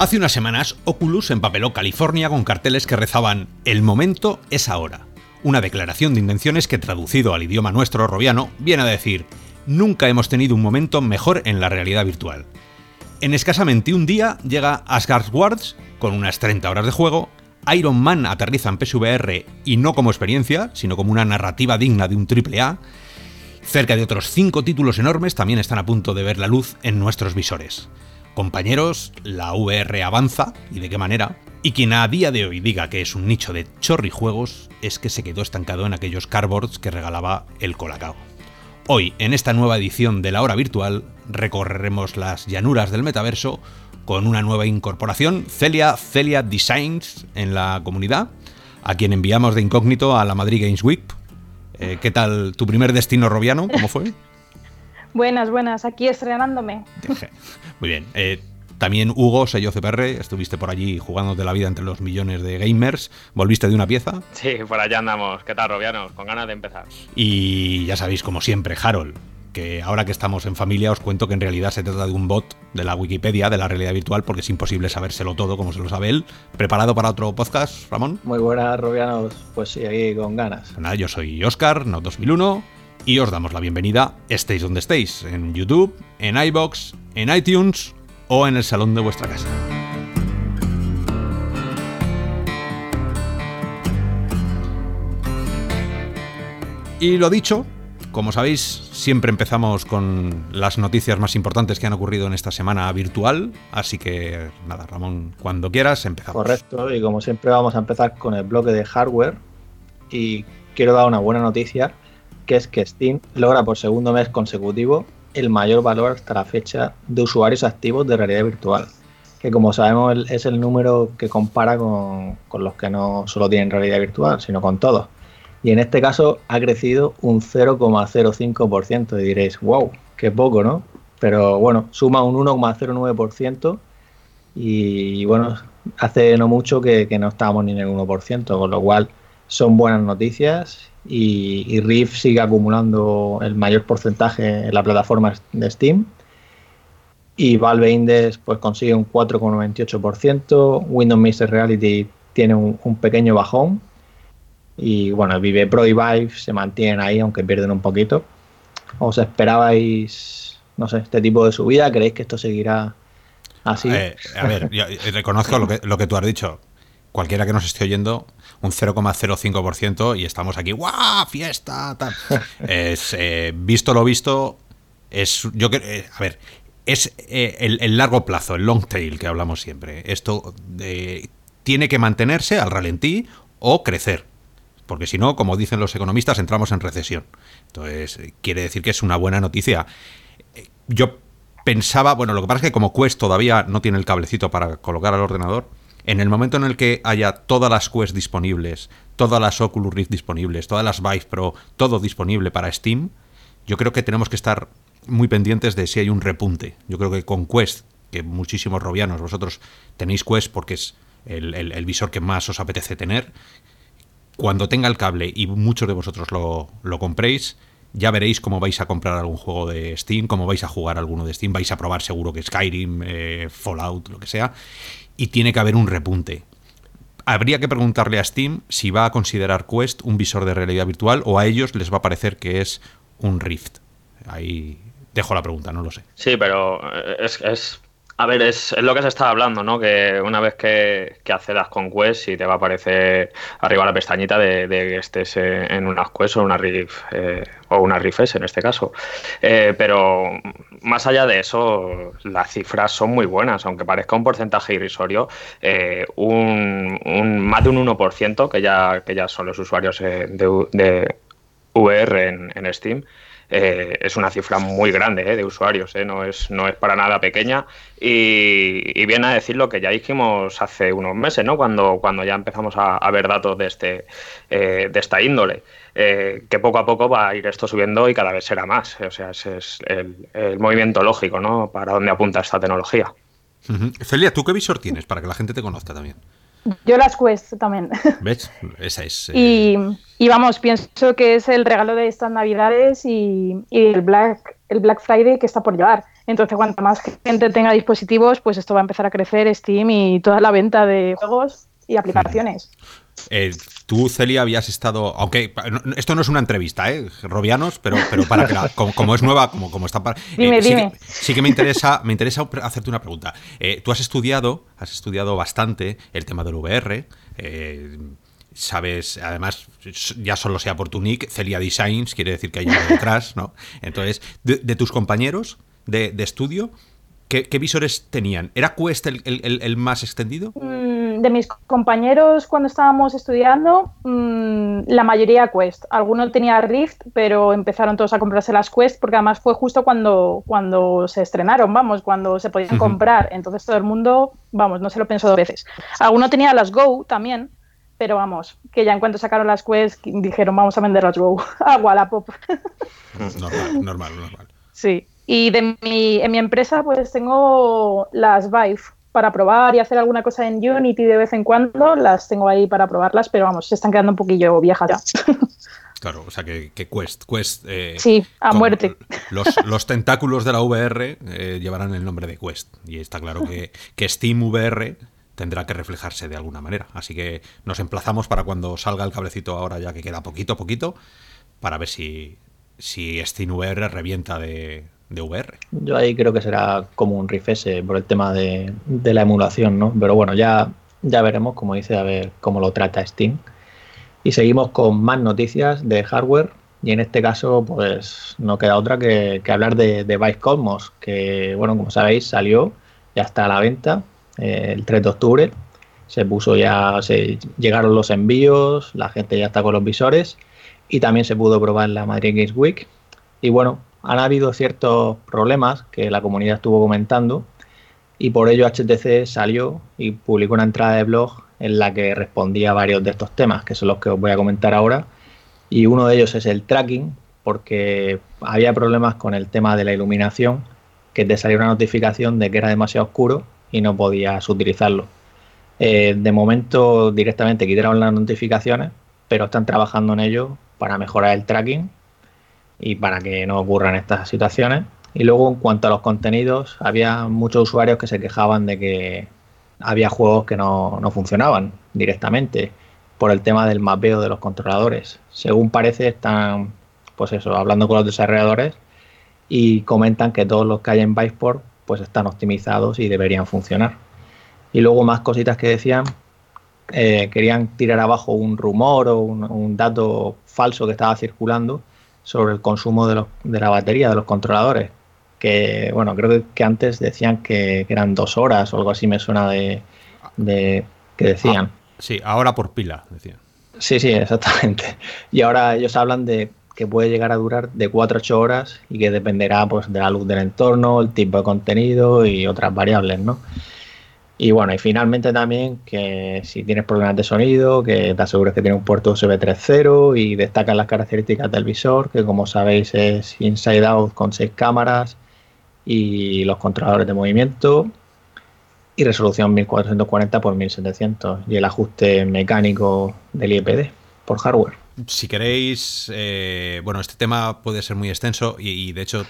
Hace unas semanas, Oculus empapeló California con carteles que rezaban El momento es ahora. Una declaración de intenciones que traducido al idioma nuestro robiano viene a decir Nunca hemos tenido un momento mejor en la realidad virtual. En escasamente un día llega Asgard Wars con unas 30 horas de juego, Iron Man aterriza en PSVR y no como experiencia, sino como una narrativa digna de un AAA. Cerca de otros 5 títulos enormes también están a punto de ver la luz en nuestros visores. Compañeros, la VR avanza, y de qué manera, y quien a día de hoy diga que es un nicho de chorrijuegos es que se quedó estancado en aquellos cardboards que regalaba el Colacao. Hoy, en esta nueva edición de la hora virtual, recorreremos las llanuras del metaverso con una nueva incorporación, Celia Celia Designs, en la comunidad, a quien enviamos de incógnito a la Madrid Games Week. Eh, ¿Qué tal tu primer destino robiano? ¿Cómo fue? Buenas, buenas, aquí estrenándome. Muy bien. Eh, también Hugo, sello CPR, estuviste por allí jugando de la vida entre los millones de gamers. ¿Volviste de una pieza? Sí, por allá andamos. ¿Qué tal, Robianos? Con ganas de empezar. Y ya sabéis, como siempre, Harold, que ahora que estamos en familia os cuento que en realidad se trata de un bot de la Wikipedia, de la realidad virtual, porque es imposible sabérselo todo como se lo sabe él. ¿Preparado para otro podcast, Ramón? Muy buenas, Robianos. Pues sí, aquí con ganas. Nada, yo soy Oscar, no 2001 y os damos la bienvenida estéis donde estéis, en YouTube, en iBox, en iTunes o en el salón de vuestra casa. Y lo dicho, como sabéis, siempre empezamos con las noticias más importantes que han ocurrido en esta semana virtual, así que nada, Ramón, cuando quieras empezamos. Correcto, y como siempre vamos a empezar con el bloque de hardware y quiero dar una buena noticia que es que Steam logra por segundo mes consecutivo el mayor valor hasta la fecha de usuarios activos de realidad virtual, que como sabemos es el número que compara con, los que no solo tienen realidad virtual, sino con todos. Y en este caso ha crecido un 0,05%. Y diréis, wow, qué poco, ¿no? Pero bueno, suma un 1,09% y bueno, hace no mucho que, que no estábamos ni en el 1%, con lo cual son buenas noticias y, y Rift sigue acumulando el mayor porcentaje en la plataforma de Steam. Y Valve Index pues consigue un 4,98%. Windows Mixed Reality tiene un, pequeño bajón. Y bueno, Vive Pro y Vive se mantienen ahí, aunque pierden un poquito. ¿Os esperabais, no sé, este tipo de subida? ¿Creéis que esto seguirá así? Eh, a ver, yo reconozco lo que, lo que tú has dicho. Cualquiera que nos esté oyendo un 0,05% y estamos aquí, ¡guau! ¡Fiesta! es, eh, visto lo visto, es. Yo eh, A ver, es eh, el, largo plazo, el long tail que hablamos siempre. Esto tiene que mantenerse al ralentí o crecer. Porque si no, como dicen los economistas, entramos en recesión. Entonces, quiere decir que es una buena noticia. Yo pensaba, bueno, lo que pasa es que como Quest todavía no tiene el cablecito para colocar al ordenador, en el momento en el que haya todas las Quest disponibles, todas las Oculus Rift disponibles, todas las Vive Pro, todo disponible para Steam, yo creo que tenemos que estar muy pendientes de si hay un repunte. Yo creo que con Quest, que muchísimos robianos, vosotros tenéis Quest porque es el, visor que más os apetece tener, cuando tenga el cable y muchos de vosotros lo, compréis, ya veréis cómo vais a comprar algún juego de Steam, cómo vais a jugar alguno de Steam, vais a probar seguro que Skyrim, eh, Fallout, lo que sea, y tiene que haber un repunte. Habría que preguntarle a Steam si va a considerar Quest un visor de realidad virtual o a ellos les va a parecer que es un Rift. Ahí dejo la pregunta, no lo sé. Sí, pero es, a ver, es, lo que se está hablando, ¿no? Que una vez que, que accedas con Quest, y te va a aparecer arriba la pestañita de, que estés en una Quest o una Rift, eh, o una Rift S en este caso. Eh, pero más allá de eso, las cifras son muy buenas, aunque parezca un porcentaje irrisorio, eh, un, más de un 1%, que ya, que ya son los usuarios de, de VR en Steam, eh, es una cifra muy grande eh, de usuarios, eh, no, es, no es para nada pequeña y, viene a decir lo que ya dijimos hace unos meses, ¿no? cuando, cuando ya empezamos a, ver datos de, este, de esta índole, que poco a poco va a ir esto subiendo y cada vez será más. O sea, ese es el, movimiento lógico ¿no? para dónde apunta esta tecnología. Celia, ¿tú qué visor tienes para que la gente te conozca también? Yo las Quest también. ¿Ves? Esa es. Y, y, vamos, pienso que es el regalo de estas navidades y, y, el, Black, el Black Friday que está por llevar. Entonces, cuanta más gente tenga dispositivos, pues esto va a empezar a crecer, Steam y toda la venta de juegos y aplicaciones. Eh, tú, Celia, habías estado, aunque esto no es una entrevista, ¿eh? Robianos, pero, pero para que como, es nueva, como, como está para. Dime, sí, dime. Que, sí, Que, me interesa, me interesa hacerte una pregunta. Eh, tú has estudiado, has estudiado bastante el tema del VR. Eh, sabes, además, ya solo sea por tu nick, Celia Designs, quiere decir que hay algo detrás, ¿no? Entonces, de, tus compañeros de, de estudio, ¿qué, visores tenían? ¿Era Quest el, el, el más extendido? Mm, de mis compañeros cuando estábamos estudiando, mm, la mayoría Quest. Alguno tenía Rift, pero empezaron todos a comprarse las Quest porque además fue justo cuando, cuando se estrenaron, vamos, cuando se podían comprar. Entonces todo el mundo, vamos, no se lo pensó dos veces. Alguno tenía las Go también, pero vamos, que ya en cuanto sacaron las Quest dijeron vamos a vender las Go a Wallapop. normal, normal, normal. Sí, y de mi, en mi empresa pues tengo las Vive para probar y hacer alguna cosa en Unity de vez en cuando, las tengo ahí para probarlas, pero vamos, se están quedando un poquillo viejas ya. Claro, o sea que, Quest, Quest eh, sí, a muerte. Los, los, tentáculos de la VR eh, llevarán el nombre de Quest. Y está claro que, que Steam VR tendrá que reflejarse de alguna manera. Así que nos emplazamos para cuando salga el cablecito ahora, ya que queda poquito a poquito, para ver si, si VR revienta de, VR. Yo ahí creo que será como un rifese por el tema de, la emulación, ¿no? Pero bueno, ya, ya veremos, como dice, a ver cómo lo trata Steam. Y seguimos con más noticias de hardware. Y en este caso, pues no queda otra que, hablar de, de Vice Cosmos, que, bueno, como sabéis, salió, ya está a la venta eh, el 3 de octubre. Se puso ya, se llegaron los envíos, la gente ya está con los visores y también se pudo probar la Madrid Games Week. Y bueno, han habido ciertos problemas que la comunidad estuvo comentando y por ello HTC salió y publicó una entrada de blog en la que respondía a varios de estos temas, que son los que os voy a comentar ahora. Y uno de ellos es el tracking, porque había problemas con el tema de la iluminación, que te salió una notificación de que era demasiado oscuro y no podías utilizarlo. Eh, de momento directamente quitaron las notificaciones, pero están trabajando en ello para mejorar el tracking y para que no ocurran estas situaciones. Y luego en cuanto a los contenidos, había muchos usuarios que se quejaban de que había juegos que no, no funcionaban directamente por el tema del mapeo de los controladores. Según parece, están pues eso, hablando con los desarrolladores y comentan que todos los que hay en Viceport pues están optimizados y deberían funcionar. Y luego más cositas que decían, eh, querían tirar abajo un rumor o un, dato falso que estaba circulando sobre el consumo de, la batería de los controladores. Que bueno, creo que, antes decían que, eran dos horas o algo así me suena de, que decían. Ah, sí, ahora por pila, decían. Sí, sí, exactamente. Y ahora ellos hablan de que puede llegar a durar de 4 a 8 horas y que dependerá pues, de la luz del entorno, el tipo de contenido y otras variables, ¿no? Y bueno, y finalmente también que si tienes problemas de sonido, que te asegures que tiene un puerto USB 3.0 y destacan las características del visor, que como sabéis es inside out con 6 cámaras y los controladores de movimiento y resolución 1440 x 1700 y el ajuste mecánico del IPD por hardware. Si queréis, eh, bueno, este tema puede ser muy extenso y, de hecho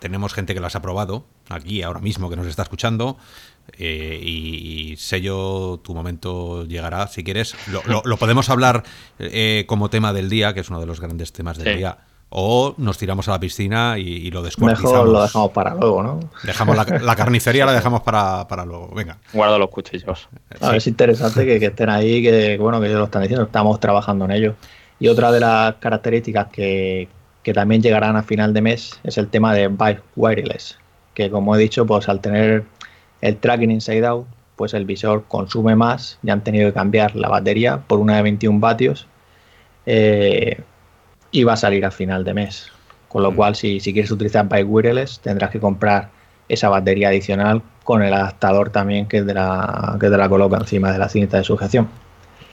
tenemos gente que lo ha probado aquí ahora mismo que nos está escuchando eh, y, sello tu momento llegará si quieres. Lo, podemos hablar eh, como tema del día, que es uno de los grandes temas del día. O nos tiramos a la piscina y, lo descuartizamos. Mejor lo dejamos para luego, ¿no? Dejamos la, carnicería la dejamos para, para, luego. Venga. Guardo los cuchillos. Es interesante que, que, estén ahí, que bueno, que ellos lo están diciendo, estamos trabajando en ello. Y otra de las características que, también llegarán a final de mes es el tema de Vive Wireless, que como he dicho, pues al tener el tracking inside out, pues el visor consume más y han tenido que cambiar la batería por una de 21 vatios eh, y va a salir a final de mes. Con lo mm. cual, si, si quieres utilizar Vive Wireless, tendrás que comprar esa batería adicional con el adaptador también que te la, que te la coloca encima de la cinta de sujeción.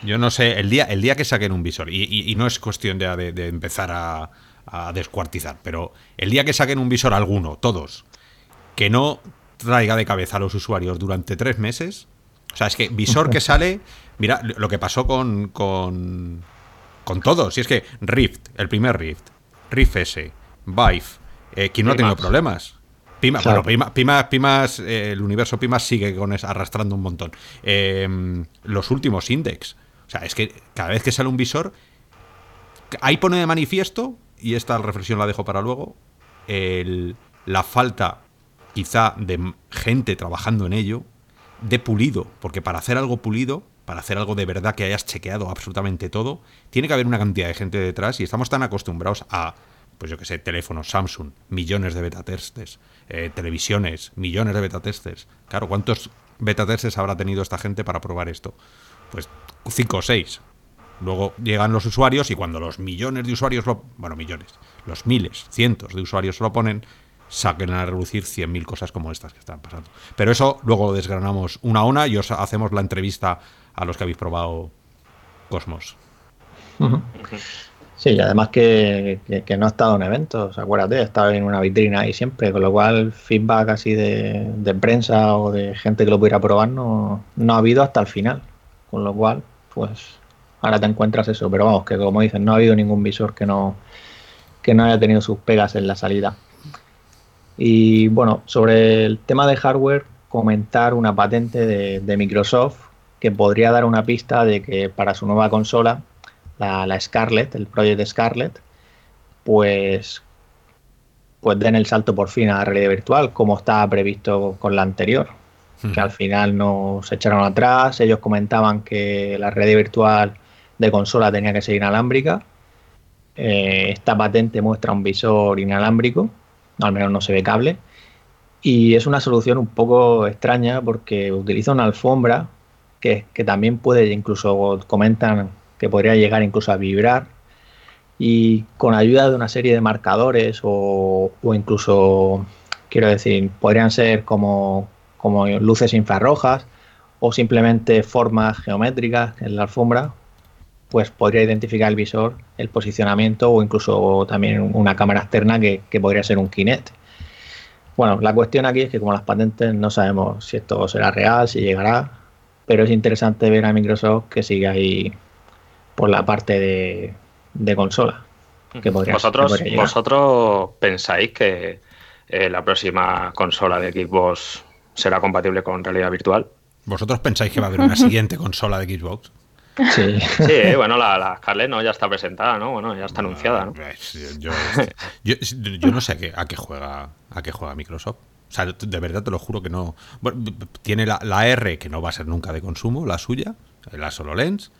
Yo no sé, el día, el día que saquen un visor, y, no es cuestión de, empezar a, descuartizar, pero el día que saquen un visor alguno, todos, que no traiga de cabeza a los usuarios durante tres meses, o sea, es que visor que sale, mira lo que pasó con, con, con todos, y es que Rift, el primer Rift, Rift S, Vive, eh, ¿quién no ha tenido problemas? Pima, bueno, Pima, Pimas, eh, el universo Pimas sigue con arrastrando un montón. Em, los últimos index. O sea, es que cada vez que sale un visor, ahí pone de manifiesto, y esta reflexión la dejo para luego, la falta quizá de gente trabajando en ello, de pulido, porque para hacer algo pulido, para hacer algo de verdad que hayas chequeado absolutamente todo, tiene que haber una cantidad de gente detrás y estamos tan acostumbrados a pues yo que sé, teléfonos Samsung, millones de beta testers, eh, televisiones, millones de beta testers. Claro, ¿cuántos beta testers habrá tenido esta gente para probar esto? Pues cinco o seis. Luego llegan los usuarios y cuando los millones de usuarios lo, bueno, millones, los miles, cientos de usuarios lo ponen, saquen a reducir 100.000 cosas como estas que están pasando. Pero eso luego desgranamos una a una y os hacemos la entrevista a los que habéis probado Cosmos. Sí, y además que, no ha estado en eventos, acuérdate, ha estado en una vitrina ahí siempre, con lo cual feedback así de, prensa o de gente que lo pudiera probar no, no ha habido hasta el final. Con lo cual, pues ahora te encuentras eso, pero vamos, que como dicen, no ha habido ningún visor que no, que no haya tenido sus pegas en la salida. Y bueno, sobre el tema de hardware, comentar una patente de, de Microsoft que podría dar una pista de que para su nueva consola la, Scarlett, el proyecto Scarlett, pues, pues den el salto por fin a la realidad virtual, como estaba previsto con la anterior. Que al final no se echaron atrás. Ellos comentaban que la realidad virtual de consola tenía que ser inalámbrica. Eh, esta patente muestra un visor inalámbrico, al menos no se ve cable. Y es una solución un poco extraña porque utiliza una alfombra que, que también puede, incluso comentan que podría llegar incluso a vibrar y con ayuda de una serie de marcadores o, incluso, quiero decir, podrían ser como, como luces infrarrojas o simplemente formas geométricas en la alfombra, pues podría identificar el visor, el posicionamiento o incluso también una cámara externa que, que podría ser un Kinect. Bueno, la cuestión aquí es que como las patentes no sabemos si esto será real, si llegará, pero es interesante ver a Microsoft que sigue ahí por la parte de, consola. Que ¿Vosotros, ¿Vosotros pensáis que eh, la próxima consola de Xbox será compatible con realidad virtual? ¿Vosotros pensáis que va a haber una siguiente consola de Xbox? Sí, sí bueno, la, la Scarlett ¿no? ya está presentada, ¿no? Bueno, ya está anunciada, ¿no? Yo, no sé a qué, a qué juega a qué juega Microsoft. O sea, de verdad te lo juro que no. tiene la, la, R, que no va a ser nunca de consumo, la suya, la SoloLens.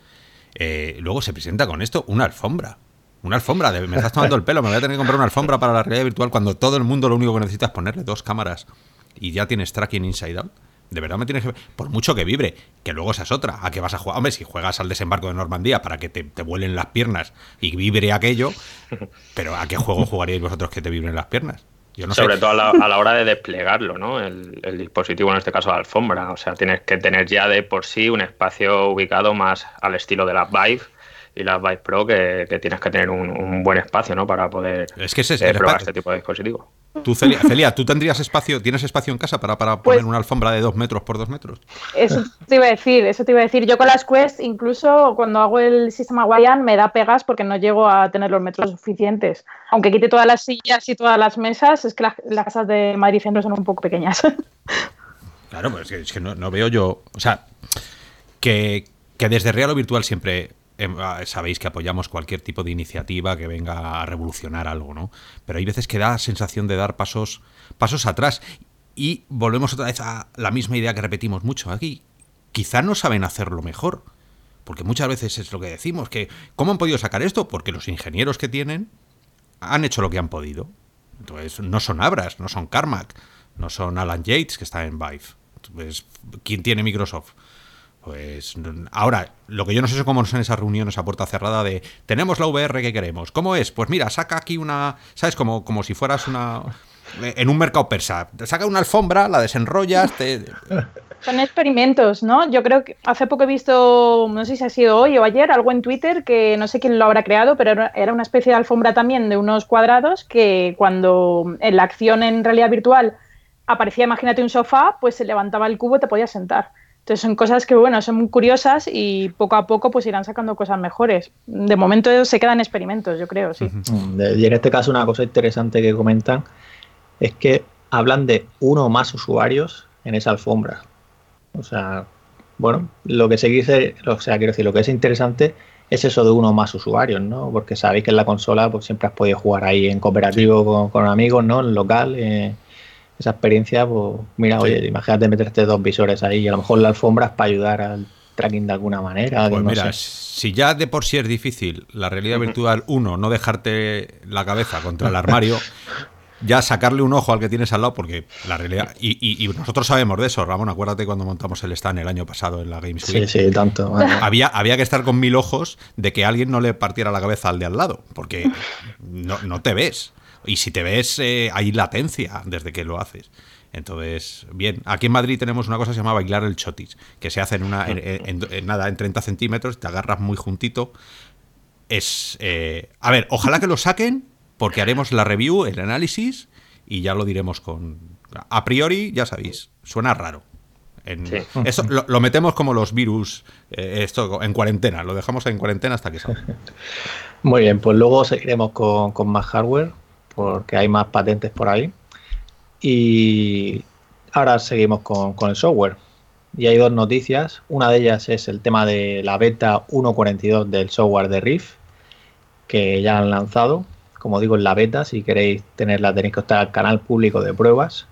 Eh, luego se presenta con esto una alfombra. Una alfombra, de, me estás tomando el pelo, me voy a tener que comprar una alfombra para la realidad virtual cuando todo el mundo lo único que necesita es ponerle dos cámaras y ya tienes tracking inside out. De verdad me tienes que... Por mucho que vibre, que luego esa es otra. ¿A qué vas a jugar? Hombre, si juegas al desembarco de Normandía para que te, te vuelen las piernas y vibre aquello, pero ¿a qué juego jugaríais vosotros que te vibren las piernas? Sobre todo a la, hora de desplegarlo, ¿no? El, dispositivo, en este caso la alfombra. O sea, tienes que tener ya de por sí un espacio ubicado más al estilo de las Vive y las Vive Pro que, tienes que tener un, buen espacio, ¿no? Para poder es que ese eh, probar este tipo de dispositivo. Tú, Celia, ¿tú tendrías espacio, tienes espacio en casa para, para poner pues una alfombra de dos metros por dos metros? Eso te iba a decir, eso te iba a decir. Yo con las Quest, incluso cuando hago el sistema Guardian, me da pegas porque no llego a tener los metros suficientes. Aunque quite todas las sillas y todas las mesas, es que las, casas de Madrid Centro son un poco pequeñas. Claro, pues es que, no, veo yo. O sea, que, que desde real o virtual siempre sabéis que apoyamos cualquier tipo de iniciativa que venga a revolucionar algo, ¿no? Pero hay veces que da sensación de dar pasos, pasos atrás. Y volvemos otra vez a la misma idea que repetimos mucho aquí. Quizá no saben hacerlo mejor. Porque muchas veces es lo que decimos, que ¿cómo han podido sacar esto? Porque los ingenieros que tienen han hecho lo que han podido. Entonces, no son Abras, no son Carmack, no son Alan Yates, que está en Vive. ¿quién tiene Microsoft? Pues ahora, lo que yo no sé es cómo son esas reuniones a puerta cerrada de tenemos la VR que queremos. ¿Cómo es? Pues mira, saca aquí una, ¿sabes? Como, como si fueras una en un mercado persa. Saca una alfombra, la desenrollas, te... Son experimentos, ¿no? Yo creo que hace poco he visto, no sé si ha sido hoy o ayer, algo en Twitter que no sé quién lo habrá creado, pero era una especie de alfombra también de unos cuadrados que cuando en la acción en realidad virtual aparecía, imagínate un sofá, pues se levantaba el cubo y te podías sentar. Entonces son cosas que, bueno, son muy curiosas y poco a poco pues irán sacando cosas mejores. De momento se quedan experimentos, yo creo, sí. Y en este caso una cosa interesante que comentan es que hablan de uno o más usuarios en esa alfombra. O sea, bueno, lo que se dice, o sea, quiero decir, lo que es interesante es eso de uno o más usuarios, ¿no? Porque sabéis que en la consola pues siempre has podido jugar ahí en cooperativo con, amigos, ¿no? En local. Eh, esa experiencia, pues mira, oye, imagínate meterte dos visores ahí y a lo mejor la alfombra es para ayudar al tracking de alguna manera. Pues mira, si ya de por sí es difícil la realidad virtual, uno, no dejarte la cabeza contra el armario, ya sacarle un ojo al que tienes al lado, porque la realidad. Y, nosotros sabemos de eso, Ramón. Acuérdate cuando montamos el stand el año pasado en la Games Week. Sí, sí, tanto. Había, había que estar con mil ojos de que alguien no le partiera la cabeza al de al lado, porque no, no te ves. Y si te ves, eh, hay latencia desde que lo haces. Entonces, bien, aquí en Madrid tenemos una cosa que se llama bailar el chotis, que se hace en una, en, nada, en 30 centímetros, te agarras muy juntito. Es, eh, a ver, ojalá que lo saquen, porque haremos la review, el análisis, y ya lo diremos con... A priori, ya sabéis, suena raro. Eso lo, metemos como los virus, eh, esto en cuarentena, lo dejamos en cuarentena hasta que salga. Muy bien, pues luego seguiremos con, con más hardware porque hay más patentes por ahí. Y ahora seguimos con, el software. Y hay dos noticias. Una de ellas es el tema de la beta 1.42 del software de Riff, que ya han lanzado. Como digo, en la beta, si queréis tenerla, tenéis que estar al canal público de pruebas.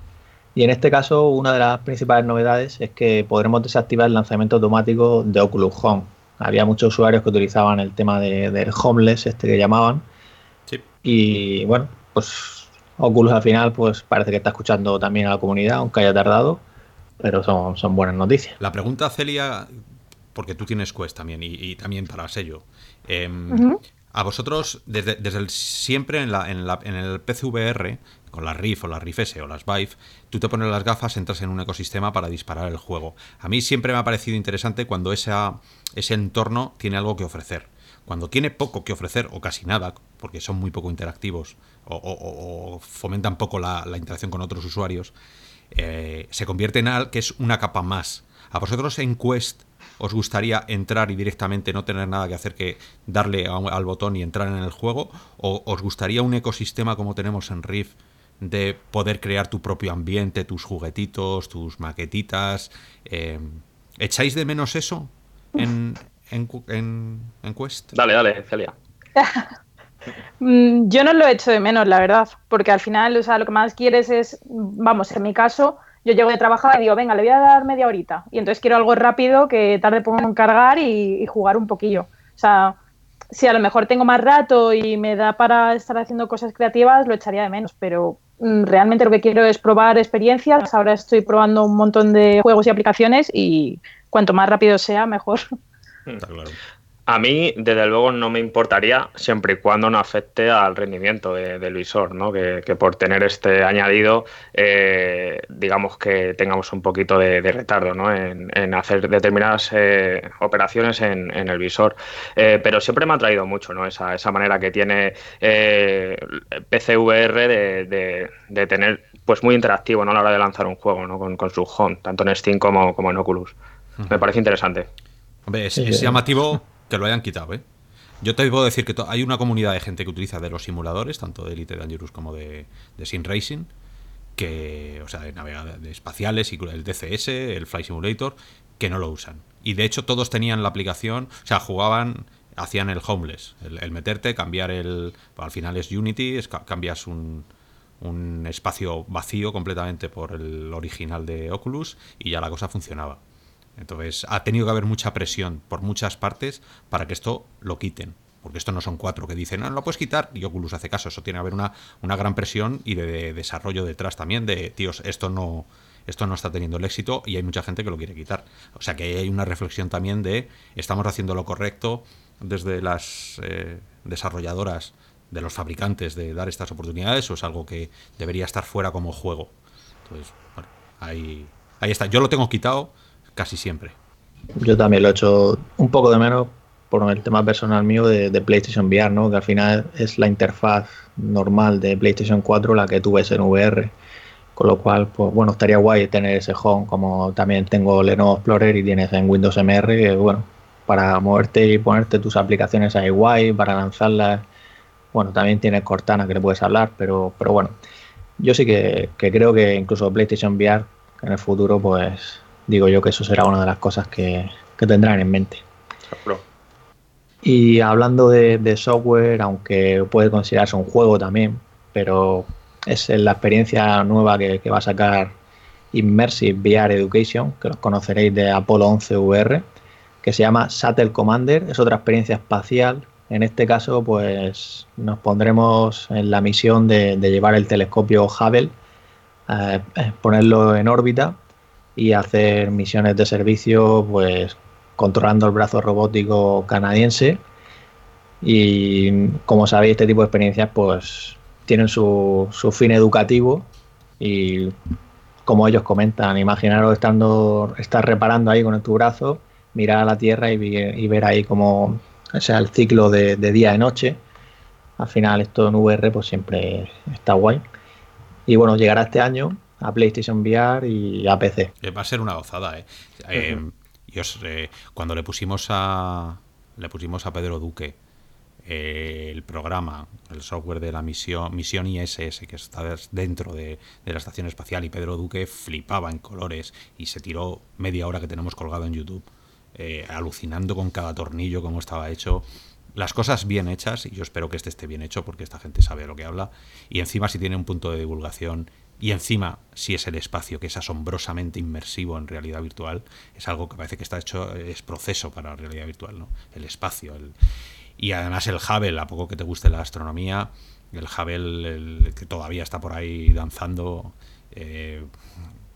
Y en este caso, una de las principales novedades es que podremos desactivar el lanzamiento automático de Oculus Home. Había muchos usuarios que utilizaban el tema de, del homeless, este que llamaban. Y bueno, pues Oculus al final pues parece que está escuchando también a la comunidad, aunque haya tardado, pero son, son buenas noticias. La pregunta, Celia, porque tú tienes Quest también y, también para sello. Em, a vosotros, desde, desde siempre en, la, en, la, en, el PCVR, con la Rift o la Rift S o las Vive, tú te pones las gafas, entras en un ecosistema para disparar el juego. A mí siempre me ha parecido interesante cuando esa, ese entorno tiene algo que ofrecer. Cuando tiene poco que ofrecer o casi nada, porque son muy poco interactivos o, fomentan poco la, interacción con otros usuarios, eh, se convierte en algo que es una capa más. ¿A vosotros en Quest os gustaría entrar y directamente no tener nada que hacer que darle al botón y entrar en el juego? ¿O os gustaría un ecosistema como tenemos en Rift de poder crear tu propio ambiente, tus juguetitos, tus maquetitas? Eh, ¿Echáis de menos eso en, en, Quest? Dale, dale, Celia. Mm, yo no lo he hecho de menos, la verdad, porque al final, o sea, lo que más quieres es, vamos, en mi caso, yo llego de trabajar y digo, venga, le voy a dar media horita. Y entonces quiero algo rápido que tarde pongo en cargar y, jugar un poquillo. O sea, si a lo mejor tengo más rato y me da para estar haciendo cosas creativas, lo echaría de menos, pero mm, realmente lo que quiero es probar experiencias. Ahora estoy probando un montón de juegos y aplicaciones y cuanto más rápido sea, mejor. Está claro. A mí, desde luego, no me importaría siempre y cuando no afecte al rendimiento del visor, ¿no? Que, por tener este añadido, eh, digamos que tengamos un poquito de, retardo ¿no? en, hacer determinadas eh, operaciones en, el visor. Eh, pero siempre me ha traído mucho ¿no? esa, esa manera que tiene PCVR de, de, tener pues muy interactivo ¿no? a la hora de lanzar un juego ¿no? con, su home, tanto en Steam como, como en Oculus. Me parece interesante. Hombre, es, llamativo que lo hayan quitado, ¿eh? Yo te puedo decir que hay una comunidad de gente que utiliza de los simuladores, tanto de Elite Dangerous como de, de Sim Racing, que, o sea, de navegadores espaciales y el DCS, el Fly Simulator, que no lo usan. Y de hecho todos tenían la aplicación, o sea, jugaban, hacían el homeless, el, meterte, cambiar el, al final es Unity, cambias un, un espacio vacío completamente por el original de Oculus y ya la cosa funcionaba. Entonces ha tenido que haber mucha presión por muchas partes para que esto lo quiten. Porque esto no son cuatro que dicen, no, no lo puedes quitar, y Oculus hace caso. Eso tiene que haber una, una gran presión y de, desarrollo detrás también de, tíos, esto no, esto no está teniendo el éxito y hay mucha gente que lo quiere quitar. O sea que hay una reflexión también de, estamos haciendo lo correcto desde las eh, desarrolladoras, de los fabricantes, de dar estas oportunidades, o es algo que debería estar fuera como juego. Entonces, bueno, ahí, ahí está. Yo lo tengo quitado casi siempre. Yo también lo he hecho un poco de menos por el tema personal mío de, PlayStation VR, ¿no? que al final es la interfaz normal de PlayStation 4 la que tú ves en VR. Con lo cual, pues bueno, estaría guay tener ese home, como también tengo Lenovo Explorer y tienes en Windows MR, que bueno, para moverte y ponerte tus aplicaciones ahí guay, para lanzarlas. Bueno, también tienes Cortana que le puedes hablar, pero, pero bueno. yo sí que, creo que incluso PlayStation VR en el futuro, pues digo yo que eso será una de las cosas que, tendrán en mente. Y hablando de, software, aunque puede considerarse un juego también, pero es la experiencia nueva que, va a sacar Immersive VR Education, que los conoceréis de Apollo 11 VR, que se llama Shuttle Commander, es otra experiencia espacial. En este caso, pues nos pondremos en la misión de, llevar el telescopio Hubble, eh, eh, ponerlo en órbita y hacer misiones de servicio, pues controlando el brazo robótico canadiense. Y como sabéis, este tipo de experiencias, pues tienen su, fin educativo y como ellos comentan, imaginaros estando, estar reparando ahí con tu brazo, mirar a la Tierra y, ver ahí como sea, el ciclo de, día y noche. Al final esto en VR pues siempre está guay. Y bueno, llegará este año a PlayStation VR y a PC. Va a ser una gozada, ¿eh? eh, eh cuando le pusimos a le pusimos a Pedro Duque eh, el programa, el software de la misión, misión ISS, que está dentro de, la estación espacial, y Pedro Duque flipaba en colores y se tiró media hora que tenemos colgado en YouTube eh, alucinando con cada tornillo, cómo estaba hecho. Las cosas bien hechas, y yo espero que este esté bien hecho porque esta gente sabe lo que habla, y encima si tiene un punto de divulgación, y encima si es el espacio que es asombrosamente inmersivo en realidad virtual, es algo que parece que está hecho, es proceso para realidad virtual, ¿no? El espacio. El, y además el Hubble, a poco que te guste la astronomía, el Hubble que todavía está por ahí danzando, eh,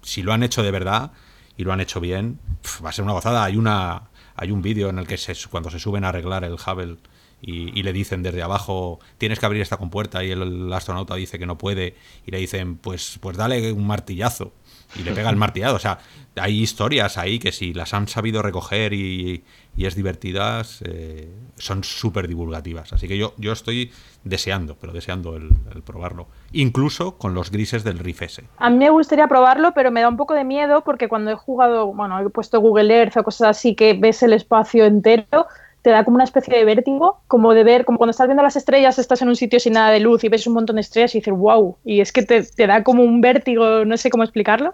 si lo han hecho de verdad, y lo han hecho bien, va a ser una gozada. Hay una hay un vídeo en el que se, cuando se suben a arreglar el Hubble y, le dicen desde abajo tienes que abrir esta compuerta y el, astronauta dice que no puede y le dicen pues pues dale un martillazo y le pega el martillado. O sea, hay historias ahí que si las han sabido recoger y, es divertidas, eh, son súper divulgativas. Así que yo, yo estoy deseando, pero deseando el, probarlo. Incluso con los grises del Riff S. A mí me gustaría probarlo, pero me da un poco de miedo porque cuando he jugado, bueno, he puesto Google Earth o cosas así que ves el espacio entero, te da como una especie de vértigo, como de ver, como cuando estás viendo las estrellas, estás en un sitio sin nada de luz y ves un montón de estrellas y dices, wow, y es que te, te da como un vértigo, no sé cómo explicarlo,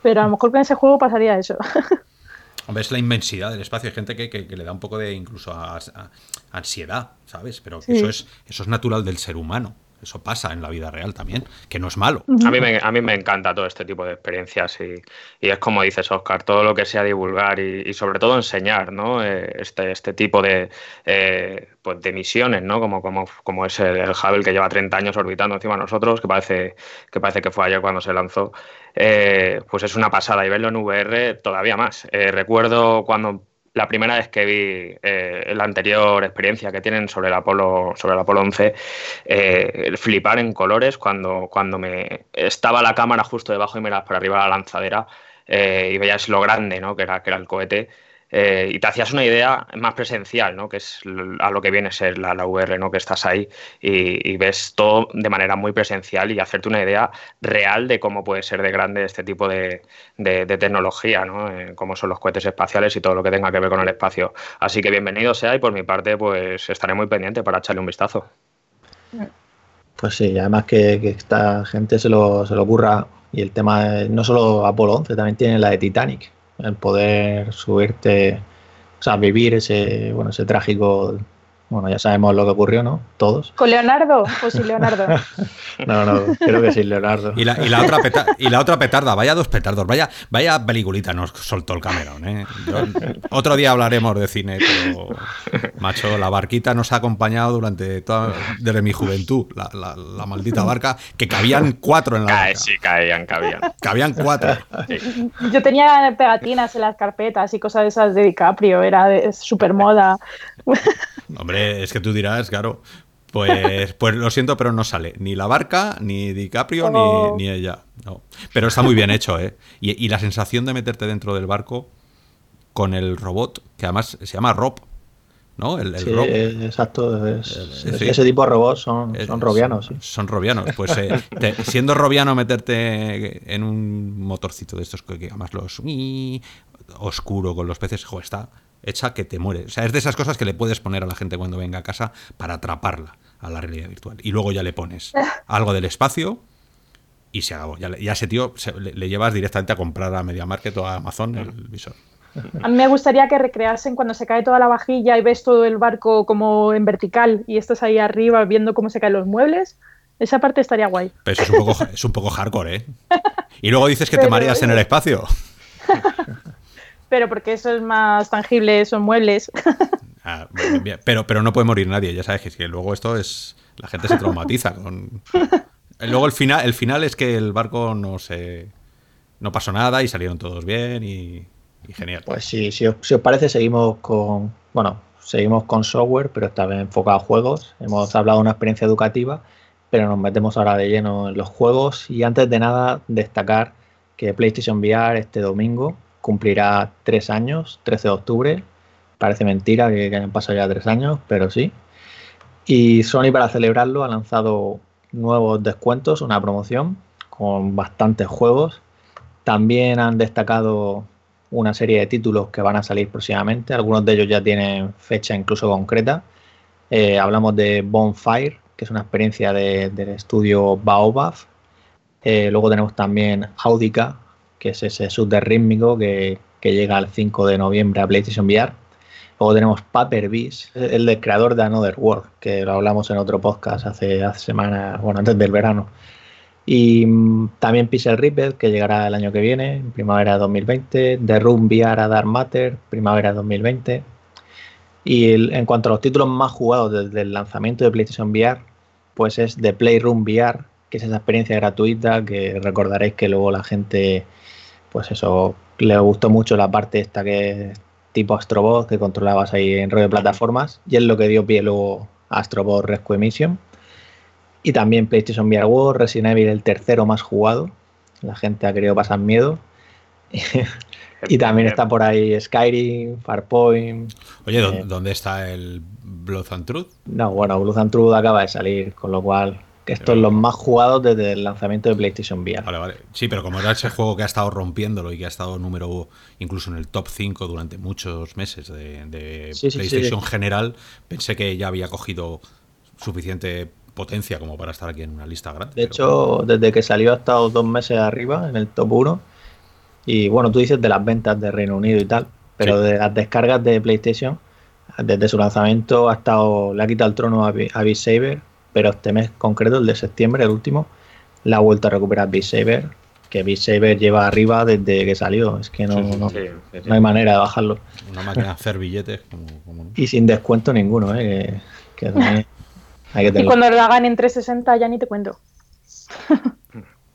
pero a lo mejor con ese juego pasaría eso. Hombre, es la inmensidad del espacio. Hay gente que, le da un poco de incluso ansiedad, ¿sabes? Pero eso, es, eso es natural del ser humano. Eso pasa en la vida real también, que no es malo. A mí me, a mí me encanta todo este tipo de experiencias y, es como dices, Oscar, todo lo que sea divulgar y, sobre todo enseñar ¿no? Eh, este, este tipo de, eh, pues de misiones, ¿no? como, como, como es el, Hubble que lleva 30 años orbitando encima de nosotros, que parece que, parece que fue ayer cuando se lanzó. Eh, pues es una pasada y verlo en VR todavía más. recuerdo cuando la primera vez que vi eh, la anterior experiencia que tienen sobre el Apolo, sobre el Apolo 11, eh, flipar en colores cuando, cuando me estaba la cámara justo debajo y miras para arriba la lanzadera eh, y veías lo grande ¿no? que, era, que era el cohete. Eh, y te hacías una idea más presencial, ¿no? que es a lo que viene a ser la, la VR, ¿no? que estás ahí y, ves todo de manera muy presencial y hacerte una idea real de cómo puede ser de grande este tipo de, tecnología, ¿no? Eh, como son los cohetes espaciales y todo lo que tenga que ver con el espacio. Así que bienvenido sea y por mi parte pues estaré muy pendiente para echarle un vistazo. Pues sí, además que, esta gente se lo, se lo ocurra y el tema no solo Apolo 11, también tiene la de Titanic el poder subirte, o sea, vivir ese, bueno, ese trágico bueno, ya sabemos lo que ocurrió, ¿no? Todos. ¿Con Leonardo? Pues sí, Leonardo. no, no, creo que sí, Leonardo. Y la, y la otra, y la otra petarda, vaya dos petardos, vaya, vaya peliculita nos soltó el Cameron, ¿eh? otro día hablaremos de cine, pero, macho, la barquita nos ha acompañado durante toda, desde mi juventud, la, la, maldita barca, que cabían cuatro en la barca. Sí, caían, cabían. Cabían cuatro. Yo tenía pegatinas en las carpetas y cosas de esas de DiCaprio, era súper moda. Hombre, es que tú dirás, claro. Pues, pues lo siento, pero no sale ni la barca, ni DiCaprio, ni, ella. No. Pero está muy bien hecho, ¿eh? Y, la sensación de meterte dentro del barco con el robot, que además se llama Rob, ¿no? El, sí, exacto. ese tipo de robots son, son robianos. Sí. Son robianos. Pues eh, siendo robiano, meterte en un motorcito de estos que, además los oscuro con los peces, jo, está, hecha que te muere. O sea, es de esas cosas que le puedes poner a la gente cuando venga a casa para atraparla a la realidad virtual. Y luego ya le pones algo del espacio y se acabó. Ya, ya ese tío se- le, le llevas directamente a comprar a Media Market o a Amazon el visor. A mí me gustaría que recreasen cuando se cae toda la vajilla y ves todo el barco como en vertical y estás ahí arriba viendo cómo se caen los muebles. Esa parte estaría guay. Pero eso es un poco, es un poco hardcore, ¿eh? Y luego dices que te mareas en el espacio. Pero porque eso es más tangible, son muebles. Ah, bien, bien. Pero, pero no puede morir nadie, ya sabes que, es que luego esto es. La gente se traumatiza con. Luego el final, el final es que el barco no se. No pasó nada y salieron todos bien y, y genial. Pues sí, si os, si os parece, seguimos con. Bueno, seguimos con software, pero esta vez enfocado a juegos. Hemos hablado de una experiencia educativa, pero nos metemos ahora de lleno en los juegos. Y antes de nada, destacar que PlayStation VR este domingo cumplirá tres años, 13 de octubre. Parece mentira que, que hayan pasado ya tres años, pero sí. Y Sony para celebrarlo ha lanzado nuevos descuentos, una promoción con bastantes juegos. También han destacado una serie de títulos que van a salir próximamente. Algunos de ellos ya tienen fecha incluso concreta. Eh, hablamos de Bonfire, que es una experiencia de- del estudio Baobab. Eh, luego tenemos también Audica, que es ese shooter rítmico que, que llega el 5 de noviembre a PlayStation VR. Luego tenemos Paper Beast, el del creador de Another World, que lo hablamos en otro podcast hace, hace semanas, bueno, antes del verano. Y mm, también Pixel Ripped, que llegará el año que viene, en primavera de 2020. The Room VR a Dark Matter, primavera de 2020. Y en cuanto a los títulos más jugados desde el lanzamiento de PlayStation VR, pues es The Playroom VR, que es esa experiencia gratuita que recordaréis que luego la gente, pues eso, le gustó mucho la parte esta que es tipo Astrobot, que controlabas ahí en rollo de plataformas, y es lo que dio pie luego a Astrobot Rescue Mission. Y también PlayStation VR World, Resident Evil el tercero más jugado. La gente ha querido pasar miedo. y también está por ahí Skyrim, Farpoint. Oye, ¿dó- eh. ¿dónde está el Blood and Truth? No, bueno, Blue and Truth acaba de salir, con lo cual que estos son los más jugados desde el lanzamiento de PlayStation VR. Vale, vale. Sí, pero como era ese juego que ha estado rompiéndolo y que ha estado número incluso en el top 5 durante muchos meses de, de Sí, sí, PlayStation sí. general, pensé que ya había cogido suficiente potencia como para estar aquí en una lista grande. De pero- hecho, desde que salió ha estado dos meses arriba en el top 1. Y bueno, tú dices de las ventas de Reino Unido y tal, pero de las descargas de PlayStation, desde su lanzamiento ha estado, le ha quitado el trono a, a Beat Saber, pero este mes concreto, el de septiembre, el último, la ha vuelto a recuperar Beat Saber, que Beat Saber lleva arriba desde que salió. Es que no, Sí, sí, no, Sí, sí, sí. no hay manera de bajarlo. Una máquina de hacer billetes, como, como no. Y sin descuento ninguno, ¿eh? que, que también hay que Y cuando lo hagan en 360 ya ni te cuento.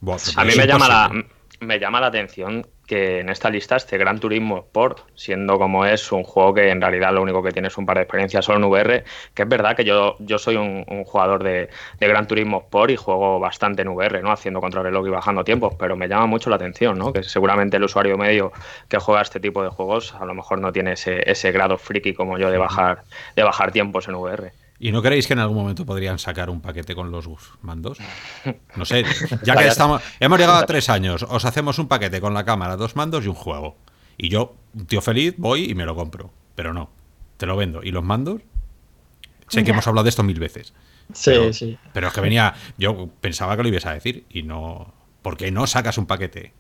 Buah, A mí me llama, la. Me llama la atención que en esta lista esté Gran Turismo Sport, siendo como es un juego que en realidad lo único que tiene es un par de experiencias solo en VR, que es verdad que yo, yo soy un, jugador de, de Gran Turismo Sport y juego bastante en VR, ¿no? Haciendo contrarreloj y bajando tiempos, pero me llama mucho la atención, ¿no? Que seguramente el usuario medio que juega este tipo de juegos a lo mejor no tiene ese, ese grado friki como yo de bajar, de bajar tiempos en VR. ¿Y no creéis que en algún momento podrían sacar un paquete con los mandos? No sé, ya que estamos, hemos llegado a tres años, os hacemos un paquete con la cámara, dos mandos y un juego. Y yo, un tío feliz, voy y me lo compro. Pero no, te lo vendo. ¿Y los mandos? Sé que hemos hablado de esto mil veces. Sí, pero, sí. Pero es que venía, yo pensaba que lo ibas a decir y no. ¿Por qué no sacas un paquete?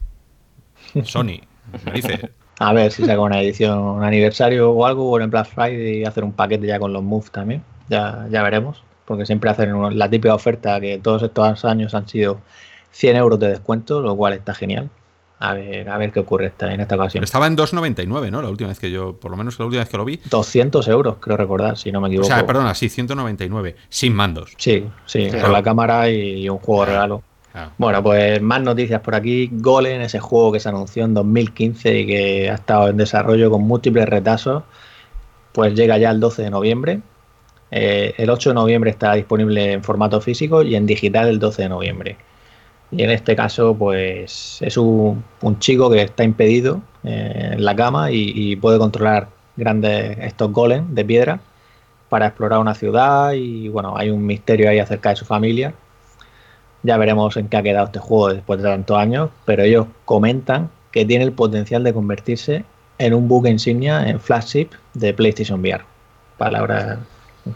Sony, me dice. A ver si saca una edición, un aniversario o algo, o en Black Friday y hacer un paquete ya con los moves también. Ya, ya veremos. Porque siempre hacen la típica oferta que todos estos años han sido 100 euros de descuento, lo cual está genial. A ver, a ver qué ocurre esta, en esta ocasión. Estaba en 2.99, ¿no? La última vez que yo, por lo menos la última vez que lo vi. 200 euros, creo recordar, si no me O equivoco. sea, perdona, sí, 199, sin mandos. Sí, sí, con la cámara y, un juego regalo. Bueno, pues más noticias por aquí. Golem, ese juego que se anunció en 2015 y que ha estado en desarrollo con múltiples retazos, pues llega ya el 12 de noviembre. Eh, el 8 de noviembre estará disponible en formato físico y en digital el 12 de noviembre. Y en este caso, pues es un, un chico que está impedido eh, en la cama y, y puede controlar grandes estos golems de piedra para explorar una ciudad y bueno, hay un misterio ahí acerca de su familia. Ya veremos en qué ha quedado este juego después de tantos años, pero ellos comentan que tiene el potencial de convertirse en un buque insignia en flagship de PlayStation VR. Palabras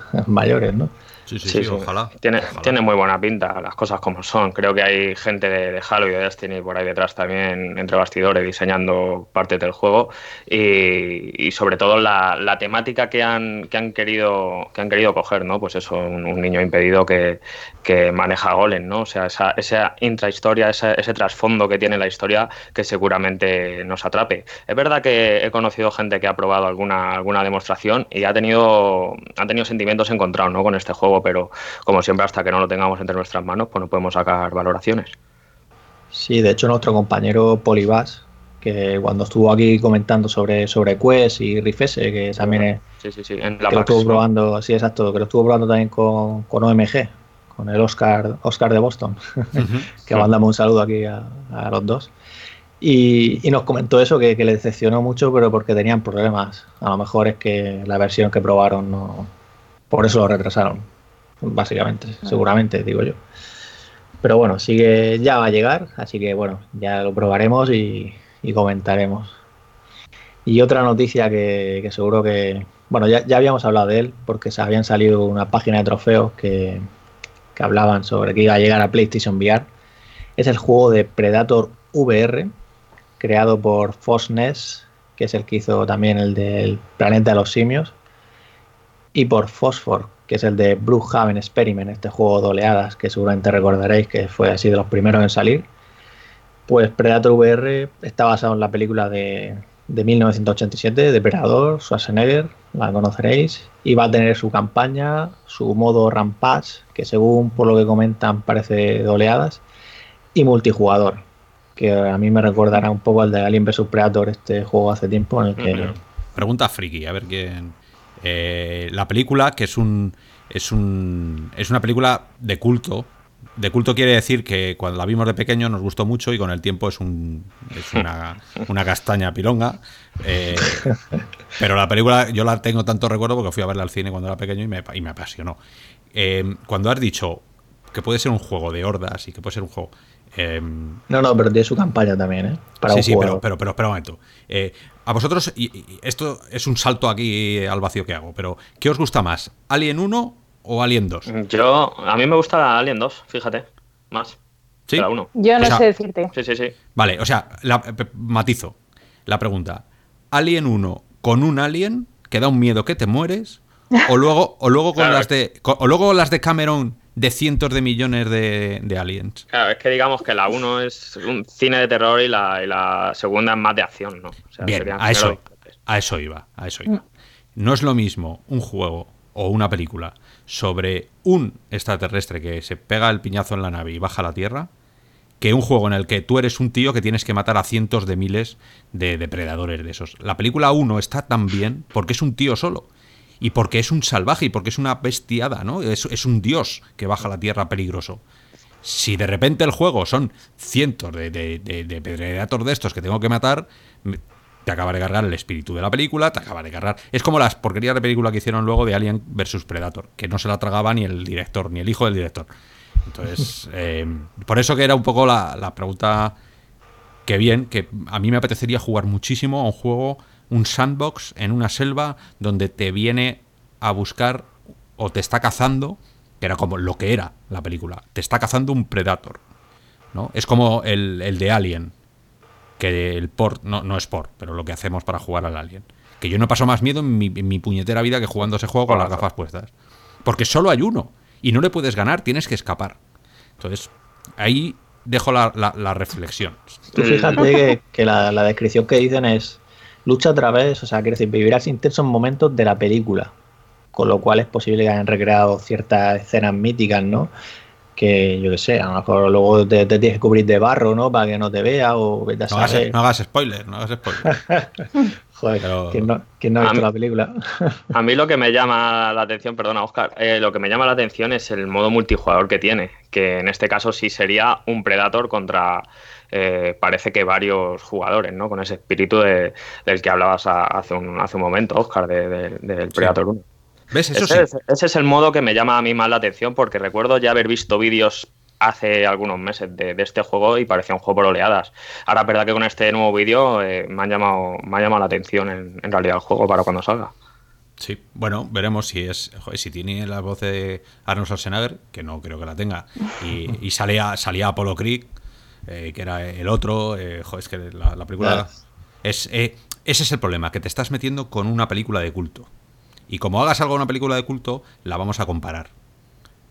mayores, ¿no? Sí, sí, sí, ojalá. Tiene, ojalá. tiene muy buena pinta, las cosas como son. Creo que hay gente de, de, Halo y de Destiny por ahí detrás también, entre bastidores, diseñando partes del juego. Y, y sobre todo la, la, temática que han, que han querido que han querido coger, ¿no? Pues eso, un, un niño impedido que, que, maneja golem, ¿no? O sea, esa, esa intrahistoria, ese, ese trasfondo que tiene la historia que seguramente nos atrape. Es verdad que he conocido gente que ha probado alguna, alguna demostración y ha tenido, ha tenido sentimientos encontrados, ¿no? Con este juego pero como siempre, hasta que no lo tengamos entre nuestras manos, pues no podemos sacar valoraciones. Sí, de hecho, nuestro compañero Polibas, que cuando estuvo aquí comentando sobre, sobre Quest y Rifese, que también es. Sí, sí, sí. En la que lo estuvo probando, sí, exacto, que lo estuvo probando también con, con OMG, con el Oscar, Oscar de Boston, uh -huh. que mandamos un saludo aquí a, a los dos. Y, y, nos comentó eso, que, que, le decepcionó mucho, pero porque tenían problemas. A lo mejor es que la versión que probaron no. Por eso lo retrasaron básicamente, seguramente, digo yo. Pero bueno, sigue, ya va a llegar, así que bueno, ya lo probaremos y, y comentaremos. Y otra noticia que, que seguro que, bueno, ya, ya, habíamos hablado de él, porque se habían salido una página de trofeos que, que hablaban sobre que iba a llegar a PlayStation VR. Es el juego de Predator VR, creado por Fosnes, que es el que hizo también el del Planeta de los Simios, y por Phosphor, que es el de Brookhaven Experiment, este juego de oleadas que seguramente recordaréis que fue así de los primeros en salir. Pues Predator VR está basado en la película de, de 1987, Depredador, Schwarzenegger, la conoceréis, y va a tener su campaña, su modo Rampage, que según por lo que comentan parece de oleadas, y multijugador, que a mí me recordará un poco al de Alien vs Predator, este juego hace tiempo en el que... -huh. Pregunta friki, a ver quién... Eh, la película, que es un, es un. es una película de culto. De culto quiere decir que cuando la vimos de pequeño nos gustó mucho y con el tiempo es, un, es una, una castaña pilonga. Eh, pero la película yo la tengo tanto recuerdo porque fui a verla al cine cuando era pequeño y me, y me apasionó. Eh, cuando has dicho que puede ser un juego de hordas y que puede ser un juego. Eh, no, no, pero tiene su campaña también, ¿eh? Para sí, sí, pero, pero, pero espera un momento. Eh, a vosotros, y, y, esto es un salto aquí al vacío que hago, pero ¿qué os gusta más? ¿Alien 1 o Alien 2? Yo, a mí me gusta Alien 2, fíjate, más. ¿Sí? La 1. Yo no O sea, sé decirte. Sí, sí, sí. Vale, o sea, la- pe- matizo la pregunta. ¿Alien 1 con un alien que da un miedo que te mueres? O luego, o luego con Claro. las de. O luego las de Cameron de cientos de millones de, de aliens. Claro, es que digamos que la 1 es un cine de terror y la, y la segunda es más de acción, ¿no? O sea, Bien, eso, a eso iba, a eso iba. No es lo mismo un juego o una película sobre un extraterrestre que se pega el piñazo en la nave y baja a la Tierra que un juego en el que tú eres un tío que tienes que matar a cientos de miles de depredadores de esos. La película 1 está tan bien porque es un tío solo. Y porque es un salvaje y porque es una bestiada, ¿no? Es, es un dios que baja a la tierra peligroso. Si de repente el juego son cientos de, de, de, de Predator de estos que tengo que matar, te acaba de cargar el espíritu de la película, te acaba de cargar. Es como las porquerías de película que hicieron luego de Alien vs Predator, que no se la tragaba ni el director, ni el hijo del director. Entonces, eh, por eso que era un poco la, la pregunta que bien, que a mí me apetecería jugar muchísimo a un juego, un sandbox en una selva donde te viene a buscar o te está cazando, que era como lo que era la película, te está cazando un predator. ¿no? Es como el, el de Alien, que el port, no, no es port, pero lo que hacemos para jugar al Alien. Que yo no paso más miedo en mi, en mi puñetera vida que jugando ese juego con las gafas puestas. Porque solo hay uno. Y no le puedes ganar, tienes que escapar. Entonces, ahí dejo la, la- la reflexión. Tú fíjate que, que la, la descripción que dicen es lucha a través, o sea, quiere decir, vivirás intensos momentos de la película. Con lo cual es posible que hayan recreado ciertas escenas míticas, ¿no? Que yo qué sé, a lo mejor luego te, te tienes que cubrir de barro, ¿no? Para que no te vea o vete a No hagas, no hagas spoiler, no hagas spoiler. Joder, pero- ¿quién no, quién no ha visto mí- la película? A mí lo que me llama la atención, perdona Oscar, eh, lo que me llama la atención es el modo multijugador que tiene, que en este caso sí sería un Predator contra, eh, parece que varios jugadores, ¿no? Con ese espíritu de- del que hablabas a- hace, un, hace un momento, Oscar, de- de- del Predator 1. ¿Ves? Eso ese, sí. es, ese es el modo que me llama a mí más la atención porque recuerdo ya haber visto vídeos hace algunos meses de, de este juego y parecía un juego por oleadas. Ahora es verdad que con este nuevo vídeo eh, me, han llamado, me ha llamado la atención en, en realidad el juego para cuando salga. Sí, bueno, veremos si es si tiene la voz de Arnold Schwarzenegger, que no creo que la tenga, y, salía, salía Apollo Creek, eh, que era el otro, eh, es que la, película... Es, eh, ese es el problema, que te estás metiendo con una película de culto. Y como hagas algo en una película de culto, la vamos a comparar.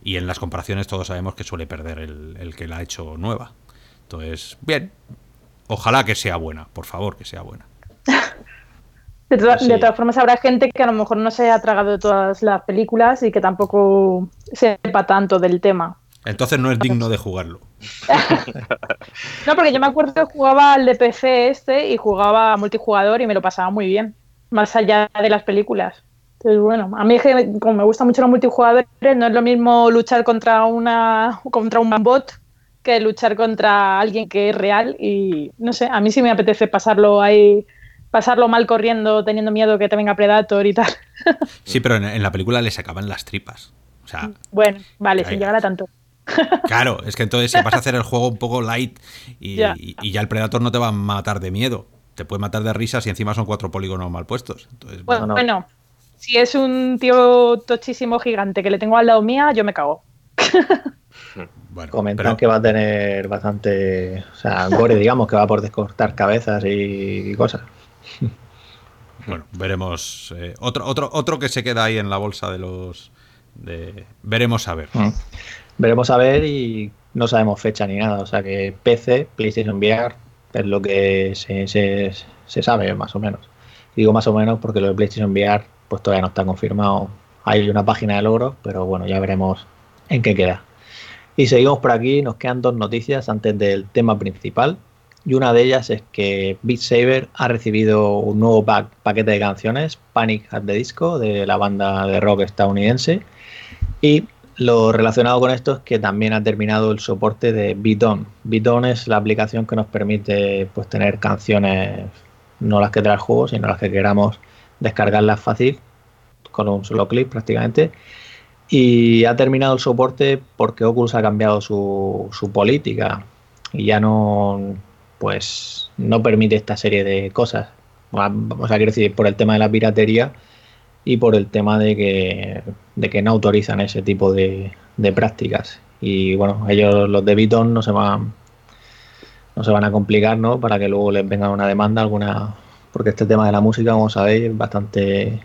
Y en las comparaciones todos sabemos que suele perder el, que la ha hecho nueva. Entonces, bien. Ojalá que sea buena, por favor, que sea buena. De, todas formas, habrá gente que a lo mejor no se haya tragado todas las películas y que tampoco sepa tanto del tema. Entonces no es digno de jugarlo. no, porque yo me acuerdo que jugaba al de PC este y jugaba multijugador y me lo pasaba muy bien, más allá de las películas. Entonces, bueno, a mí como me gusta mucho los multijugadores, no es lo mismo luchar contra una contra un bot que luchar contra alguien que es real y no sé, a mí sí me apetece pasarlo ahí pasarlo mal corriendo, teniendo miedo que te venga Predator y tal. Sí, pero en, la película le sacaban las tripas. O sea, bueno, vale, sin llegar a tanto. Claro, es que entonces si vas a hacer el juego un poco light y ya. el Predator no te va a matar de miedo, te puede matar de risas y encima son cuatro polígonos mal puestos. Entonces, bueno, bueno, si es un tío tochísimo gigante que le tengo al lado mía, yo me cago. Bueno, Comentan que va a tener bastante, o sea, gore, digamos, que va por descortar cabezas y cosas. Bueno, veremos. Eh, otro, otro, otro que se queda ahí en la bolsa de los. De, veremos a ver. Mm. Veremos a ver y no sabemos fecha ni nada. O sea que PC, PlayStation VR, es lo que se, se, sabe más o menos. Digo más o menos porque lo de PlayStation VR pues todavía no está confirmado. Hay una página de logros, pero bueno, ya veremos en qué queda. Y seguimos por aquí, nos quedan dos noticias antes del tema principal, y una de ellas es que Beat Saber ha recibido un nuevo paquete de canciones, Panic at the Disco, de la banda de rock estadounidense. Y lo relacionado con esto es que también ha terminado el soporte de Beaton. Beaton es la aplicación que nos permite pues, tener canciones, no las que trae el juego, sino las que queramos descargarlas fácil, con un solo clic prácticamente. Y ha terminado el soporte porque Oculus ha cambiado su, su política y ya no pues no permite esta serie de cosas. Vamos a decir, por el tema de la piratería y por el tema de que, de que no autorizan ese tipo de, prácticas. Y bueno, ellos, los de Biton, no se van no se van a complicar, ¿no? Para que luego les venga una demanda, alguna. Porque este tema de la música, como sabéis, es bastante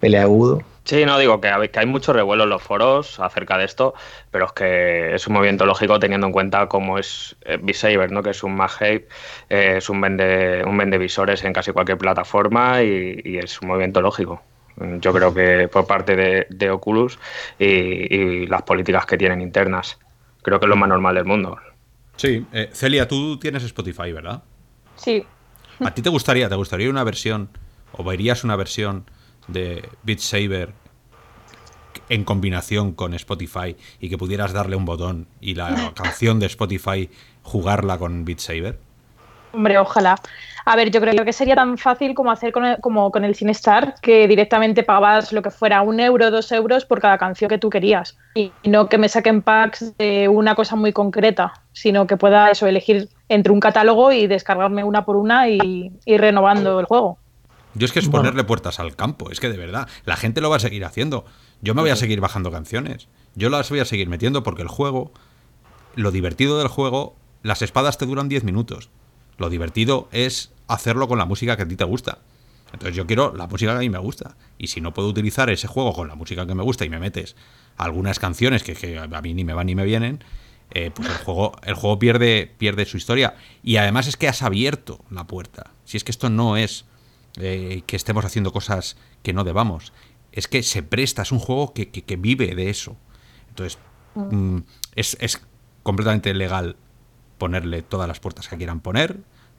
peleagudo Sí, no digo que hay, mucho revuelo en los foros acerca de esto, pero es que es un movimiento lógico teniendo en cuenta cómo es eh, Saber, ¿no? que es un mag eh, es un vende, un vende visores en casi cualquier plataforma y, es un movimiento lógico. Yo creo que por parte de, Oculus y, las políticas que tienen internas. Creo que es lo más normal del mundo. Sí, eh, Celia, tú tienes Spotify, ¿verdad? Sí. ¿A ti te gustaría, te gustaría una versión o verías una versión de Beat Saber en combinación con Spotify y que pudieras darle un botón y la canción de Spotify jugarla con Beat Saber? Hombre, ojalá. A ver, yo creo que sería tan fácil como hacer con el, como con el Cinestar, que directamente pagabas lo que fuera un euro, dos euros por cada canción que tú querías. Y no que me saquen packs de una cosa muy concreta, sino que pueda eso, elegir entre un catálogo y descargarme una por una y ir renovando el juego. Yo es que es ponerle puertas al campo, es que de verdad, la gente lo va a seguir haciendo. Yo me voy a seguir bajando canciones. Yo las voy a seguir metiendo porque el juego, lo divertido del juego, las espadas te duran 10 minutos. Lo divertido es hacerlo con la música que a ti te gusta. Entonces yo quiero la música que a mí me gusta. Y si no puedo utilizar ese juego con la música que me gusta y me metes algunas canciones que, a mí ni me van ni me vienen, eh, pues el juego, el juego pierde, pierde su historia. Y además es que has abierto la puerta. Si es que esto no es eh, que estemos haciendo cosas que no debamos. Es que se presta, es un juego que, vive de eso. Entonces. Mm, es, es, completamente legal ponerle todas las puertas que quieran poner,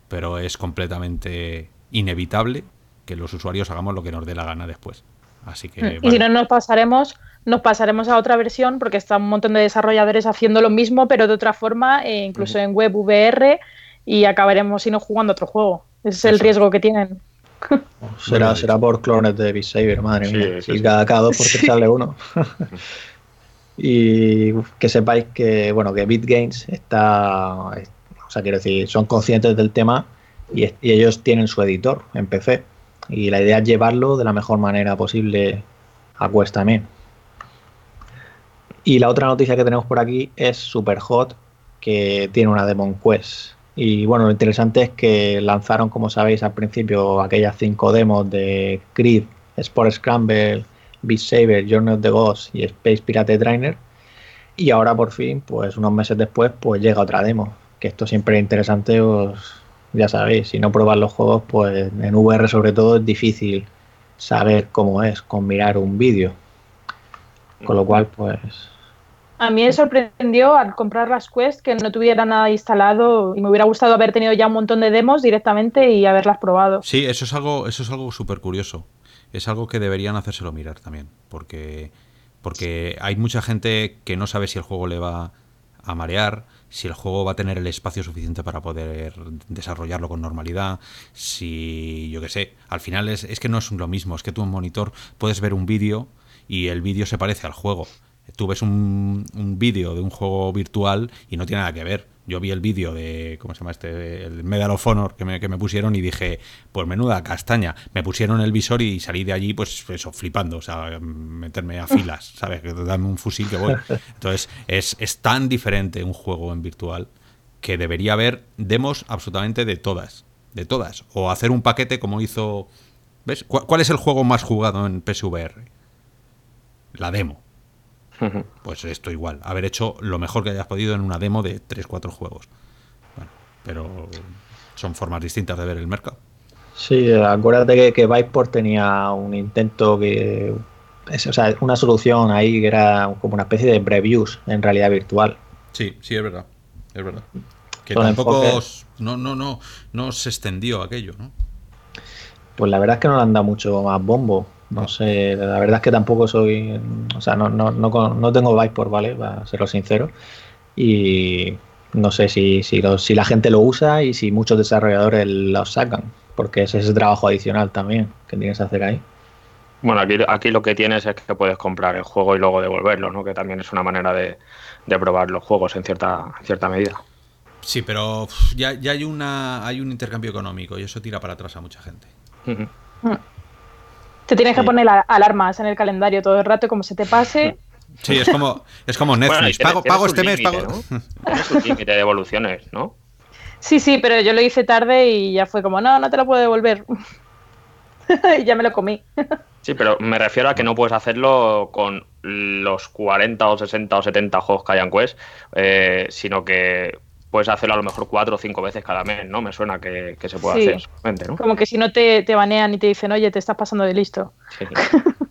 pero es completamente inevitable que los usuarios hagamos lo que nos dé la gana después. Así que, mm. Y si no nos pasaremos, nos pasaremos a otra versión porque está un montón de desarrolladores haciendo lo mismo, pero de otra forma, e incluso en web VR, y acabaremos sino jugando otro juego. Ese es el riesgo que tienen. Será, será por clones de Beat Saber, madre mía. y cada, cada dos por sale uno. y que sepáis que, bueno, que BitGames está. O sea, quiero decir, son conscientes del tema y, ellos tienen su editor en PC. Y la idea es llevarlo de la mejor manera posible a Quest también. Y la otra noticia que tenemos por aquí es Superhot, que tiene una demo en Quest. Y bueno, lo interesante es que lanzaron, como sabéis, al principio aquellas cinco demos de Creed, Sport Scramble, Beat Saber, Journey of the Ghost y Space Pirate Trainer. Y ahora por fin, pues unos meses después, pues llega otra demo. Que esto siempre es interesante, os, ya sabéis, si no pruebas los juegos, pues en VR sobre todo es difícil saber cómo es con mirar un vídeo. Con lo cual, pues a mí me sorprendió al comprar las Quest que no tuviera nada instalado y me hubiera gustado haber tenido ya un montón de demos directamente y haberlas probado. Sí, eso es algo, eso es algo súper curioso. Es algo que deberían hacérselo mirar también, porque, porque hay mucha gente que no sabe si el juego le va a marear, si el juego va a tener el espacio suficiente para poder desarrollarlo con normalidad, si yo qué sé, al final es, es que no es lo mismo, es que tú en monitor puedes ver un vídeo y el vídeo se parece al juego tú ves un, un vídeo de un juego virtual y no tiene nada que ver. Yo vi el vídeo de, ¿cómo se llama este? El Medal of Honor que me, que me pusieron y dije, pues menuda castaña. Me pusieron el visor y salí de allí, pues eso, flipando, o sea, meterme a filas, ¿sabes? Dame un fusil que voy. Entonces, es, es tan diferente un juego en virtual que debería haber demos absolutamente de todas, de todas. O hacer un paquete como hizo... ¿Ves? ¿Cuál es el juego más jugado en PSVR? La demo. Pues esto igual, haber hecho lo mejor que hayas podido en una demo de 3-4 juegos. Bueno, pero son formas distintas de ver el mercado. Sí, acuérdate que, que Viveport tenía un intento que. o sea, una solución ahí que era como una especie de previews en realidad virtual. Sí, sí, es verdad. Es verdad. Que tampoco. No, no, no, no se extendió aquello, ¿no? Pues la verdad es que no le han dado mucho más bombo. No sé, la verdad es que tampoco soy, o sea, no, no, no, no tengo por ¿vale? Para serlo sincero. Y no sé si, si, si la gente lo usa y si muchos desarrolladores lo sacan, porque ese es el trabajo adicional también que tienes que hacer ahí. Bueno, aquí, aquí lo que tienes es que puedes comprar el juego y luego devolverlo, ¿no? Que también es una manera de, probar los juegos en cierta, cierta medida. Sí, pero ya, ya hay, una, hay un intercambio económico y eso tira para atrás a mucha gente. Te tienes que poner alarmas en el calendario todo el rato, como se te pase. Sí, es como, es como Netflix. pago, este mes, pago. Tienes un límite de devoluciones, ¿no? Sí, sí, pero yo lo hice tarde y ya fue como, no, no te lo puedo devolver. y ya me lo comí. sí, pero me refiero a que no puedes hacerlo con los 40 o 60 o 70 juegos que hayan Quest, eh, sino que puedes hacerlo a lo mejor cuatro o cinco veces cada mes, ¿no? Me suena que, se puede hacer ¿no? Como que si no te, banean y te dicen, oye, te estás pasando de listo.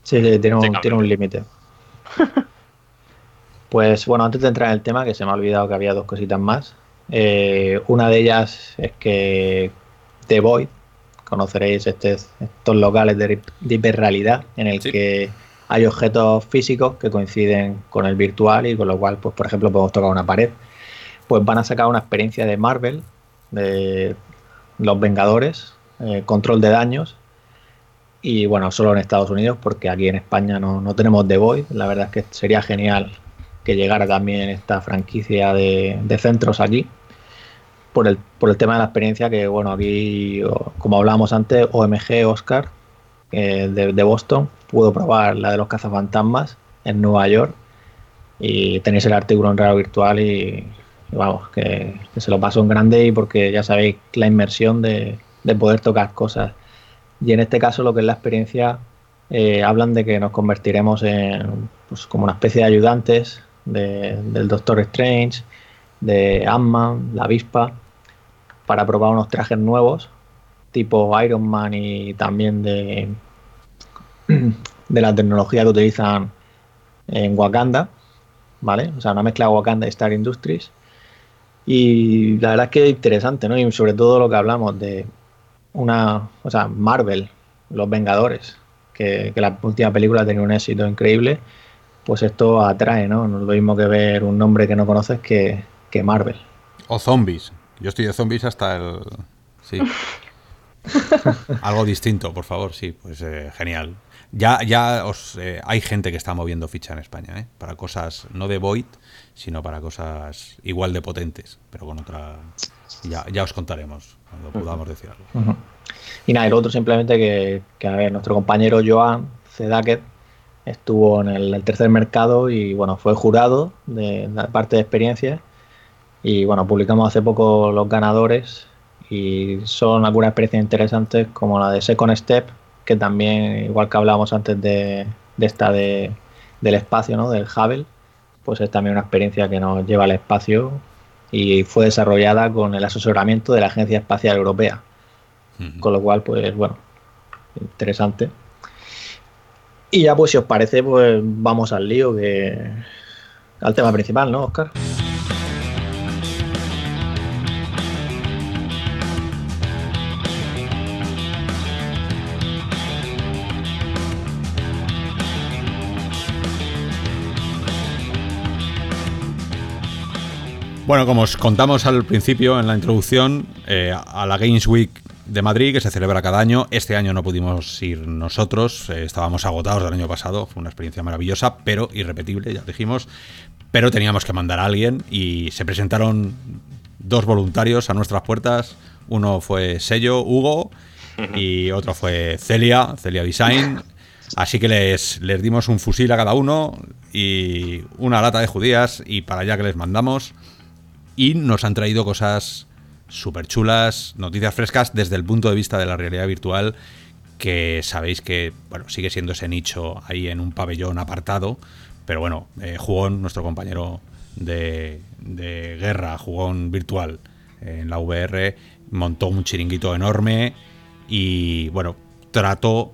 Sí, tiene un, límite. Pues bueno, antes de entrar en el tema, que se me ha olvidado que había dos cositas más. Eh, una de ellas es que The Void, conoceréis este, estos locales de, hiperrealidad en el que hay objetos físicos que coinciden con el virtual y con lo cual, pues por ejemplo, podemos tocar una pared pues van a sacar una experiencia de Marvel, de los Vengadores, eh, control de daños. Y bueno, solo en Estados Unidos, porque aquí en España no, tenemos The Void. La verdad es que sería genial que llegara también esta franquicia de, centros aquí. Por el, por el, tema de la experiencia que, bueno, aquí, como hablábamos antes, OMG Oscar de, de, Boston pudo probar la de los cazafantasmas en Nueva York y tenéis el artículo en realidad virtual y vamos, que, se lo pasó en grande y porque ya sabéis la inmersión de, poder tocar cosas. Y en este caso lo que es la experiencia, eh, hablan de que nos convertiremos en pues, como una especie de ayudantes del Doctor Strange, de Ant-Man, la avispa, para probar unos trajes nuevos, tipo Iron Man y también de, de la tecnología que utilizan en Wakanda, ¿vale? O sea, una mezcla de Wakanda y Star Industries y la verdad es que es interesante, ¿no? Y sobre todo lo que hablamos de una, o sea, Marvel, Los Vengadores, que, la última película ha tenido un éxito increíble, pues esto atrae, ¿no? No es lo mismo que ver un nombre que no conoces que, Marvel. O zombies. Yo estoy de zombies hasta el... Sí. Algo distinto, por favor, sí, pues eh, genial. Ya, ya os, eh, hay gente que está moviendo ficha en España, ¿eh? Para cosas no de Void, sino para cosas igual de potentes, pero con otra... Ya, ya os contaremos cuando podamos decir algo. Y nada, el otro simplemente que, que, a ver, nuestro compañero Joan Zedaket estuvo en el, tercer mercado y bueno, fue jurado de la parte de experiencia. Y bueno, publicamos hace poco los ganadores y son algunas experiencias interesantes como la de Second Step, que también, igual que hablábamos antes de, de esta de, del espacio, ¿no? del Hubble, pues es también una experiencia que nos lleva al espacio y fue desarrollada con el asesoramiento de la Agencia Espacial Europea. Con lo cual, pues bueno, interesante. Y ya pues si os parece, pues vamos al lío, que al tema principal, ¿no, Oscar? Bueno, como os contamos al principio en la introducción, eh, a la Games Week de Madrid, que se celebra cada año. Este año no pudimos ir nosotros, eh, estábamos agotados del año pasado, fue una experiencia maravillosa, pero irrepetible, ya dijimos. Pero teníamos que mandar a alguien y se presentaron dos voluntarios a nuestras puertas. Uno fue Sello, Hugo, y otro fue Celia, Celia Design. Así que les, les dimos un fusil a cada uno y una lata de judías y para allá que les mandamos y nos han traído cosas súper chulas, noticias frescas desde el punto de vista de la realidad virtual, que sabéis que bueno, sigue siendo ese nicho ahí en un pabellón apartado, pero bueno, eh, Jugón, nuestro compañero de, de guerra, Jugón virtual en la VR, montó un chiringuito enorme y bueno, trató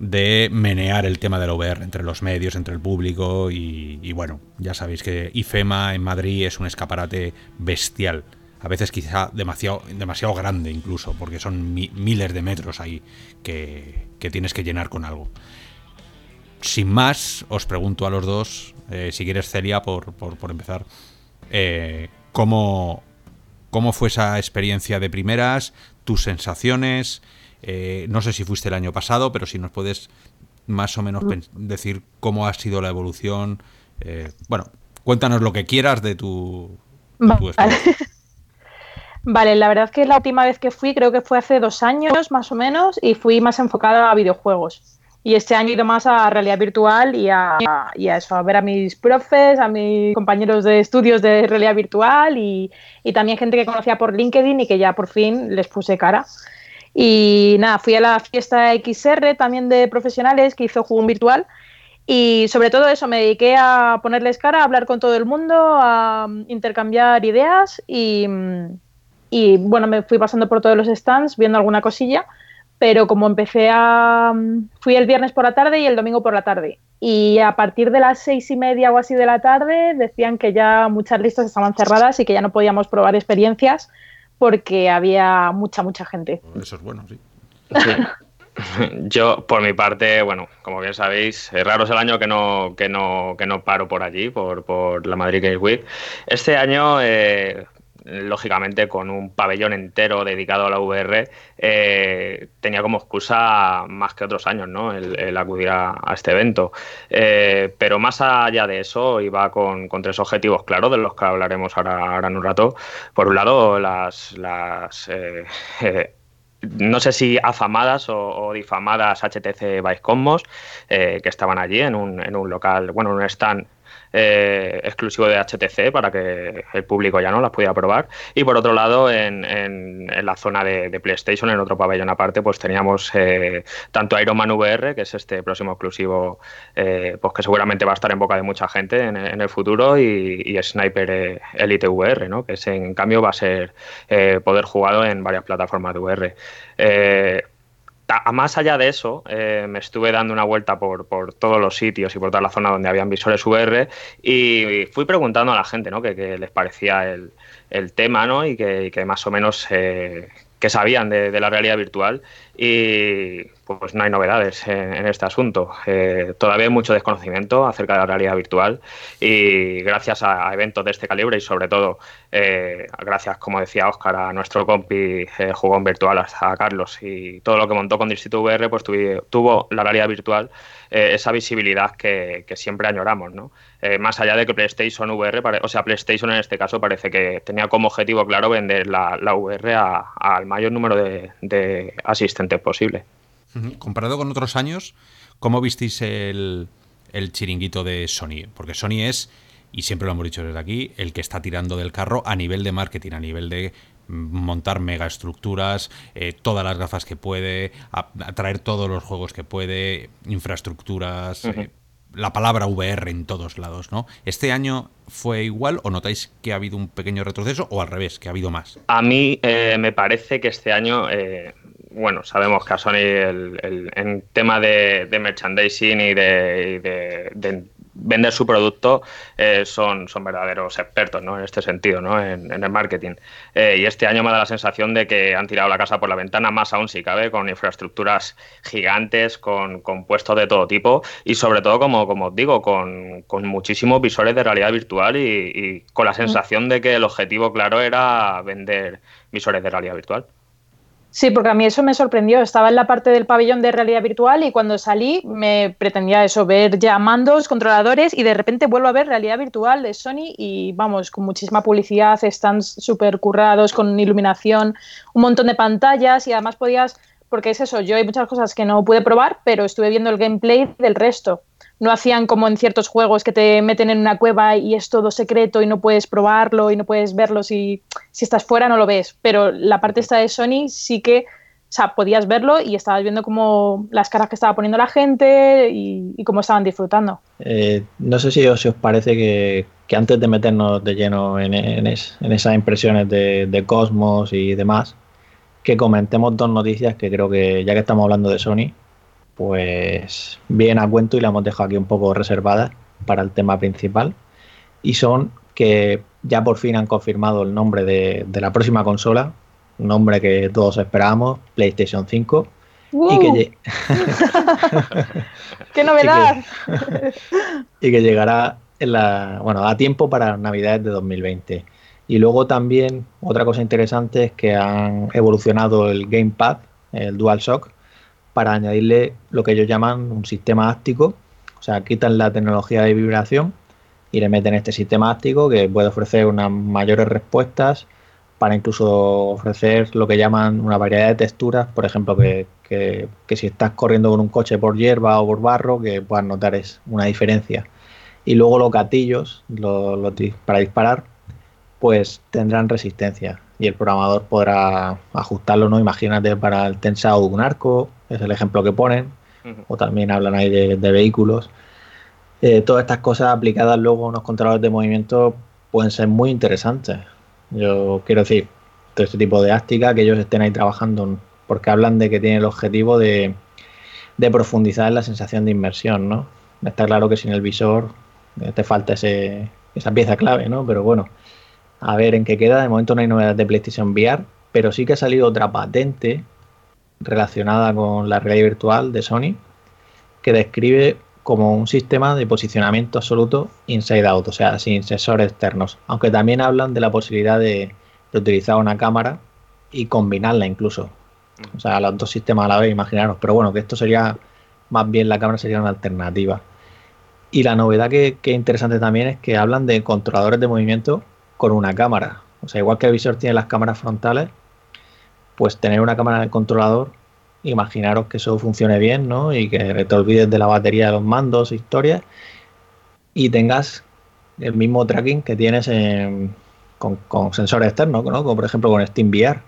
de menear el tema del VR entre los medios, entre el público y, bueno, ya sabéis que IFEMA en Madrid es un escaparate bestial. A veces quizá demasiado, demasiado grande incluso, porque son miles de metros ahí que, tienes que llenar con algo. Sin más, os pregunto a los dos, eh, si quieres Celia, por, por, empezar, eh, ¿cómo, ¿cómo fue esa experiencia de primeras? ¿Tus sensaciones? Eh, no sé si fuiste el año pasado, pero si nos puedes más o menos mm. decir cómo ha sido la evolución. Eh, bueno, cuéntanos lo que quieras de tu, vale. vale, la verdad es que la última vez que fui creo que fue hace dos años más o menos y fui más enfocada a videojuegos. Y este año he ido más a realidad virtual y a, y a, eso, a ver a mis profes, a mis compañeros de estudios de realidad virtual y, y también gente que conocía por LinkedIn y que ya por fin les puse cara. Y nada, fui a la fiesta XR también de profesionales que hizo Jugón Virtual. Y sobre todo eso, me dediqué a ponerles cara, a hablar con todo el mundo, a intercambiar ideas y, y bueno, me fui pasando por todos los stands viendo alguna cosilla, pero como empecé a... fui el viernes por la tarde y el domingo por la tarde. Y a partir de las seis y media o así de la tarde decían que ya muchas listas estaban cerradas y que ya no podíamos probar experiencias porque había mucha, mucha gente. Eso es bueno, sí. Yo, por mi parte, bueno, como bien sabéis, es raro es el año que no, que no, que no paro por allí, por, por la Madrid Games Week. Este año, eh, lógicamente con un pabellón entero dedicado a la VR, eh, tenía como excusa más que otros años ¿no? el, acudir a, este evento. Eh, pero más allá de eso, iba con, tres objetivos claros, de los que hablaremos ahora, en un rato. Por un lado, las... las eh, no sé si afamadas o, difamadas HTC Vice Cosmos, que estaban allí en un, en un local, bueno, en un stand eh, exclusivo de HTC para que el público ya no las pudiera probar. Y por otro lado, en, en, la zona de, PlayStation, en otro pabellón aparte, pues teníamos eh, tanto Iron Man VR, que es este próximo exclusivo, eh, pues que seguramente va a estar en boca de mucha gente en, el futuro, y, Sniper Elite VR, que en cambio va a ser poder jugado en varias plataformas de VR más allá de eso, eh, me estuve dando una vuelta por, todos los sitios y por toda la zona donde habían visores VR y fui preguntando a la gente ¿no? qué les parecía el, tema ¿no? y que, más o menos eh, que sabían de, la realidad virtual. Y pues no hay novedades en, este asunto. Eh, todavía hay mucho desconocimiento acerca de la realidad virtual y gracias a, eventos de este calibre y sobre todo eh, gracias, como decía Oscar, a nuestro compi eh, jugón virtual, a Carlos y todo lo que montó con Distrito VR, pues tuvo la realidad virtual esa visibilidad que, siempre añoramos, ¿no? más allá de que PlayStation VR, o sea, PlayStation en este caso parece que tenía como objetivo claro vender la, VR al mayor número de asistentes posible. Comparado con otros años, ¿cómo visteis el, chiringuito de Sony? Porque Sony es, y siempre lo hemos dicho desde aquí, el que está tirando del carro a nivel de marketing, a nivel de montar megaestructuras, eh, todas las gafas que puede, atraer todos los juegos que puede, infraestructuras, eh, la palabra VR en todos lados, ¿no? ¿Este año fue igual o notáis que ha habido un pequeño retroceso o al revés, que ha habido más? A mí eh, me parece que este año bueno, sabemos que a Sony el, en tema de, merchandising y de, vender su producto eh, son, son verdaderos expertos ¿no? en este sentido, ¿no? en, el marketing. Eh, y este año me da la sensación de que han tirado la casa por la ventana, más aún si cabe, con infraestructuras gigantes, con, con puestos de todo tipo y sobre todo, como, como os digo, con, con muchísimos visores de realidad virtual y, y con la sensación de que el objetivo claro era vender visores de realidad virtual. Sí, porque a mí eso me sorprendió. Estaba en la parte del pabellón de realidad virtual y cuando salí me pretendía eso, ver ya mandos, controladores y de repente vuelvo a ver realidad virtual de Sony y vamos, con muchísima publicidad, están súper currados, con iluminación, un montón de pantallas y además podías, porque es eso, yo hay muchas cosas que no pude probar, pero estuve viendo el gameplay del resto no hacían como en ciertos juegos que te meten en una cueva y es todo secreto y no puedes probarlo y no puedes verlo si, si estás fuera no lo ves. Pero la parte esta de Sony sí que, o sea, podías verlo y estabas viendo como las caras que estaba poniendo la gente y, cómo estaban disfrutando. Eh, no sé si os, os parece que, antes de meternos de lleno en, en, esas impresiones de, de Cosmos y demás, que comentemos dos noticias que creo que ya que estamos hablando de Sony, pues bien a cuento y la hemos dejado aquí un poco reservada para el tema principal. Y son que ya por fin han confirmado el nombre de, la próxima consola, un nombre que todos esperábamos, PlayStation 5. Y que ¡Qué novedad! y, que, llegará en la, bueno, a tiempo para Navidades de 2020. Y luego también otra cosa interesante es que han evolucionado el Gamepad, el DualShock, para añadirle lo que ellos llaman un sistema áptico, o sea, quitan la tecnología de vibración y le meten este sistema áptico que puede ofrecer unas mayores respuestas para incluso ofrecer lo que llaman una variedad de texturas, por ejemplo, que, si estás corriendo con un coche por hierba o por barro, que puedas notar es una diferencia. Y luego los gatillos para disparar, pues tendrán resistencia y el programador podrá ajustarlo, ¿no? Imagínate para el tensado de un arco es el ejemplo que ponen, o también hablan ahí de, vehículos. Eh, todas estas cosas aplicadas luego a unos controladores de movimiento pueden ser muy interesantes. Yo quiero decir, todo este tipo de áctica, que ellos estén ahí trabajando, porque hablan de que tiene el objetivo de, profundizar en la sensación de inmersión, ¿no? Está claro que sin el visor eh, te falta ese, esa pieza clave, ¿no? Pero bueno, a ver en qué queda. De momento no hay novedades de PlayStation VR, pero sí que ha salido otra patente relacionada con la realidad virtual de Sony, que describe como un sistema de posicionamiento absoluto inside out, o sea, sin sensores externos. Aunque también hablan de la posibilidad de, utilizar una cámara y combinarla incluso. O sea, los dos sistemas a la vez, imaginaros. Pero bueno, que esto sería, más bien la cámara sería una alternativa. Y la novedad que, que es interesante también es que hablan de controladores de movimiento con una cámara. O sea, igual que el visor tiene las cámaras frontales, pues tener una cámara en el controlador, imaginaros que eso funcione bien, ¿no? Y que te olvides de la batería de los mandos, historias, y tengas el mismo tracking que tienes con, sensores externos, ¿no? Como por ejemplo con SteamVR,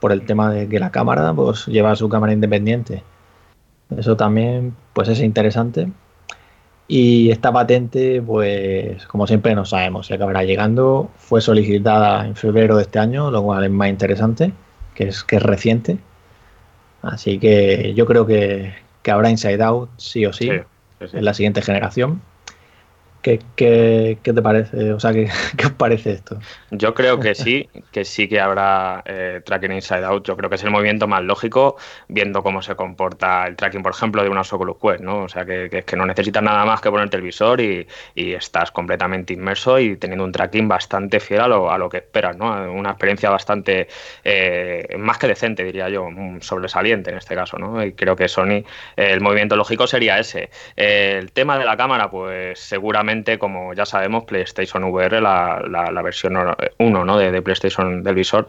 por el tema de que la cámara pues lleva su cámara independiente. Eso también pues es interesante. Y esta patente, pues como siempre no sabemos si acabará llegando. Fue solicitada en febrero de este año, lo cual es más interesante que es, que es reciente. Así que yo creo que, habrá Inside Out sí o sí, en la siguiente generación. ¿Qué, qué, te parece? O sea, ¿qué, ¿qué, os parece esto? Yo creo que sí, que sí que habrá eh, tracking inside out. Yo creo que es el movimiento más lógico, viendo cómo se comporta el tracking, por ejemplo, de una Oculus Quest, ¿no? O sea, que, que, que no necesitas nada más que poner el visor y, y, estás completamente inmerso y teniendo un tracking bastante fiel a lo, a lo que esperas, ¿no? Una experiencia bastante, eh, más que decente, diría yo, sobresaliente en este caso, ¿no? Y creo que Sony, eh, el movimiento lógico sería ese. el tema de la cámara, pues seguramente como ya sabemos, PlayStation VR, la, la, versión 1 ¿no? de, PlayStation del visor,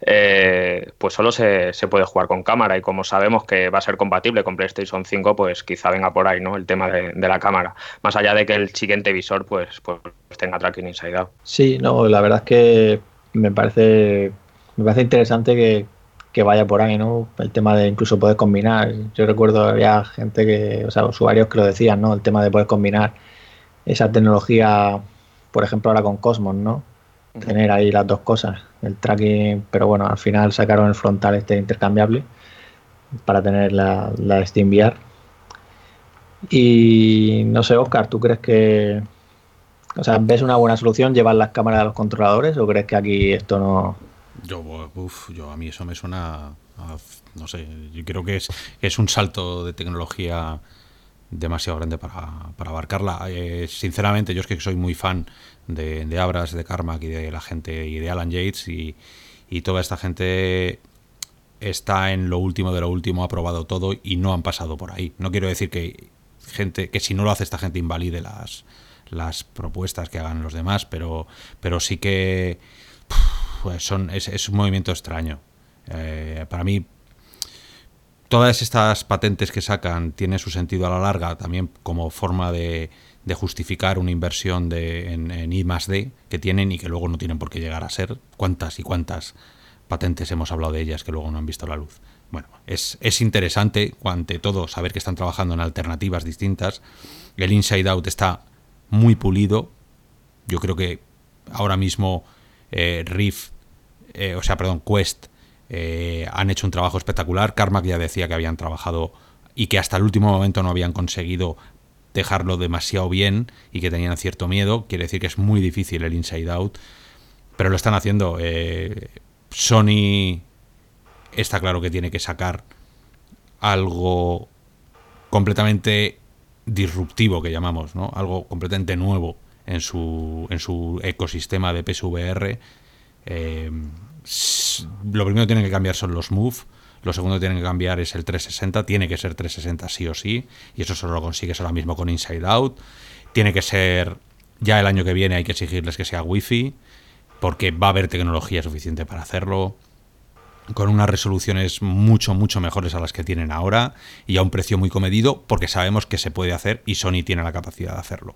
eh, pues solo se, puede jugar con cámara y como sabemos que va a ser compatible con PlayStation 5, pues quizá venga por ahí ¿no? el tema de, de la cámara, más allá de que el siguiente visor pues, pues tenga tracking inside out. Sí, no, la verdad es que me parece, me parece interesante que, que vaya por ahí, ¿no? El tema de incluso poder combinar. Yo recuerdo había gente que, o sea, usuarios que lo decían, ¿no? El tema de poder combinar esa tecnología, por ejemplo, ahora con Cosmos, ¿no? Tener ahí las dos cosas, el tracking, pero bueno, al final sacaron el frontal este intercambiable para tener la, la Steam VR. Y no sé, Oscar, ¿tú crees que, o sea, ves una buena solución llevar las cámaras a los controladores o crees que aquí esto no... Yo, uf, yo a mí eso me suena, a, no sé, yo creo que es, es un salto de tecnología demasiado grande para, para abarcarla. Eh, sinceramente, yo es que soy muy fan de, de, Abras, de Carmack y de la gente y de Alan Yates y, y, toda esta gente está en lo último de lo último, ha probado todo y no han pasado por ahí. No quiero decir que gente que si no lo hace esta gente invalide las, las propuestas que hagan los demás, pero, pero sí que son, es, es un movimiento extraño. Eh, para mí todas estas patentes que sacan tienen su sentido a la larga también como forma de, de justificar una inversión de, en, en, I más D que tienen y que luego no tienen por qué llegar a ser. ¿Cuántas y cuántas patentes hemos hablado de ellas que luego no han visto la luz? Bueno, es, es interesante, ante todo, saber que están trabajando en alternativas distintas. El Inside Out está muy pulido. Yo creo que ahora mismo eh, Rift, eh, o sea, perdón, Quest, eh, han hecho un trabajo espectacular. Carmack ya decía que habían trabajado y que hasta el último momento no habían conseguido dejarlo demasiado bien y que tenían cierto miedo. Quiere decir que es muy difícil el Inside Out, pero lo están haciendo. Eh, Sony está claro que tiene que sacar algo completamente disruptivo que llamamos, ¿no? Algo completamente nuevo en su, en su ecosistema de PSVR. Eh, lo primero que tienen que cambiar son los Move. Lo segundo que tienen que cambiar es el 360. Tiene que ser 360 sí o sí. Y eso solo lo consigues ahora mismo con Inside Out. Tiene que ser. Ya el año que viene hay que exigirles que sea Wi-Fi. Porque va a haber tecnología suficiente para hacerlo. Con unas resoluciones mucho, mucho mejores a las que tienen ahora. Y a un precio muy comedido. Porque sabemos que se puede hacer y Sony tiene la capacidad de hacerlo.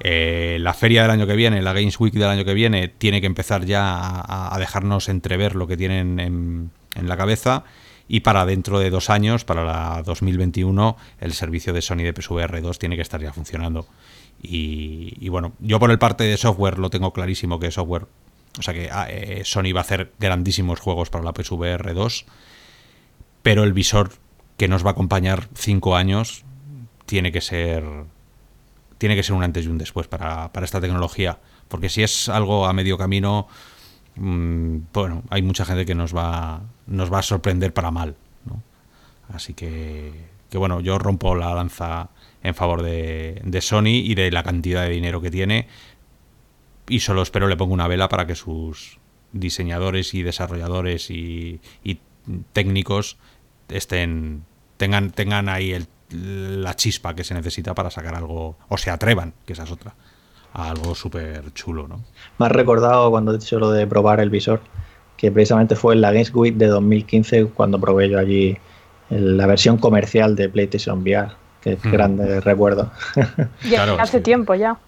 Eh, la feria del año que viene, la Games Week del año que viene, tiene que empezar ya a, dejarnos entrever lo que tienen en, la cabeza. Y para dentro de dos años, para la 2021, el servicio de Sony de PSVR 2 tiene que estar ya funcionando. Y, bueno, yo por el parte de software lo tengo clarísimo que software, o sea que eh, Sony va a hacer grandísimos juegos para la PSVR 2, pero el visor que nos va a acompañar cinco años tiene que ser tiene que ser un antes y un después para, para esta tecnología. Porque si es algo a medio camino, mmm, bueno, hay mucha gente que nos va, nos va a sorprender para mal. ¿no? Así que, que, bueno, yo rompo la lanza en favor de, de, Sony y de la cantidad de dinero que tiene. Y solo espero le pongo una vela para que sus diseñadores y desarrolladores y, y técnicos estén tengan, tengan ahí el la chispa que se necesita para sacar algo, o se atrevan, que esa es otra, a algo súper chulo, ¿no? Me has recordado cuando he dicho lo de probar el visor, que precisamente fue en la Games Week de 2015 cuando probé yo allí la versión comercial de PlayStation VR, que es hmm. grande recuerdo. Ya claro, hace sí. tiempo ya.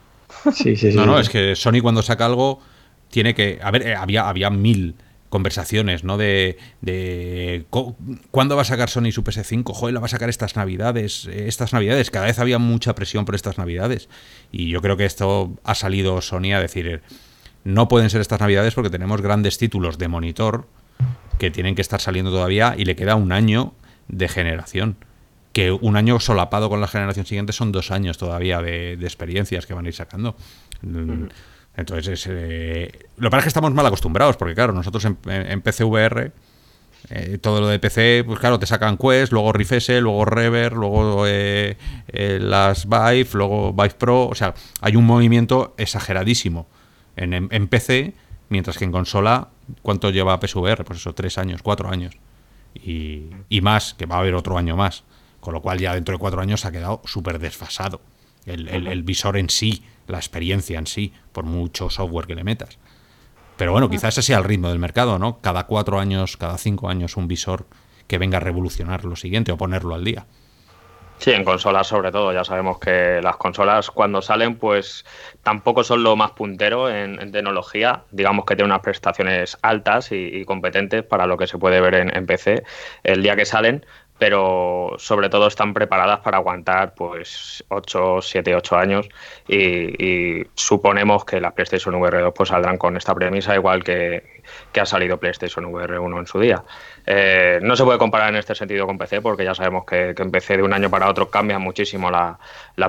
Sí, sí, sí. No, no, es que Sony cuando saca algo tiene que... A ver, eh, había, había mil conversaciones, ¿no? De, de cuándo va a sacar Sony su PS5, joder, la va a sacar estas navidades, estas navidades, cada vez había mucha presión por estas navidades. Y yo creo que esto ha salido Sony a decir, no pueden ser estas navidades porque tenemos grandes títulos de monitor que tienen que estar saliendo todavía y le queda un año de generación. que un año solapado con la generación siguiente son dos años todavía de, experiencias que van a ir sacando. Entonces, eh, lo que pasa es que estamos mal acostumbrados, porque claro, nosotros en, PCVR, eh, todo lo de PC, pues claro, te sacan Quest, luego Rifese, luego Rever, luego eh, las Vive, luego Vive Pro, o sea, hay un movimiento exageradísimo en, en, PC, mientras que en consola, ¿cuánto lleva PSVR? Pues eso, tres años, cuatro años. Y, y más, que va a haber otro año más. Con lo cual ya dentro de cuatro años ha quedado súper desfasado. El, visor en sí, la experiencia en sí, por mucho software que le metas. Pero bueno, quizás ese sea el ritmo del mercado, ¿no? Cada cuatro años, cada cinco años un visor que venga a revolucionar lo siguiente o ponerlo al día. Sí, en consolas sobre todo. Ya sabemos que las consolas cuando salen, pues tampoco son lo más puntero en, tecnología. Digamos que tienen unas prestaciones altas y, competentes para lo que se puede ver en, en, PC el día que salen, pero sobre todo están preparadas para aguantar pues 8, 7, 8 años y, suponemos que las PlayStation VR 2 pues saldrán con esta premisa igual que, que ha salido PlayStation VR 1 en su día. Eh, no se puede comparar en este sentido con PC porque ya sabemos que, en PC de un año para otro cambia muchísimo la,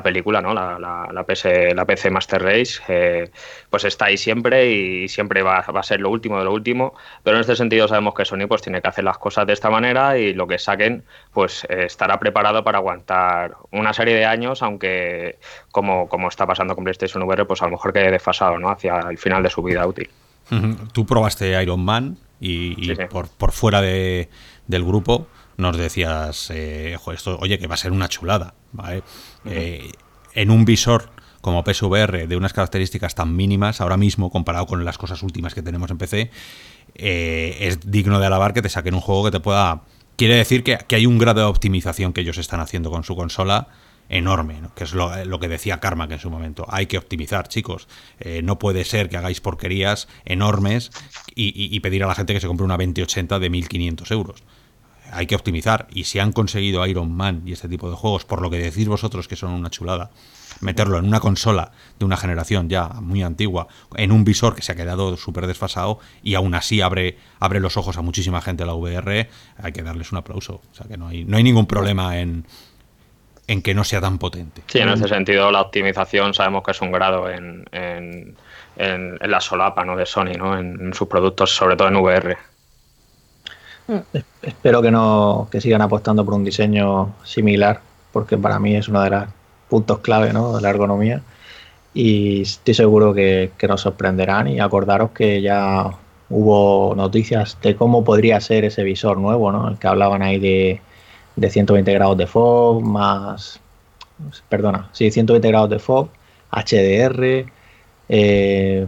película, ¿no? La, la, PC, la PC Master Race eh, pues está ahí siempre y siempre va, a ser lo último de lo último, pero en este sentido sabemos que Sony pues tiene que hacer las cosas de esta manera y lo que saquen pues eh, estará preparado para aguantar una serie de años, aunque como, como está pasando con PlayStation VR, pues a lo mejor quede desfasado ¿no? hacia el final de su vida útil. Tú probaste Iron Man y, Por, por, fuera de, del grupo nos decías, eh, esto, oye, que va a ser una chulada. Eh, en un visor como PSVR de unas características tan mínimas ahora mismo comparado con las cosas últimas que tenemos en PC, eh, es digno de alabar que te saquen un juego que te pueda... Quiere decir que, que hay un grado de optimización que ellos están haciendo con su consola enorme, que es lo, que decía Karma que en su momento. Hay que optimizar, chicos. Eh, no puede ser que hagáis porquerías enormes y, pedir a la gente que se compre una 2080 de 1500 euros. Hay que optimizar. Y si han conseguido Iron Man y este tipo de juegos, por lo que decís vosotros que son una chulada, meterlo en una consola de una generación ya muy antigua, en un visor que se ha quedado súper desfasado y aún así abre, abre los ojos a muchísima gente a la VR, hay que darles un aplauso. O sea que no hay, no hay ningún problema en, en que no sea tan potente. Sí, en ese sentido la optimización sabemos que es un grado en, en, en, la solapa ¿no? de Sony, ¿no? en, sus productos, sobre todo en VR. Espero que no que sigan apostando por un diseño similar, porque para mí es uno de los puntos clave ¿no? de la ergonomía. Y estoy seguro que, que nos sorprenderán. Y acordaros que ya hubo noticias de cómo podría ser ese visor nuevo, ¿no? El que hablaban ahí de, de 120 grados de FOV, más, perdona, sí, 120 grados de FOV, HDR, eh,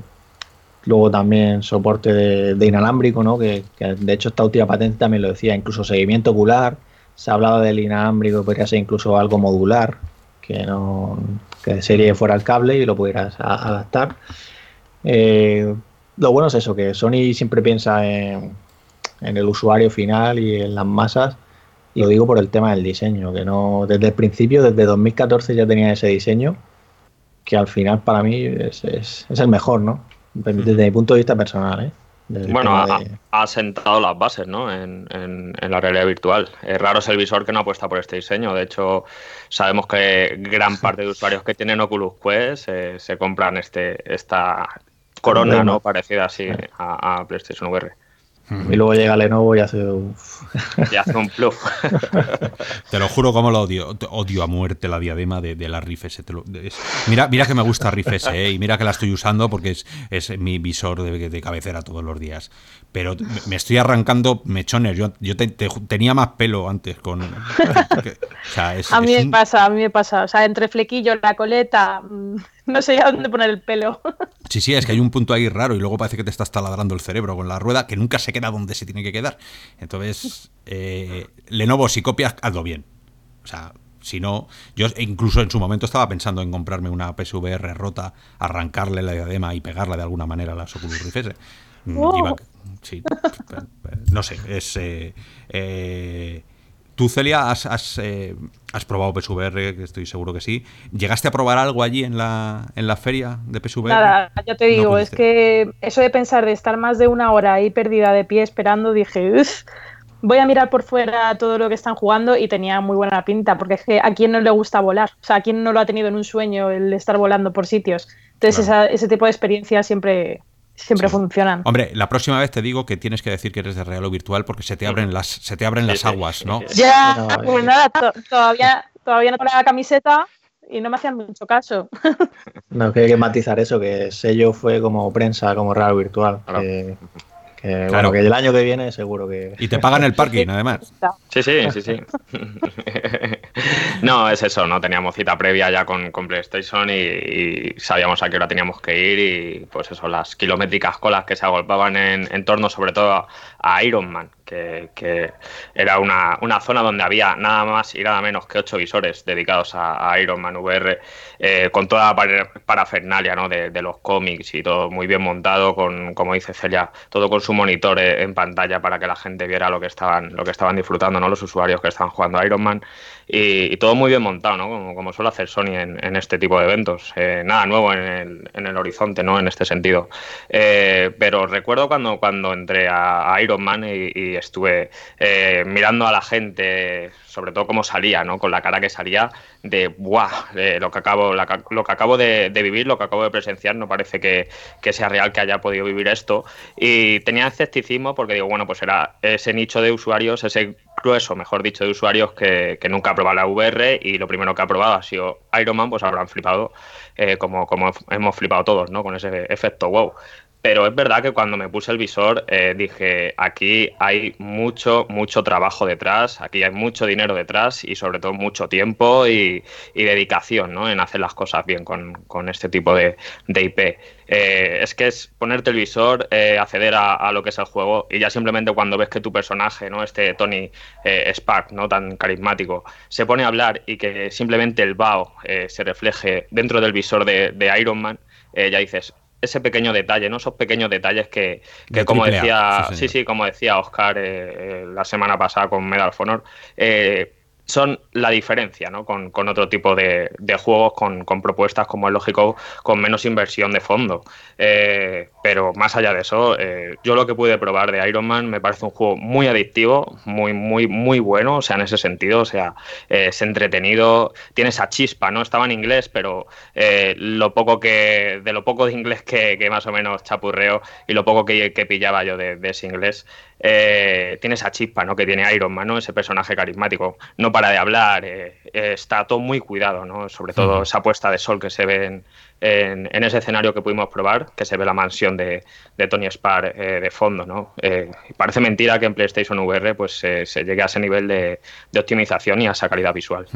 luego también soporte de, inalámbrico, ¿no? Que, de hecho esta última patente también lo decía, incluso seguimiento ocular, se hablaba del inalámbrico, podría ser incluso algo modular, que no que de serie fuera el cable y lo pudieras adaptar. Eh, lo bueno es eso, que Sony siempre piensa en, el usuario final y en las masas lo digo por el tema del diseño, que no desde el principio, desde 2014 ya tenía ese diseño, que al final para mí es, es, el mejor, ¿no? Desde mi punto de vista personal, ¿eh? bueno, ha, sentado las bases ¿no? En, en, la realidad virtual. Es raro es el visor que no apuesta por este diseño. De hecho, sabemos que gran parte de usuarios que tienen Oculus Quest eh, se compran este esta corona no parecida así a, a PlayStation VR. Y luego llega Lenovo y hace un... y hace un plug. te lo juro como lo odio. Odio a muerte la diadema de, la Riff S. mira, mira que me gusta Riff S, ¿eh? y mira que la estoy usando porque es, es mi visor de, cabecera todos los días. Pero me estoy arrancando mechones. Yo, yo tenía más pelo antes con... a mí me pasa, a mí me pasa. O sea, entre flequillo, la coleta... No sé a dónde poner el pelo. Sí, sí, es que hay un punto ahí raro y luego parece que te estás taladrando el cerebro con la rueda que nunca se queda donde se tiene que quedar. Entonces, eh, Lenovo, si copias, hazlo bien. O sea, si no, yo incluso en su momento estaba pensando en comprarme una PSVR rota, arrancarle la diadema y pegarla de alguna manera a las Oculus Rift S. Mm, oh. sí, no sé, es... Eh, eh, Tú, Celia, has, eh, has, probado PSVR, que estoy seguro que sí. ¿Llegaste a probar algo allí en la, en la feria de PSVR? Nada, ya te digo, es que eso de pensar de estar más de una hora ahí perdida de pie esperando, dije, uff, voy a mirar por fuera todo lo que están jugando y tenía muy buena pinta, porque es que a quién no le gusta volar, o sea, a quién no lo ha tenido en un sueño el estar volando por sitios. Entonces, ese tipo de experiencias siempre, siempre funcionan. Hombre, la próxima vez te digo que tienes que decir que eres de real o virtual porque se te abren las, se te abren las aguas, ¿no? Ya, pues nada, todavía, todavía no tengo la camiseta y no me hacían mucho caso. No, que hay que matizar eso, que sello fue como prensa, como real virtual. Que, claro. que el año que viene seguro que. Y te pagan el parking, además. Sí, sí, sí, sí. no, es eso, no teníamos cita previa ya con, con PlayStation y, sabíamos a qué hora teníamos que ir y pues eso, las kilométricas colas que se agolpaban en, en torno sobre todo a Iron Man, que, era una, zona donde había nada más y nada menos que ocho visores dedicados a, Iron Man VR, eh, con toda la parafernalia ¿no? de, los cómics y todo muy bien montado, con, como dice Celia, todo con su monitor eh, en pantalla para que la gente viera lo que estaban, lo que estaban disfrutando, ¿no? los usuarios que estaban jugando a Iron Man. Y, todo muy bien montado, ¿no? Como, como suele hacer Sony en, este tipo de eventos. Eh, nada nuevo en el, en el, horizonte, ¿no? En este sentido. pero recuerdo cuando, cuando entré a, Iron Man y estuve eh, mirando a la gente, sobre todo cómo salía, ¿no? Con la cara que salía de, ¡buah! lo que acabo, lo que acabo de, vivir, lo que acabo de presenciar, no parece que, sea real que haya podido vivir esto. Y tenía escepticismo porque digo, bueno, pues era ese nicho de usuarios, ese grueso, mejor dicho, de usuarios que, nunca ha probado la VR y lo primero que ha probado ha sido Iron Man, pues habrán flipado eh, como, como hemos flipado todos, ¿no? Con ese efecto wow. Pero es verdad que cuando me puse el visor eh, dije, aquí hay mucho, mucho trabajo detrás, aquí hay mucho dinero detrás y sobre todo mucho tiempo y, dedicación ¿no? en hacer las cosas bien con, este tipo de, IP. Eh, es que es ponerte el visor, eh, acceder a, lo que es el juego y ya simplemente cuando ves que tu personaje, ¿no? este Tony Spark, ¿no? tan carismático, se pone a hablar y que simplemente el BAO se refleje dentro del visor de, de Iron Man, ya dices, ese pequeño detalle, ¿no? Esos pequeños detalles que, como decía, sí, sí, como decía Oscar eh, eh, la semana pasada con Medal of Honor, eh, son la diferencia ¿no? con, otro tipo de, juegos, con, propuestas, como es lógico, con menos inversión de fondo. Eh, pero más allá de eso, eh, yo lo que pude probar de Iron Man me parece un juego muy adictivo, muy, muy, muy bueno, o sea, en ese sentido, o sea, eh, es entretenido, tiene esa chispa, ¿no? Estaba en inglés, pero lo poco que, de lo poco de inglés que, más o menos chapurreo y lo poco que, pillaba yo de, de ese inglés, eh, tiene esa chispa ¿no? que tiene Iron Man, ¿no? ese personaje carismático. No para de hablar, eh, está todo muy cuidado, ¿no? sobre todo esa puesta de sol que se ve en, en, ese escenario que pudimos probar, que se ve la mansión de, de Tony Spar eh, de fondo. ¿no? parece mentira que en PlayStation VR pues, se llegue a ese nivel de, de, optimización y a esa calidad visual.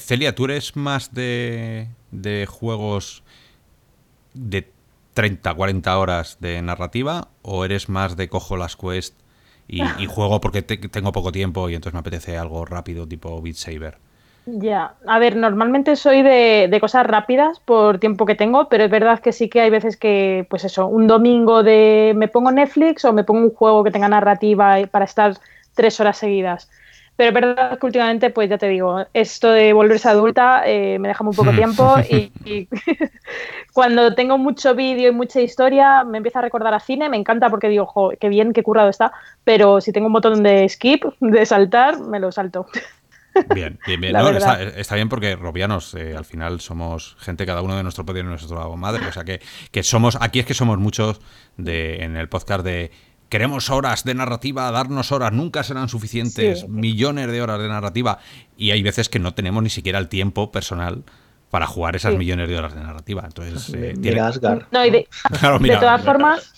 Celia, ¿tú eres más de, de juegos de 30, 40 horas de narrativa o eres más de cojo las quests y, juego porque tengo poco tiempo y entonces me apetece algo rápido tipo Beat Saber? Ya, a ver, normalmente soy de, de, cosas rápidas por tiempo que tengo, pero es verdad que sí que hay veces que, pues eso, un domingo de me pongo Netflix o me pongo un juego que tenga narrativa para estar tres horas seguidas. Pero es verdad que últimamente, pues ya te digo, esto de volverse adulta eh, me deja muy poco tiempo y, cuando tengo mucho vídeo y mucha historia me empieza a recordar a cine, me encanta porque digo, jo, qué bien, qué currado está, pero si tengo un botón de skip, de saltar, me lo salto. Bien, bien, bien. está, bien porque robianos, eh, al final somos gente, cada uno de nuestro poder y nuestro madre. O sea que, que somos, aquí es que somos muchos de, en el podcast de queremos horas de narrativa, darnos horas, nunca serán suficientes, millones de horas de narrativa, y hay veces que no tenemos ni siquiera el tiempo personal para jugar esas millones de horas de narrativa. Entonces, eh, de, todas formas,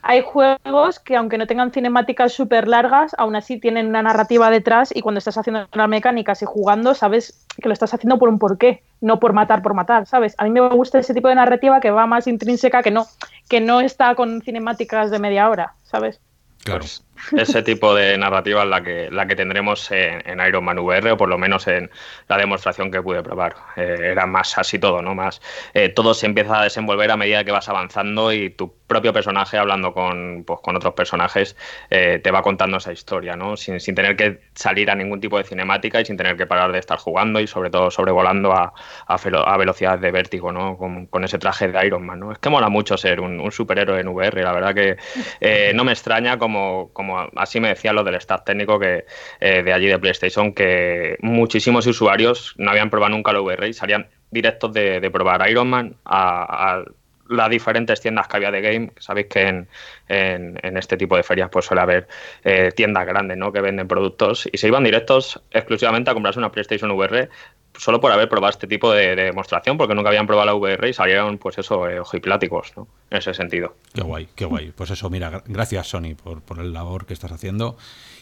hay juegos que aunque no tengan cinemáticas súper largas, aún así tienen una narrativa detrás y cuando estás haciendo las mecánicas y jugando, sabes que lo estás haciendo por un porqué, no por matar por matar, ¿sabes? A mí me gusta ese tipo de narrativa que va más intrínseca que no, que no está con cinemáticas de media hora, ¿sabes? Claro. Pues ese tipo de narrativa es la que, la que tendremos en, Iron Man VR, o por lo menos en la demostración que pude probar. Eh, era más así todo, ¿no? Más eh, todo se empieza a desenvolver a medida que vas avanzando y tu propio personaje, hablando con, pues, con otros personajes, eh, te va contando esa historia, ¿no? Sin, sin, tener que salir a ningún tipo de cinemática y sin tener que parar de estar jugando y sobre todo sobrevolando a, a, velocidad de vértigo, ¿no? Con, con, ese traje de Iron Man, ¿no? Es que mola mucho ser un, superhéroe en VR, la verdad que no me extraña como como, como así me decían los del staff técnico que eh, de allí de PlayStation, que muchísimos usuarios no habían probado nunca la VR y salían directos de, probar Iron Man a, las diferentes tiendas que había de game. Sabéis que en, este tipo de ferias pues suele haber eh, tiendas grandes ¿no? que venden productos y se iban directos exclusivamente a comprarse una PlayStation VR solo por haber probado este tipo de, demostración, porque nunca habían probado la VR y salieron, pues eso, eh, ojipláticos, ¿no? En ese sentido. Qué guay, qué guay. Pues eso, mira, gracias Sony por, por el labor que estás haciendo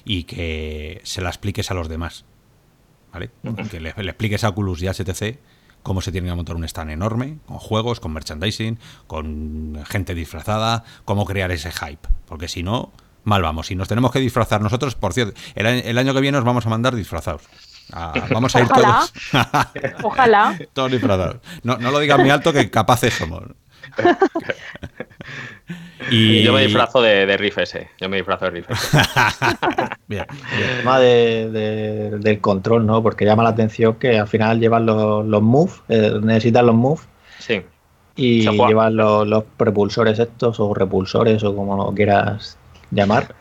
y que se la expliques a los demás, ¿vale? Que le, expliques a Oculus y a STC cómo se tiene que montar un stand enorme, con juegos, con merchandising, con gente disfrazada, cómo crear ese hype, porque si no, mal vamos. Si nos tenemos que disfrazar nosotros, por cierto, el año que viene nos vamos a mandar disfrazados. Ah, vamos a ir todos. Ojalá. todos disfrazados. No, no lo digas muy alto que capaces somos. y... Yo me disfrazo de, Riff ese. Yo me disfrazo de Riff ese. bien, El tema del control, ¿no? Porque llama la atención que al final llevan los, los moves, eh, necesitan los moves. Sí. Y llevan los, los, propulsores estos, o repulsores, o como lo quieras llamar,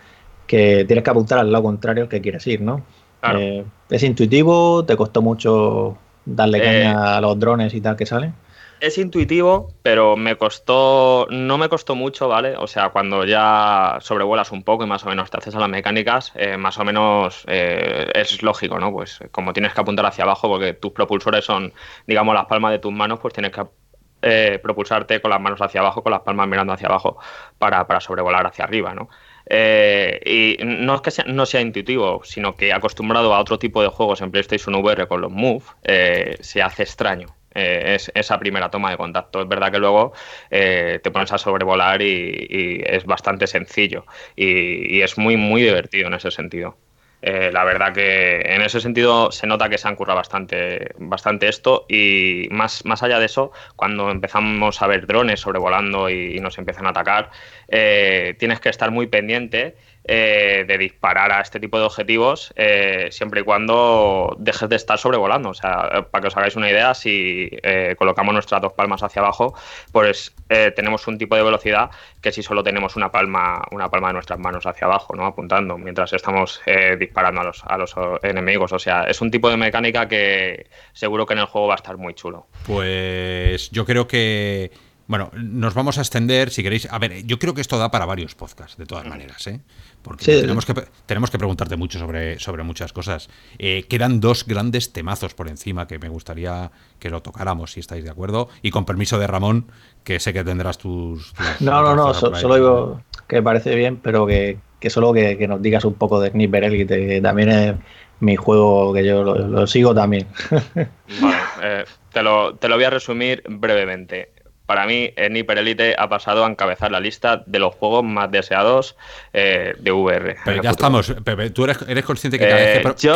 que tienes que apuntar al lado contrario que quieres ir, ¿no? Eh, ¿Es intuitivo? ¿Te costó mucho darle caña eh, a los drones y tal que salen? Es intuitivo, pero me costó, no me costó mucho, ¿vale? O sea, cuando ya sobrevuelas un poco y más o menos te haces a las mecánicas, eh, más o menos es lógico, ¿no? Pues como tienes que apuntar hacia abajo, porque tus propulsores son, digamos, las palmas de tus manos, pues tienes que propulsarte con las manos hacia abajo, con las palmas mirando hacia abajo, para, para sobrevolar hacia arriba, ¿no? Eh, y no es que sea, no sea intuitivo, sino que acostumbrado a otro tipo de juegos en PlayStation VR con los Move, eh, se hace extraño. Eh, es esa primera toma de contacto. Es verdad que luego te pones a sobrevolar y, es bastante sencillo y, es muy, muy divertido en ese sentido. Eh, la verdad que en ese sentido se nota que se han currado bastante, bastante esto y más, más allá de eso, cuando empezamos a ver drones sobrevolando y, nos empiezan a atacar, eh, tienes que estar muy pendiente eh, de disparar a este tipo de objetivos eh, siempre y cuando dejes de estar sobrevolando. O sea, para que os hagáis una idea, si eh, colocamos nuestras dos palmas hacia abajo, pues tenemos un tipo de velocidad que si solo tenemos una palma, una palma de nuestras manos hacia abajo, ¿no? Apuntando, mientras estamos disparando a los, a los enemigos. O sea, es un tipo de mecánica que seguro que en el juego va a estar muy chulo. Pues yo creo que bueno, nos vamos a extender, si queréis. A ver, yo creo que esto da para varios podcasts, de todas maneras, ¿eh? Porque tenemos, que, tenemos que preguntarte mucho sobre, sobre muchas cosas. Eh, quedan dos grandes temazos por encima que me gustaría que lo tocáramos, si estáis de acuerdo. Y con permiso de Ramón, que sé que tendrás tus. no, no, no, solo digo que me parece bien, pero que, solo que, nos digas un poco de Sniper Elite, que también es mi juego que yo lo, sigo también. Vale, eh, te, lo, te lo voy a resumir brevemente para mí, Sniper Elite ha pasado a encabezar la lista de los juegos más deseados eh, de VR. Pero ya estamos, Pepe, tú eres, consciente que cada,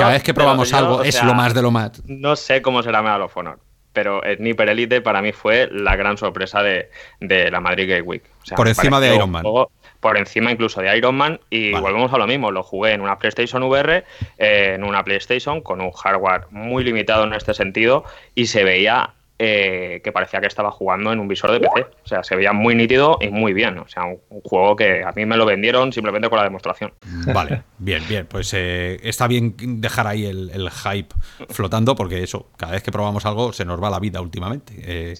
vez, que, eh, probamos algo es lo más de lo más. No sé cómo será Medal of Honor, pero Sniper Elite para mí fue la gran sorpresa de, la Madrid Game Week. por encima de Iron Man. por encima incluso de Iron Man y volvemos a lo mismo, lo jugué en una PlayStation VR, eh, en una PlayStation con un hardware muy limitado en este sentido y se veía eh, que parecía que estaba jugando en un visor de PC. O sea, se veía muy nítido y muy bien. O sea, un, juego que a mí me lo vendieron simplemente con la demostración. Vale, bien, bien. Pues eh, está bien dejar ahí el, hype flotando porque eso, cada vez que probamos algo se nos va la vida últimamente. Eh,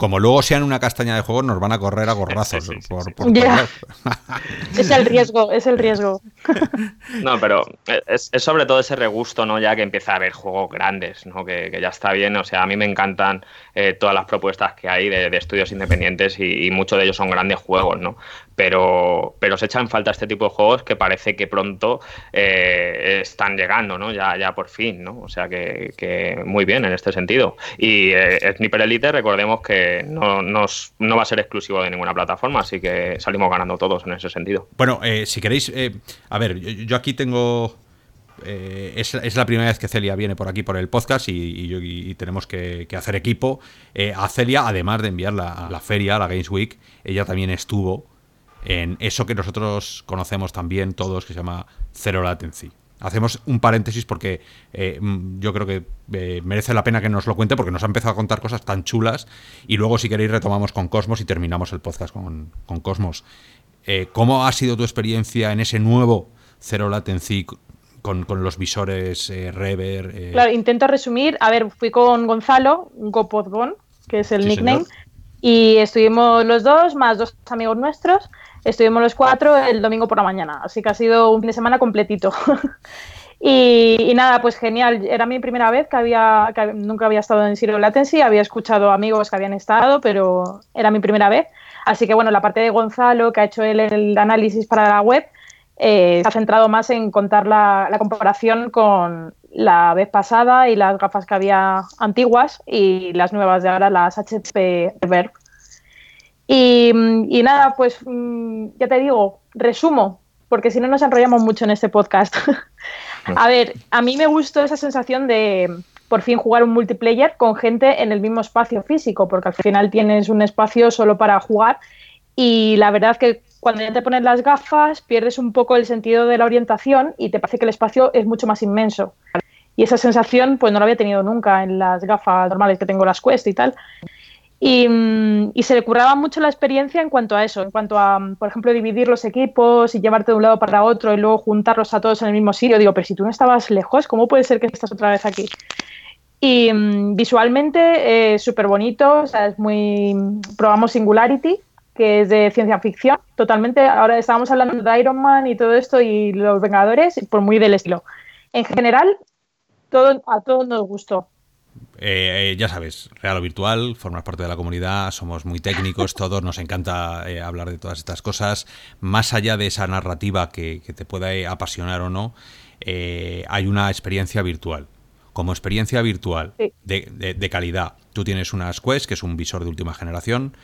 como luego sean una castaña de juego, nos van a correr a gorrazos. es el riesgo, es el riesgo. No, pero es, sobre todo ese regusto, ¿no? Ya que empieza a haber juegos grandes, ¿no? Que, ya está bien. O sea, a mí me encantan eh, todas las propuestas que hay de, estudios independientes y, muchos de ellos son grandes juegos, ¿no? Pero, pero se echan falta este tipo de juegos que parece que pronto eh, están llegando, ¿no? Ya, ya por fin, ¿no? O sea que, muy bien en este sentido. Y eh, Sniper Elite, recordemos que no, nos, no va a ser exclusivo de ninguna plataforma, así que salimos ganando todos en ese sentido. Bueno, eh, si queréis, a ver, yo, aquí tengo... es, la primera vez que Celia viene por aquí por el podcast y, tenemos que, hacer equipo. a Celia, además de enviarla a la feria, a la Games Week, ella también estuvo en eso que nosotros conocemos también todos, que se llama Zero Latency. Hacemos un paréntesis porque eh, mm, yo creo que eh, merece la pena que nos lo cuente porque nos ha empezado a contar cosas tan chulas y luego si queréis retomamos con Cosmos y terminamos el podcast con, Cosmos. Eh, ¿Cómo ha sido tu experiencia en ese nuevo Zero Latency con, los visores Rever? Claro, intento resumir. A ver, fui con Gonzalo, Gopodbon, que es el nickname, y estuvimos los dos, más dos amigos nuestros. Estuvimos los cuatro el domingo por la mañana, así que ha sido un fin de semana completito. y, nada, pues genial. Era mi primera vez que había, nunca había estado en Zero Latency, había escuchado amigos que habían estado, pero era mi primera vez. Así que bueno, la parte de Gonzalo, que ha hecho el, análisis para la web, eh, se ha centrado más en contar la, comparación con la vez pasada y las gafas que había antiguas y las nuevas de ahora, las HP Reverb. Y, nada, pues mm, ya te digo, resumo, porque si no nos enrollamos mucho en este podcast. a ver, a mí me gustó esa sensación de, por fin jugar un multiplayer con gente en el mismo espacio físico, porque al final tienes un espacio solo para jugar y la verdad que cuando ya te pones las gafas pierdes un poco el sentido de la orientación y te parece que el espacio es mucho más inmenso. Y esa sensación pues no la había tenido nunca en las gafas normales que tengo las Quest y tal. Y, mm, y, se le curraba mucho la experiencia en cuanto a eso, en cuanto a, por ejemplo, dividir los equipos y llevarte de un lado para otro y luego juntarlos a todos en el mismo sitio. Digo, pero si tú no estabas lejos, ¿cómo puede ser que estás otra vez aquí? Y mm, visualmente es súper bonito, o sea, es muy... Probamos Singularity, que es de ciencia ficción, totalmente. Ahora estábamos hablando de Iron Man y todo esto y los Vengadores, pues muy del estilo. En general, todo, a todos nos gustó. Eh, eh, ya sabes, real o virtual, formas parte de la comunidad, somos muy técnicos, todos nos encanta eh, hablar de todas estas cosas. Más allá de esa narrativa que, te pueda apasionar o no, hay una experiencia virtual como experiencia virtual de, calidad. Tú tienes unas Quest, que es un visor de última generación,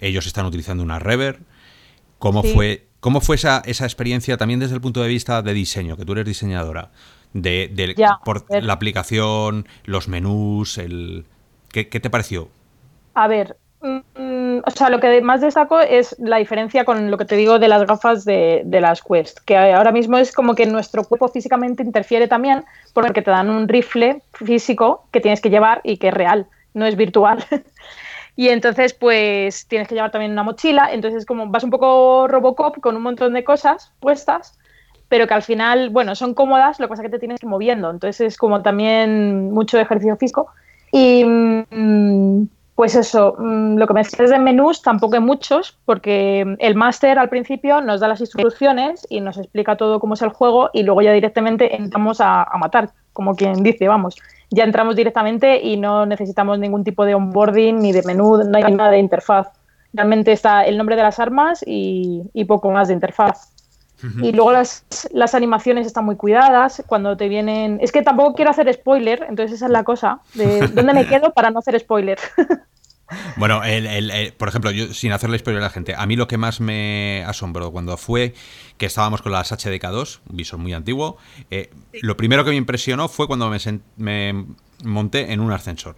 ellos están utilizando una Rever. ¿Cómo fue, cómo fue esa, esa experiencia también desde el punto de vista de diseño, que tú eres diseñadora? De, por la aplicación, los menús, el ¿qué, ¿qué, te pareció? A ver, Mm, o sea, lo que más destaco es la diferencia con lo que te digo de las gafas de, las Quest, que ahora mismo es como que nuestro cuerpo físicamente interfiere también porque te dan un rifle físico que tienes que llevar y que es real, no es virtual. y entonces, pues tienes que llevar también una mochila, entonces como vas un poco Robocop con un montón de cosas puestas, pero que al final, bueno, son cómodas, lo que pasa es que te tienes que moviendo, entonces es como también mucho ejercicio físico. Y mm, pues eso, mm, lo que me decías de menús tampoco hay muchos, porque el máster al principio nos da las instrucciones y nos explica todo cómo es el juego y luego ya directamente entramos a, matar, como quien dice, vamos. Ya entramos directamente y no necesitamos ningún tipo de onboarding ni de menú, no hay nada de interfaz. Realmente está el nombre de las armas y, poco más de interfaz. Y luego las, las, animaciones están muy cuidadas. Cuando te vienen. Es que tampoco quiero hacer spoiler, entonces esa es la cosa. De dónde me quedo para no hacer spoiler. Bueno, el, por ejemplo, yo sin hacerle spoiler a la gente, a mí lo que más me asombró cuando fue que estábamos con las HDK2, un visor muy antiguo, eh, lo primero que me impresionó fue cuando me, monté en un ascensor.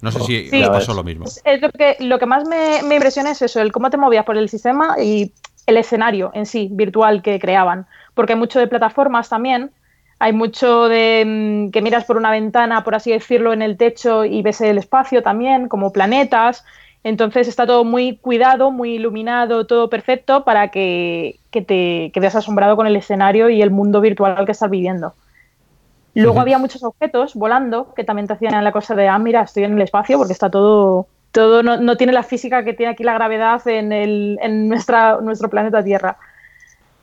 No sé si pasó lo mismo. Es, lo, que, lo que más me, me impresiona es eso, el cómo te movías por el sistema y el escenario en sí, virtual que creaban. Porque hay mucho de plataformas también, hay mucho de mm, que miras por una ventana, por así decirlo, en el techo y ves el espacio también, como planetas. Entonces está todo muy cuidado, muy iluminado, todo perfecto para que, te quedes asombrado con el escenario y el mundo virtual que estás viviendo. Luego había muchos objetos volando que también te hacían la cosa de, ah, mira, estoy en el espacio porque está todo, todo no, no tiene la física que tiene aquí la gravedad en, el, en nuestra, nuestro planeta Tierra.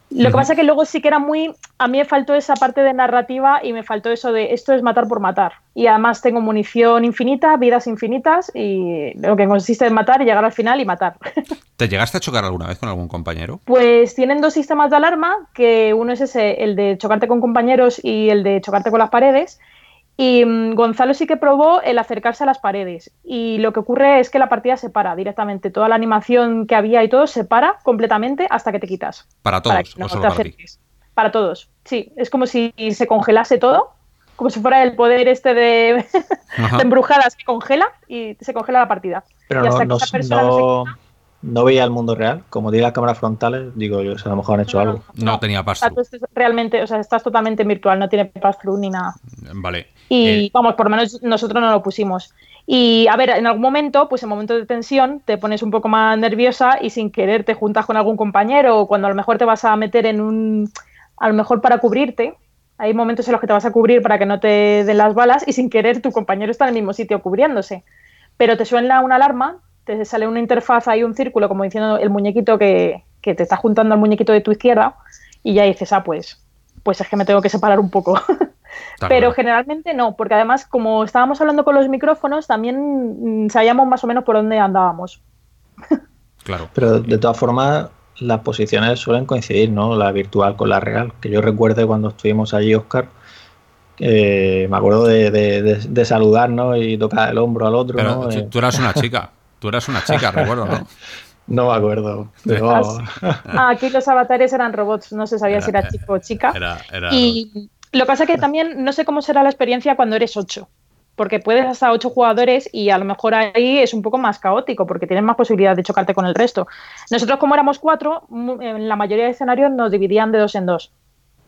Lo que pasa es que luego sí que era muy. A mí me faltó esa parte de narrativa y me faltó eso de esto es matar por matar. Y además tengo munición infinita, vidas infinitas y lo que consiste en matar y llegar al final y matar. ¿Te llegaste a chocar alguna vez con algún compañero? Pues tienen dos sistemas de alarma, que uno es ese, el de chocarte con compañeros y el de chocarte con las paredes. Y mm, Gonzalo sí que probó el acercarse a las paredes. Y lo que ocurre es que la partida se para directamente. Toda la animación que había y todo se para completamente hasta que te quitas. ¿Para todos? o solo para, ti? para todos, sí. Es como si se congelase todo. Como si fuera el poder este de, de embrujadas que congela y se congela la partida. Pero no, no veía el mundo real. Como tiene las cámaras frontales, digo yo, a lo mejor han hecho algo. No, tenía pass Realmente, o sea, estás totalmente virtual, no tiene pass-through ni nada. Vale. Y eh, vamos, por lo menos nosotros no lo pusimos. Y a ver, en algún momento, pues en momentos de tensión, te pones un poco más nerviosa y sin querer te juntas con algún compañero o cuando a lo mejor te vas a meter en un. a lo mejor para cubrirte. Hay momentos en los que te vas a cubrir para que no te den las balas y sin querer tu compañero está en el mismo sitio cubriéndose. Pero te suena una alarma, te sale una interfaz ahí, un círculo, como diciendo el muñequito que, que te está juntando al muñequito de tu izquierda y ya dices, ah, pues, pues es que me tengo que separar un poco. Pero generalmente no, porque además, como estábamos hablando con los micrófonos, también mm, sabíamos más o menos por dónde andábamos. Claro. Pero de todas formas, las posiciones suelen coincidir, ¿no? La virtual con la real. Que yo recuerde cuando estuvimos allí, Oscar, me acuerdo de, de, saludarnos y tocar el hombro al otro. Pero eh. tú eras una chica, tú eras una chica, recuerdo, ¿no? No me acuerdo. Ah, aquí los avatares eran robots, no se sabía si era chico o chica. y lo que pasa es que también no sé cómo será la experiencia cuando eres ocho, porque puedes hasta ocho jugadores y a lo mejor ahí es un poco más caótico porque tienes más posibilidad de chocarte con el resto. Nosotros como éramos cuatro, en la mayoría de escenarios nos dividían de dos en dos.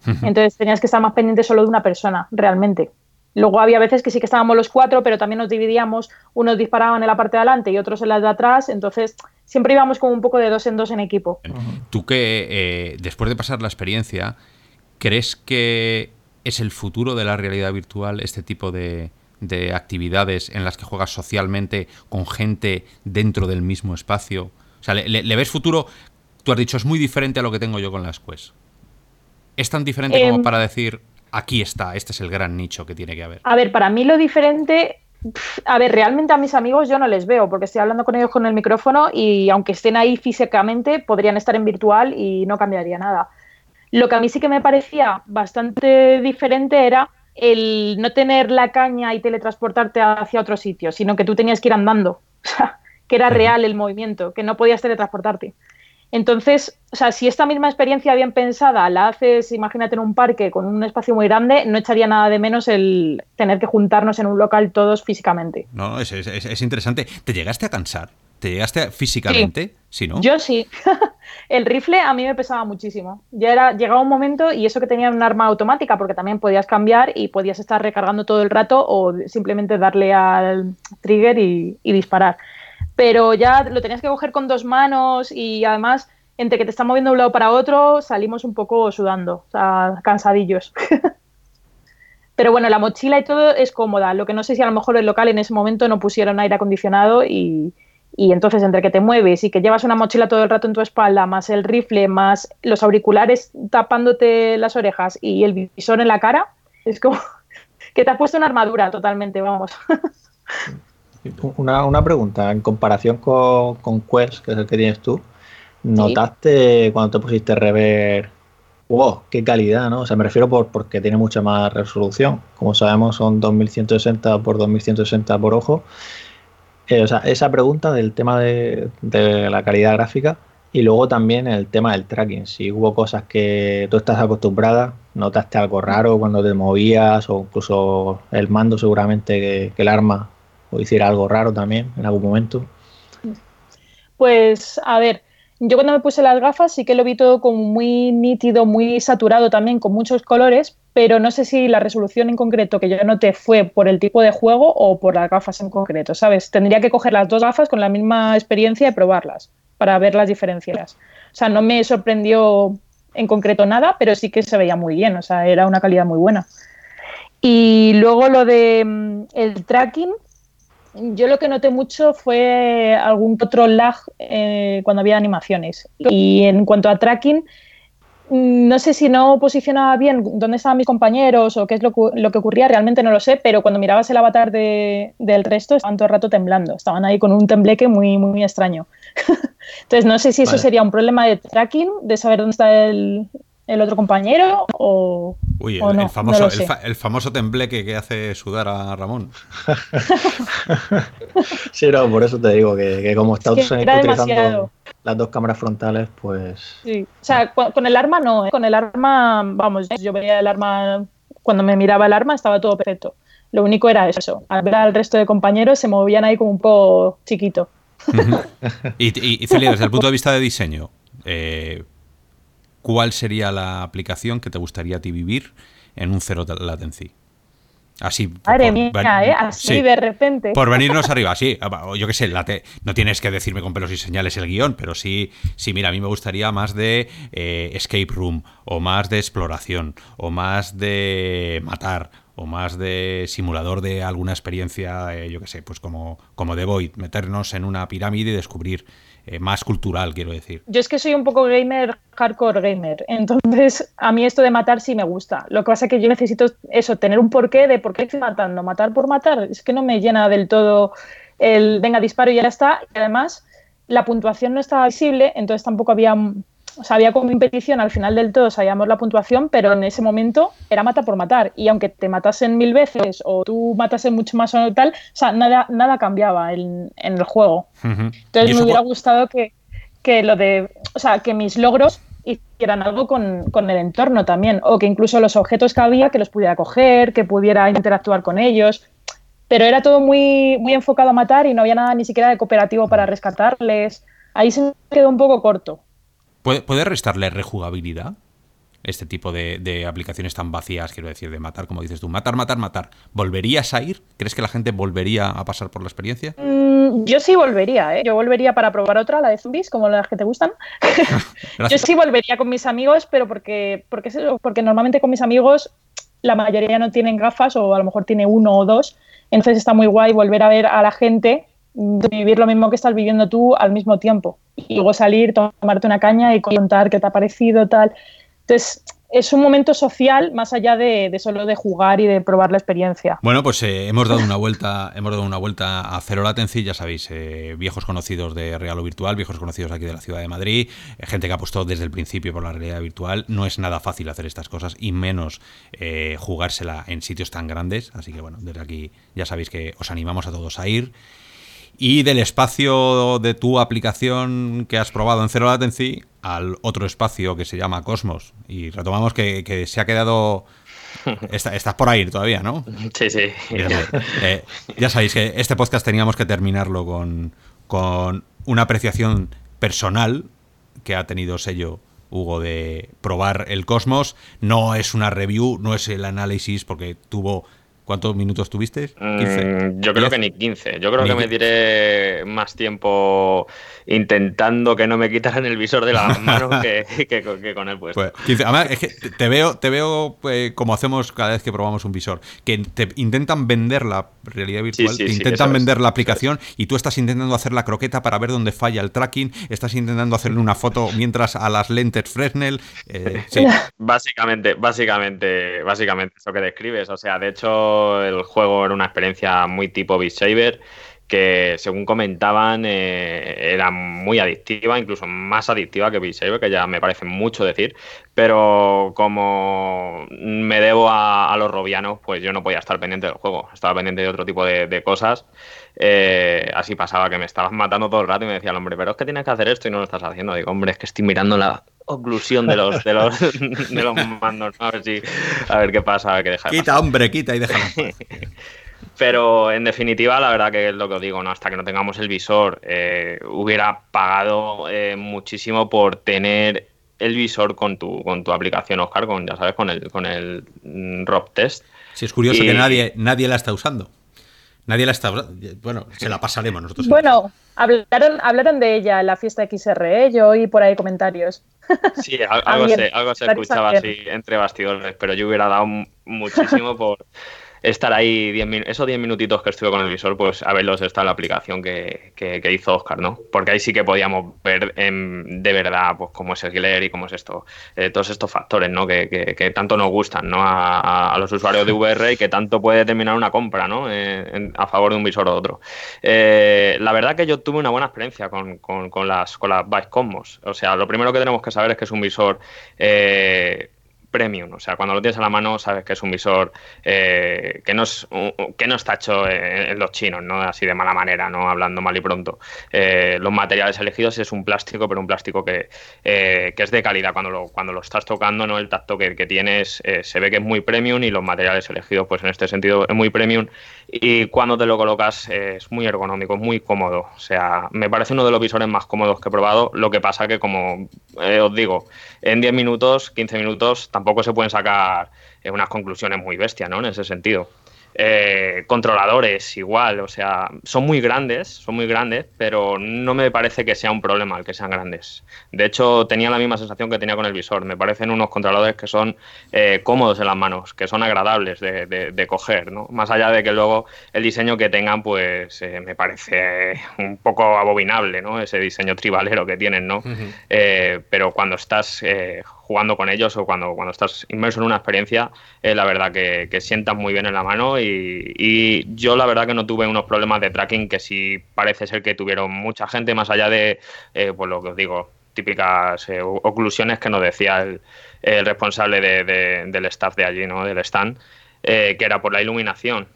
Entonces tenías que estar más pendiente solo de una persona, realmente. Luego había veces que sí que estábamos los cuatro, pero también nos dividíamos, unos disparaban en la parte de adelante y otros en la de atrás, entonces siempre íbamos como un poco de dos en dos en equipo. Tú que eh, después de pasar la experiencia, ¿crees que es el futuro de la realidad virtual, este tipo de, actividades en las que juegas socialmente con gente dentro del mismo espacio? O sea, ¿le, ves futuro? Tú has dicho, es muy diferente a lo que tengo yo con las Quest. ¿Es tan diferente como em, para decir, aquí está, este es el gran nicho que tiene que haber? A ver, para mí lo diferente a ver, realmente a mis amigos yo no les veo porque estoy hablando con ellos con el micrófono y aunque estén ahí físicamente podrían estar en virtual y no cambiaría nada. Lo que a mí sí que me parecía bastante diferente era el no tener la caña y teletransportarte hacia otro sitio, sino que tú tenías que ir andando, que era real el movimiento, que no podías teletransportarte. Entonces, o sea, si esta misma experiencia bien pensada la haces, imagínate en un parque con un espacio muy grande, no echaría nada de menos el tener que juntarnos en un local todos físicamente. No, es, es interesante. ¿Te llegaste a cansar? ¿Te llegaste físicamente? Sí. no? Yo sí. el rifle a mí me pesaba muchísimo. Ya era, llegaba un momento y eso que tenía un arma automática, porque también podías cambiar y podías estar recargando todo el rato o simplemente darle al trigger y, disparar. Pero ya lo tenías que coger con dos manos y además entre que te estás moviendo de un lado para otro salimos un poco sudando, o sea, cansadillos. Pero bueno, la mochila y todo es cómoda. Lo que no sé si a lo mejor el local en ese momento no pusieron aire acondicionado y, y entonces entre que te mueves y que llevas una mochila todo el rato en tu espalda, más el rifle, más los auriculares tapándote las orejas y el visor en la cara, es como que te has puesto una armadura totalmente, vamos. Una, pregunta, en comparación con, con, Quest, que es el que tienes tú, ¿notaste cuando te pusiste rever, wow, qué calidad, ¿no? O sea, me refiero por, porque tiene mucha más resolución. Como sabemos, son 2160 por 2160 por ojo. Eh, o sea, esa pregunta del tema de, la calidad gráfica y luego también el tema del tracking. Si hubo cosas que tú estás acostumbrada, notaste algo raro cuando te movías o incluso el mando seguramente que, que el arma o hiciera algo raro también en algún momento. Pues a ver, yo cuando me puse las gafas sí que lo vi todo como muy nítido, muy saturado también, con muchos colores, pero no sé si la resolución en concreto que yo noté fue por el tipo de juego o por las gafas en concreto, ¿sabes? Tendría que coger las dos gafas con la misma experiencia y probarlas para ver las diferencias. O sea, no me sorprendió en concreto nada, pero sí que se veía muy bien, o sea, era una calidad muy buena. Y luego lo de mm, el tracking, yo lo que noté mucho fue algún otro lag eh, cuando había animaciones. Y en cuanto a tracking, no sé si no posicionaba bien dónde estaban mis compañeros o qué es lo, que ocurría, realmente no lo sé, pero cuando mirabas el avatar del resto estaban todo el rato temblando, estaban ahí con un tembleque muy, muy extraño. Entonces no sé si eso sería un problema de tracking, de saber dónde está el, el otro compañero o. Uy, el, famoso, el, famoso tembleque que hace sudar a Ramón. sí, no, por eso te digo que, como está utilizando las dos cámaras frontales, pues. Sí, o sea, con, el arma no, ¿eh? con el arma, vamos, yo veía el arma, cuando me miraba el arma estaba todo perfecto. Lo único era eso, al ver al resto de compañeros se movían ahí como un poco chiquito. y, y, Celia, desde el punto de vista de diseño, eh, ¿cuál sería la aplicación que te gustaría a ti vivir en un cero latency? Así, Madre mía, ¿eh? Así de repente. Por venirnos arriba, sí. Ah, yo qué sé, no tienes que decirme con pelos y señales el guion, pero sí, sí mira, a mí me gustaría más de eh, escape room, o más de exploración, o más de matar, o más de simulador de alguna experiencia, eh, yo qué sé, pues como, como The Void, meternos en una pirámide y descubrir eh, más cultural, quiero decir. Yo es que soy un poco gamer, hardcore gamer, entonces a mí esto de matar sí me gusta. Lo que pasa es que yo necesito eso, tener un porqué de por qué estoy matando. Matar por matar, es que no me llena del todo el venga, disparo y ya está. Y además la puntuación no estaba visible, entonces tampoco había o sea, había como impetición al final del todo, sabíamos la puntuación, pero en ese momento era mata por matar. Y aunque te matasen mil veces o tú matasen mucho más o tal, o sea, nada, nada cambiaba en, el juego. Entonces me hubiera gustado que, que, lo de, o sea, que mis logros hicieran algo con, con, el entorno también, o que incluso los objetos que había, que los pudiera coger, que pudiera interactuar con ellos. Pero era todo muy, muy enfocado a matar y no había nada ni siquiera de cooperativo para rescatarles. Ahí se me quedó un poco corto. ¿Puede, restarle rejugabilidad? Este tipo de, aplicaciones tan vacías, quiero decir, de matar, como dices tú. Matar, matar, matar. ¿Volverías a ir? ¿Crees que la gente volvería a pasar por la experiencia? Mm, yo sí volvería, ¿eh? Yo volvería para probar otra, la de zombies, como las que te gustan. yo sí volvería con mis amigos, pero porque, porque, porque normalmente con mis amigos la mayoría no tienen gafas o a lo mejor tiene uno o dos. Entonces está muy guay volver a ver a la gente vivir lo mismo que estás viviendo tú al mismo tiempo. Y luego salir, tomarte una caña y contar qué te ha parecido, tal. Entonces, es un momento social más allá de, solo de jugar y de probar la experiencia. Bueno, pues eh, hemos dado una vuelta, hemos dado una vuelta a Cero Latency, ya sabéis, eh, viejos conocidos de Real o Virtual, viejos conocidos aquí de la ciudad de Madrid, eh, gente que ha apostado desde el principio por la realidad virtual. No es nada fácil hacer estas cosas y menos jugársela en sitios tan grandes. Así que bueno, desde aquí ya sabéis que os animamos a todos a ir y del espacio de tu aplicación que has probado en Zero Latency al otro espacio que se llama Cosmos. Y retomamos que, se ha quedado... estás por ahí todavía, ¿no? Sí, sí. Eh, ya sabéis que este podcast teníamos que terminarlo con, con una apreciación personal que ha tenido sello Hugo de probar el Cosmos. No es una review, no es el análisis porque tuvo ¿Cuántos minutos tuviste? Mm, yo creo que ni 15. Yo creo que me tiré más tiempo intentando que no me quitaran el visor de las manos que, con el puesto. Pues, además, es que te veo, te veo eh, como hacemos cada vez que probamos un visor, que te intentan vender la realidad virtual, te intentan vender la aplicación y tú estás intentando hacer la croqueta para ver dónde falla el tracking, estás intentando hacerle una foto mientras a las lentes Fresnel. Eh, básicamente, básicamente, básicamente eso que describes. O sea, de hecho el juego era una experiencia muy tipo Beat Saber que según comentaban eh, era muy adictiva, incluso más adictiva que Beat Saber, que ya me parece mucho decir, pero como me debo a, los robianos, pues yo no podía estar pendiente del juego, estaba pendiente de otro tipo de, cosas, eh, así pasaba que me estabas matando todo el rato y me decía el hombre, pero es que tienes que hacer esto y no lo estás haciendo, digo, hombre, es que estoy mirando la oclusión de los, de los, de los mandos, a ver si, a ver qué pasa, a ver qué deja. Quita, hombre, quita y déjalo. Pero en definitiva, la verdad que es lo que os digo, ¿no? Hasta que no tengamos el visor, eh, hubiera pagado eh, muchísimo por tener el visor con tu, con tu aplicación, Oscar, con, ya sabes, con el, con el mm, ROP test. Sí, es curioso que nadie, nadie la está usando. Nadie la está. Bueno, se la pasaremos nosotros. Bueno, hablaron, hablaron de ella en la fiesta XR, ¿eh? yo oí por ahí comentarios. Sí, algo, se, algo se escuchaba así entre bastidores, pero yo hubiera dado muchísimo por estar ahí esos 10 minutitos que estuve con el visor, pues a verlos está en la aplicación que, hizo Oscar, ¿no? Porque ahí sí que podíamos ver de verdad pues cómo es el killer y cómo es esto, eh, todos estos factores, ¿no? Que, tanto nos gustan, ¿no? A, los usuarios de VR y que tanto puede determinar una compra, ¿no? Eh, a favor de un visor o otro. Eh, la verdad que yo tuve una buena experiencia con, las, con las Vice Cosmos. O sea, lo primero que tenemos que saber es que es un visor premium. O sea, cuando lo tienes a la mano sabes que es un visor eh, que, no es, que no está hecho en, los chinos, ¿no? Así de mala manera, ¿no? Hablando mal y pronto. Eh, los materiales elegidos es un plástico, pero un plástico que, que es de calidad. Cuando lo, cuando lo estás tocando, ¿no? El tacto que, que tienes se ve que es muy premium y los materiales elegidos, pues en este sentido, es muy premium. Y cuando te lo colocas es muy ergonómico, es muy cómodo. O sea, me parece uno de los visores más cómodos que he probado. Lo que pasa que, como os digo, en 10 minutos, 15 minutos, tampoco se pueden sacar eh, unas conclusiones muy bestias, ¿no? En ese sentido. Eh, controladores igual, o sea, son muy grandes, son muy grandes, pero no me parece que sea un problema el que sean grandes. De hecho, tenía la misma sensación que tenía con el visor. Me parecen unos controladores que son eh, cómodos en las manos, que son agradables de, coger, ¿no? Más allá de que luego el diseño que tengan, pues me parece un poco abominable, ¿no? Ese diseño tribalero que tienen, ¿no? pero cuando estás jugando con ellos o cuando, cuando estás inmerso en una experiencia, eh, la verdad que, que, sientan muy bien en la mano y, yo la verdad que no tuve unos problemas de tracking que sí parece ser que tuvieron mucha gente, más allá de, eh, pues lo que os digo, típicas eh, oclusiones que nos decía el, responsable del staff de allí, ¿no? del stand, que era por la iluminación.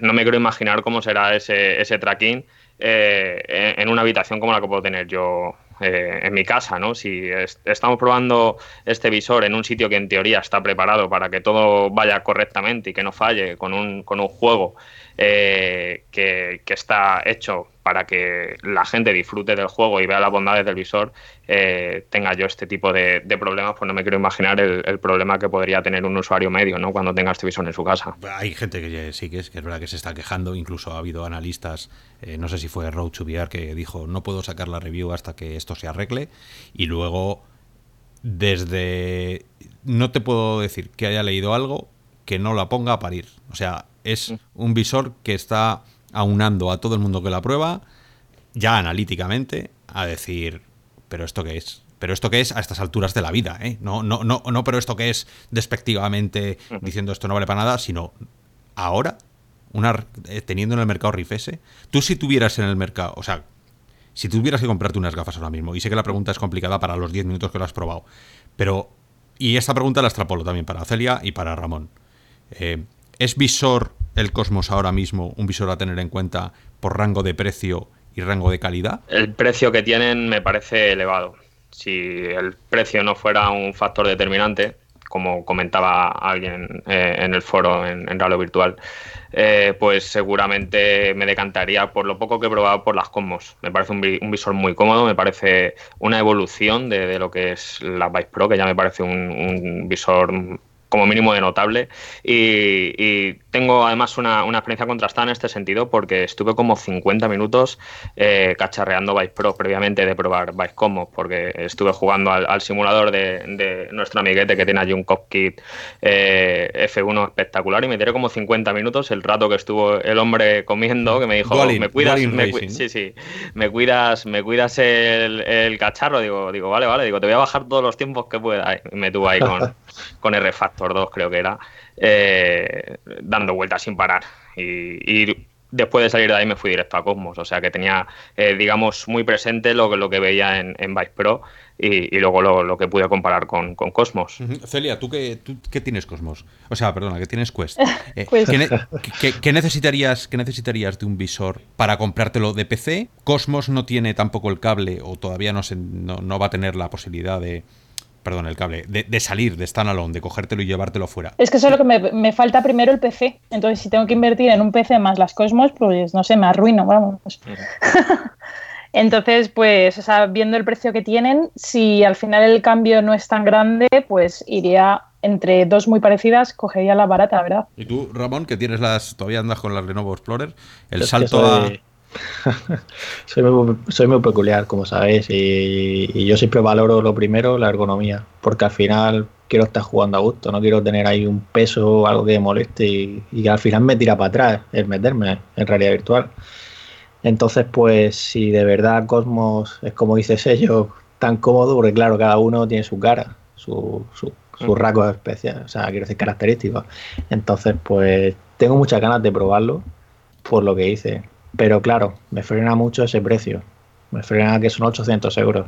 no me quiero imaginar cómo será ese, ese tracking en una habitación como la que puedo tener yo eh, en mi casa, ¿no? Si estamos probando este visor en un sitio que en teoría está preparado para que todo vaya correctamente y que no falle con un, con un juego eh, que, está hecho para que la gente disfrute del juego y vea las bondades del visor, eh, tenga yo este tipo de, problemas, pues no me quiero imaginar el, problema que podría tener un usuario medio ¿no? cuando tenga este visor en su casa. Hay gente que sí que es, que es verdad que se está quejando, incluso ha habido analistas, eh, no sé si fue Road to VR, que dijo no puedo sacar la review hasta que esto se arregle, y luego desde... No te puedo decir que haya leído algo que no la ponga a parir. O sea, es mm. un visor que está aunando a todo el mundo que la prueba, ya analíticamente, a decir, pero esto qué es, pero esto qué es a estas alturas de la vida, ¿eh? No, no, no, no, pero esto qué es despectivamente diciendo esto no vale para nada, sino ahora, una, eh, teniendo en el mercado Rifese, tú si tuvieras en el mercado, o sea, si tuvieras que comprarte unas gafas ahora mismo, y sé que la pregunta es complicada para los 10 minutos que lo has probado, pero, y esta pregunta la extrapolo también para Celia y para Ramón. Eh, ¿Es visor el Cosmos ahora mismo un visor a tener en cuenta por rango de precio y rango de calidad? El precio que tienen me parece elevado. Si el precio no fuera un factor determinante, como comentaba alguien eh, en el foro en, en Virtual, eh, pues seguramente me decantaría por lo poco que he probado por las Cosmos. Me parece un, visor muy cómodo, me parece una evolución de, lo que es la Vice Pro, que ya me parece un visor como mínimo de notable. Y, tengo además una, experiencia contrastada en este sentido porque estuve como 50 minutos eh, cacharreando Vice Pro previamente de probar Vice Combo, porque estuve jugando al, simulador de, nuestro amiguete que tiene allí un cockpit eh, F1 espectacular y me tiré como 50 minutos el rato que estuvo el hombre comiendo que me dijo, me cuidas, me, sí, sí, me cuidas, me cuidas el, cacharro, digo, digo, vale, vale, digo, te voy a bajar todos los tiempos que pueda. Y me tuvo ahí con, con R-Factor dos creo que era, eh, dando vueltas sin parar. Y, después de salir de ahí me fui directo a Cosmos, o sea que tenía, eh, digamos, muy presente lo, lo que veía en, en Vice Pro y, luego lo, que pude comparar con, Cosmos. Celia, ¿tú qué, ¿tú qué, tienes Cosmos? O sea, perdona, que tienes Quest. Eh, ¿qué, necesitarías, ¿Qué necesitarías de un visor para comprártelo de PC? Cosmos no tiene tampoco el cable o todavía no, se, no va a tener la posibilidad de perdón, el cable, de, salir de standalone, de cogértelo y llevártelo fuera. Es que eso es lo que me, falta primero el PC. Entonces, si tengo que invertir en un PC más las Cosmos, pues no sé, me arruino, vamos. Entonces, pues, o sea, viendo el precio que tienen, si al final el cambio no es tan grande, pues iría entre dos muy parecidas, cogería la barata, ¿verdad? Y tú, Ramón, que tienes las, todavía andas con las Lenovo Explorer, el salto a soy, muy, peculiar, como sabéis, y, yo siempre valoro lo primero, la ergonomía, porque al final quiero estar jugando a gusto, no quiero tener ahí un peso o algo que me moleste y, que al final me tira para atrás el meterme en realidad virtual. Entonces, pues si de verdad Cosmos es como dice sello, tan cómodo, porque claro, cada uno tiene su cara, su, su, sus mm. rasgos especiales, o sea, quiero decir característicos. Entonces, pues tengo muchas ganas de probarlo por lo que hice pero claro, me frena mucho ese precio. Me frena que son 800 euros.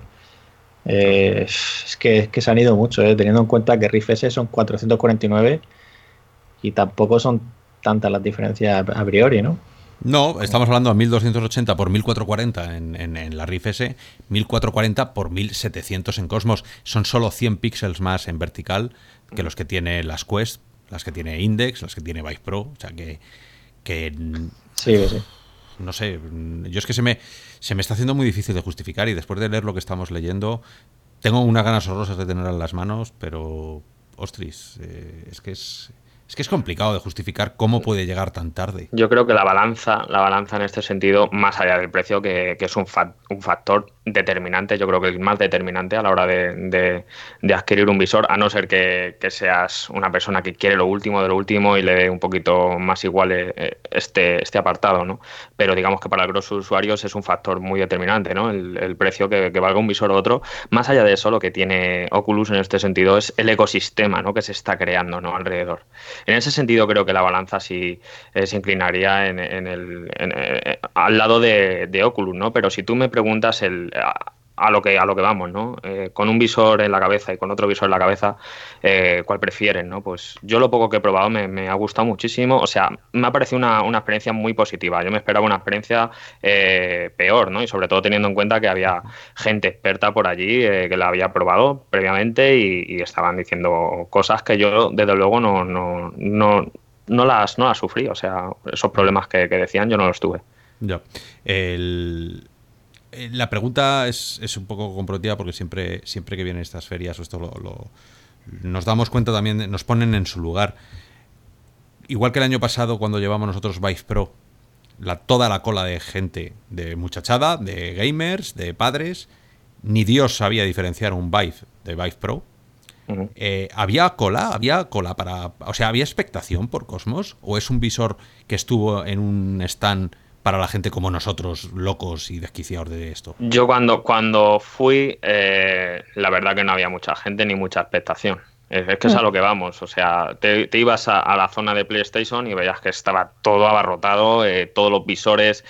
Eh, es, que, es que se han ido mucho, eh, teniendo en cuenta que Rift S son 449 y tampoco son tantas las diferencias a priori, ¿no? No, estamos hablando de 1280 por 1440 en, en, en, la Rift S, 1440 por 1700 en Cosmos. Son solo 100 píxeles más en vertical que los que tiene las Quest, las que tiene Index, las que tiene Vive Pro. O sea que. que sí, sí. No sé, yo es que se me, se me está haciendo muy difícil de justificar y después de leer lo que estamos leyendo, tengo unas ganas horrorosas de tener en las manos, pero. Ostris, eh, es que es es que es complicado de justificar cómo puede llegar tan tarde. Yo creo que la balanza, la balanza en este sentido, más allá del precio, que, es un, factor determinante, yo creo que el más determinante a la hora de, adquirir un visor, a no ser que, seas una persona que quiere lo último de lo último y le dé un poquito más igual eh, este, este apartado, ¿no? Pero digamos que para el grosso usuarios es un factor muy determinante, ¿no? El, el precio que, que, valga un visor u otro. Más allá de eso, lo que tiene Oculus en este sentido es el ecosistema, ¿no? Que se está creando, ¿no? Alrededor. En ese sentido creo que la balanza sí eh, se inclinaría en, en el, en, eh, al lado de, de, Oculus, ¿no? Pero si tú me preguntas el, a, lo que a lo que vamos, ¿no? Eh, con un visor en la cabeza y con otro visor en la cabeza, eh, ¿cuál prefieren, no? Pues yo lo poco que he probado me, ha gustado muchísimo. O sea, me ha parecido una, una, experiencia muy positiva. Yo me esperaba una experiencia eh, peor, ¿no? Y sobre todo teniendo en cuenta que había gente experta por allí que la había probado previamente y, y, estaban diciendo cosas que yo, desde luego, no, no, no, no, las, no las sufrí. O sea, esos problemas que, que decían yo no los tuve. Ya. El la pregunta es, es, un poco comprometida porque siempre, siempre que vienen estas ferias, esto lo, lo, nos damos cuenta también, nos ponen en su lugar. Igual que el año pasado cuando llevamos nosotros Vive Pro, la, toda la cola de gente, de muchachada, de gamers, de padres, ni Dios sabía diferenciar un Vive de Vive Pro. Uh -huh. eh, ¿Había cola? ¿Había cola para... O sea, ¿había expectación por Cosmos? ¿O es un visor que estuvo en un stand para la gente como nosotros, locos y desquiciados de esto? Yo cuando, cuando fui, eh, la verdad que no había mucha gente ni mucha expectación. Es, que es a lo que vamos. O sea, te, ibas a, a, la zona de PlayStation y veías que estaba todo abarrotado, eh, todos los visores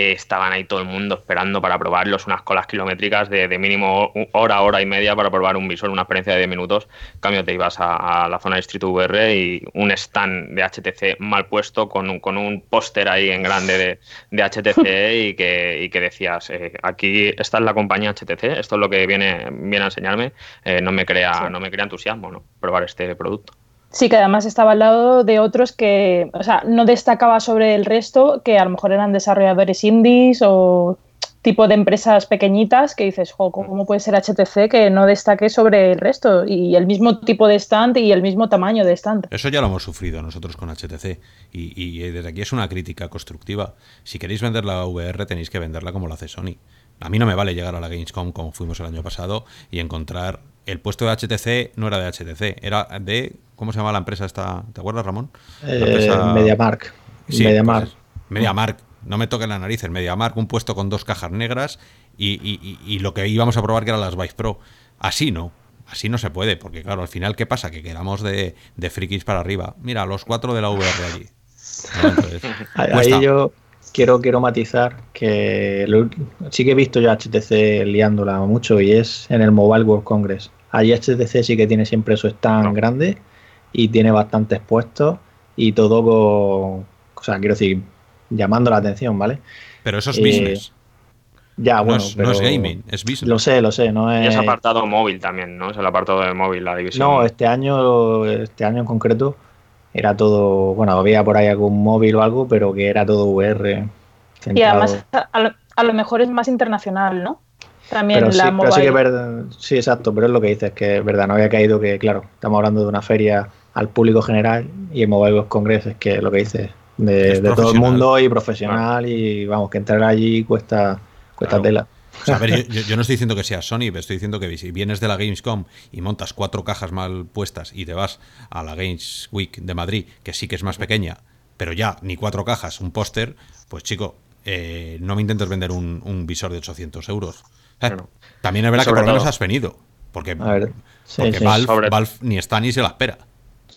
eh, estaban ahí todo el mundo esperando para probarlos, unas colas kilométricas de, de, mínimo hora, hora y media para probar un visor, una experiencia de 10 minutos. En cambio, te ibas a, a la zona de Street VR y un stand de HTC mal puesto con un, con un póster ahí en grande de, de HTC y que, y que decías, eh, aquí esta es la compañía HTC, esto es lo que viene, viene a enseñarme, eh, no, me crea, sí. no me crea entusiasmo, ¿no? probar este producto. Sí, que además estaba al lado de otros que, o sea, no destacaba sobre el resto, que a lo mejor eran desarrolladores indies o tipo de empresas pequeñitas que dices, jo, ¿cómo puede ser HTC que no destaque sobre el resto? Y el mismo tipo de stand y el mismo tamaño de stand. Eso ya lo hemos sufrido nosotros con HTC y, y desde aquí es una crítica constructiva. Si queréis vender la VR tenéis que venderla como lo hace Sony. A mí no me vale llegar a la Gamescom como fuimos el año pasado y encontrar el puesto de HTC no era de HTC, era de ¿cómo se llama la empresa esta? ¿Te acuerdas, Ramón? Eh, empresa... MediaMark. Sí, MediaMark. Pues, MediaMark. No me toquen la nariz, el MediaMark, un puesto con dos cajas negras y, y, y, lo que íbamos a probar que eran las Vive Pro. Así no, así no se puede, porque claro, al final, ¿qué pasa? Que quedamos de, de frikis para arriba. Mira, los cuatro de la VR allí. ¿No? Entonces, Ahí yo quiero, quiero matizar que lo, sí que he visto yo a HTC liándola mucho y es en el Mobile World Congress. Allí HTC sí que tiene siempre su stand no. grande y tiene bastantes puestos y todo con, o sea, quiero decir, llamando la atención, ¿vale? Pero eso es eh, business. Ya, no bueno, es, pero no es gaming, es business. Lo sé, lo sé, no es... Y es apartado móvil también, ¿no? Es el apartado de móvil, la división. No, este año, este año en concreto era todo, bueno, había por ahí algún móvil o algo, pero que era todo VR. Centrado. Y además, a lo, a lo mejor es más internacional, ¿no? También pero la sí, mobile. pero sí, que es verdad, sí, exacto, pero es lo que dices, que es verdad, no había caído que, claro, estamos hablando de una feria al público general y el Mobile World Congress es que lo que dices, de, de todo el mundo y profesional claro. y vamos, que entrar allí cuesta, cuesta claro. tela. O sea, a ver, yo, yo, no estoy diciendo que sea Sony, pero estoy diciendo que si vienes de la Gamescom y montas cuatro cajas mal puestas y te vas a la Games Week de Madrid, que sí que es más pequeña, pero ya ni cuatro cajas, un póster, pues chico, eh, no me intentes vender un, un visor de 800 euros. Eh, también es verdad que por lo menos has venido, porque, ver, sí, porque sí, Valve, Valve, ni está ni se la espera.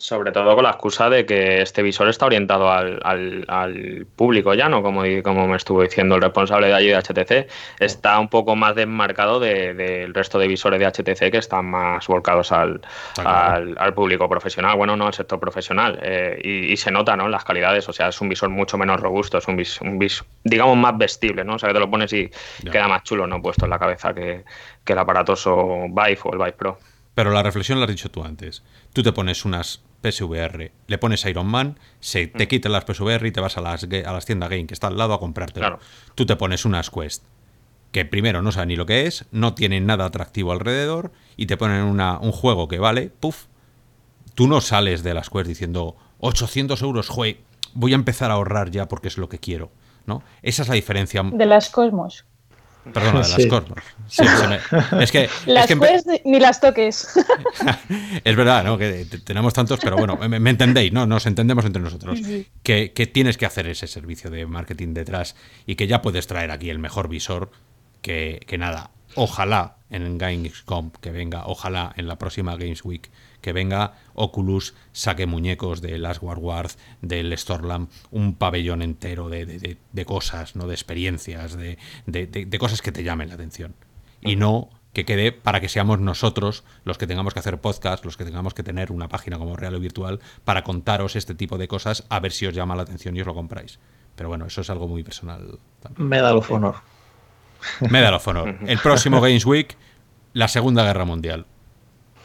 Sobre todo con la excusa de que este visor está orientado al, al, público ya, ¿no? Como, como me estuvo diciendo el responsable de allí de HTC, está un poco más desmarcado del resto de visores de HTC que están más volcados al, al, público profesional, bueno, no al sector profesional. Eh, y, se nota, ¿no? Las calidades, o sea, es un visor mucho menos robusto, es un visor, digamos, más vestible, ¿no? O sea, que te lo pones y queda más chulo, ¿no? Puesto en la cabeza que, que el aparatoso Vive o el Vive Pro. Pero la reflexión la has dicho tú antes. Tú te pones unas PSVR, le pones Iron Man, se te mm. quitan las PSVR y te vas a las, a las tiendas game que está al lado a comprártelo. Tú te pones unas Quest que primero no saben ni lo que es, no tienen nada atractivo alrededor y te ponen una, un juego que vale, puff, tú no sales de las Quest diciendo 800 euros, jue, voy a empezar a ahorrar ya porque es lo que quiero. ¿no? Esa es la diferencia. De las Cosmos. Perdona, de las Cosmos. es que. Las ni las toques. es verdad, ¿no? Que tenemos tantos, pero bueno, me, entendéis, ¿no? Nos entendemos entre nosotros. Que, que, tienes que hacer ese servicio de marketing detrás y que ya puedes traer aquí el mejor visor que, que nada. Ojalá en Gamescom que venga, ojalá en la próxima Games Week que venga Oculus, saque muñecos de Last War Ward, del Storlam, un pabellón entero de, cosas, ¿no? de experiencias, de, cosas que te llamen la atención. Y no que quede para que seamos nosotros los que tengamos que hacer podcast, los que tengamos que tener una página como Real o Virtual para contaros este tipo de cosas, a ver si os llama la atención y os lo compráis. Pero bueno, eso es algo muy personal. Medal of Honor. Medal of Honor. El próximo Games Week, la Segunda Guerra Mundial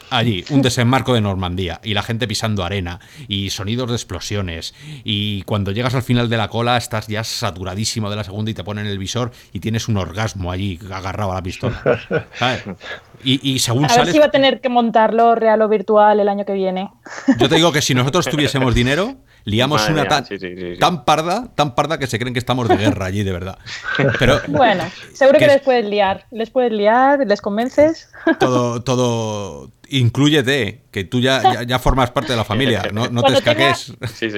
allí, un desembarco de Normandía, y la gente pisando arena, y sonidos de explosiones, y cuando llegas al final de la cola estás ya saturadísimo de la segunda y te ponen el visor y tienes un orgasmo allí agarrado a la pistola. Y, según a ver si va a tener que montarlo real o virtual el año que viene. Yo te digo que si nosotros tuviésemos dinero, liamos una tan, tan parda, tan parda que se creen que estamos de guerra allí, de verdad. Pero, bueno, seguro que, les puedes liar. Les puedes liar, les convences. Todo, todo, incluyete, que tú ya, ya, formas parte de la familia, no, no te escaques.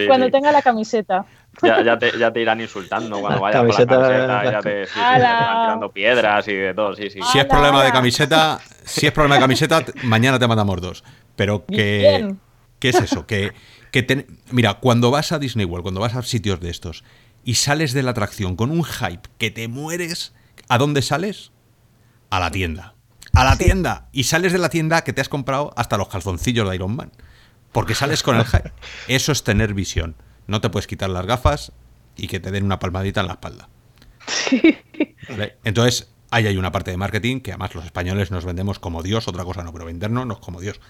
cuando tenga la camiseta. Ya, ya, te, ya, te, irán insultando cuando vayas camiseta, con la camiseta, ya te, van tirando piedras y de todo, sí, sí. Si es problema de camiseta, si es problema de camiseta, mañana te matamos dos. Pero que, ¿qué es eso? Que, que mira, cuando vas a Disney World, cuando vas a sitios de estos y sales de la atracción con un hype que te mueres, ¿a dónde sales? A la tienda a la tienda y sales de la tienda que te has comprado hasta los calzoncillos de Iron Man. Porque sales con el hype. Eso es tener visión. No te puedes quitar las gafas y que te den una palmadita en la espalda. Entonces, ahí hay una parte de marketing que además los españoles nos vendemos como Dios, otra cosa no, pero vendernos como Dios.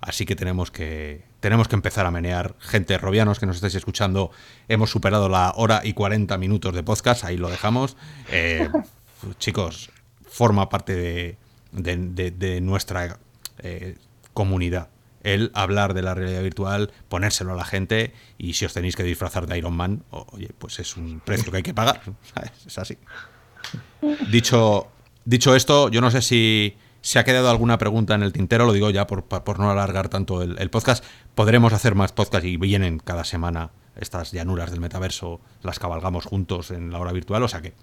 Así que tenemos que tenemos que empezar a menear. Gente, robianos que nos estáis escuchando, hemos superado la hora y 40 minutos de podcast, ahí lo dejamos. Eh, chicos, forma parte de, de, nuestra eh, comunidad. El hablar de la realidad virtual, ponérselo a la gente y si os tenéis que disfrazar de Iron Man, oye, pues es un precio que hay que pagar. Es así. Dicho, dicho esto, yo no sé si se ha quedado alguna pregunta en el tintero, lo digo ya por, por no alargar tanto el, podcast. Podremos hacer más podcasts y vienen cada semana estas llanuras del metaverso, las cabalgamos juntos en la hora virtual, o sea que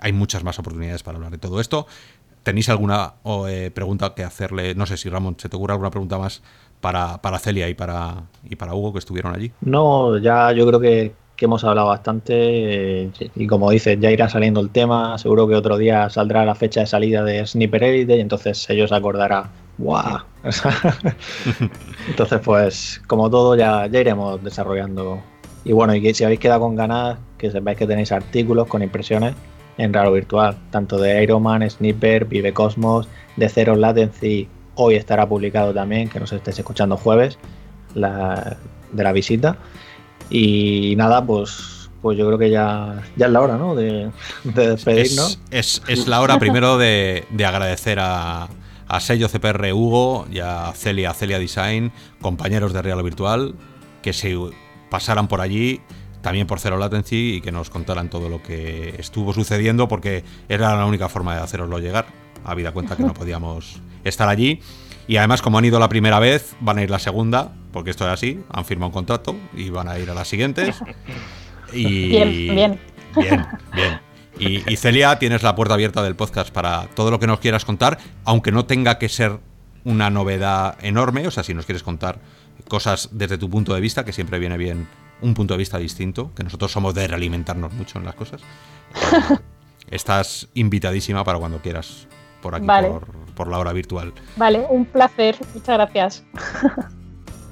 hay muchas más oportunidades para hablar de todo esto. ¿Tenéis alguna eh, pregunta que hacerle? No sé si Ramón, ¿se te ocurre alguna pregunta más para, Celia y para, y para Hugo que estuvieron allí? No, ya yo creo que, hemos hablado bastante eh, y como dices, ya irá saliendo el tema. Seguro que otro día saldrá la fecha de salida de Sniper Elite y entonces ellos acordarán. ¡Guau! entonces, pues, como todo, ya, ya iremos desarrollando. Y bueno, y que si habéis quedado con ganas, que sepáis que tenéis artículos con impresiones en Raro Virtual, tanto de Iron Man, Sniper, Vive Cosmos, de Zero Latency, hoy estará publicado también, que nos estéis escuchando jueves, la, de la visita. Y nada, pues, pues yo creo que ya, ya es la hora, ¿no? De, despedirnos. Es, es, la hora primero de, agradecer a, a Sello CPR Hugo y a Celia, Celia Design, compañeros de Real Virtual, que se pasaran por allí también por Zero Latency y que nos contaran todo lo que estuvo sucediendo porque era la única forma de haceroslo llegar, habida cuenta que no podíamos estar allí. Y además, como han ido la primera vez, van a ir la segunda, porque esto es así, han firmado un contrato y van a ir a las siguientes. Y, bien, bien. Bien, bien. Y, y, Celia, tienes la puerta abierta del podcast para todo lo que nos quieras contar, aunque no tenga que ser una novedad enorme, o sea, si nos quieres contar cosas desde tu punto de vista, que siempre viene bien un punto de vista distinto, que nosotros somos de realimentarnos mucho en las cosas. Estás invitadísima para cuando quieras por aquí, Vale. por, por la hora virtual. Vale, un placer. Muchas gracias.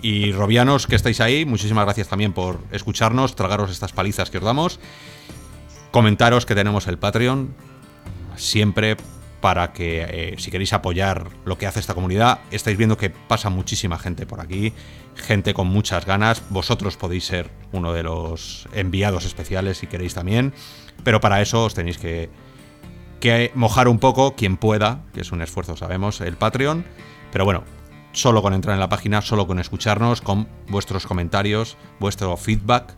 Y Robianos, que estáis ahí, muchísimas gracias también por escucharnos, tragaros estas palizas que os damos. Comentaros que tenemos el Patreon, siempre para que eh, si queréis apoyar lo que hace esta comunidad, estáis viendo que pasa muchísima gente por aquí, gente con muchas ganas, vosotros podéis ser uno de los enviados especiales si queréis también, pero para eso os tenéis que, que mojar un poco, quien pueda, que es un esfuerzo, sabemos, el Patreon, pero bueno, solo con entrar en la página, solo con escucharnos, con vuestros comentarios, vuestro feedback,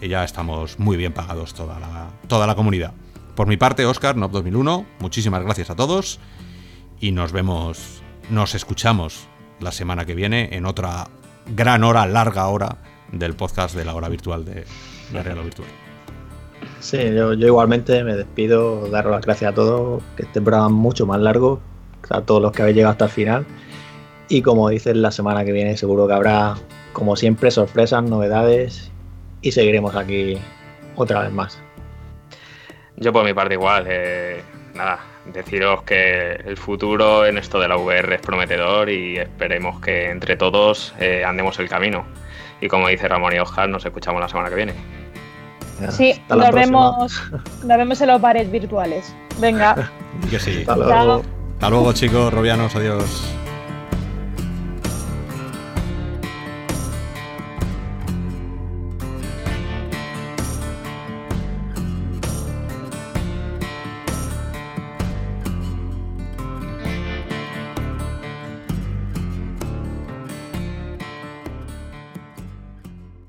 eh, ya estamos muy bien pagados toda la, toda la comunidad. Por mi parte, Oscar, NOP 2001, muchísimas gracias a todos y nos vemos, nos escuchamos la semana que viene en otra gran hora, larga hora del podcast de la hora virtual de, de Real Virtual. Sí, yo, yo igualmente me despido, daros las gracias a todos, que este programa es mucho más largo, a todos los que habéis llegado hasta el final. Y como dices, la semana que viene seguro que habrá, como siempre, sorpresas, novedades y seguiremos aquí otra vez más. Yo por mi parte igual, eh, nada, deciros que el futuro en esto de la VR es prometedor y esperemos que entre todos eh, andemos el camino. Y como dice Ramón y Oscar, nos escuchamos la semana que viene. Ya, Sí, nos próxima. vemos, nos vemos en los bares virtuales. Venga. Que sí. Hasta luego. Hasta luego, chicos, Robianos, adiós.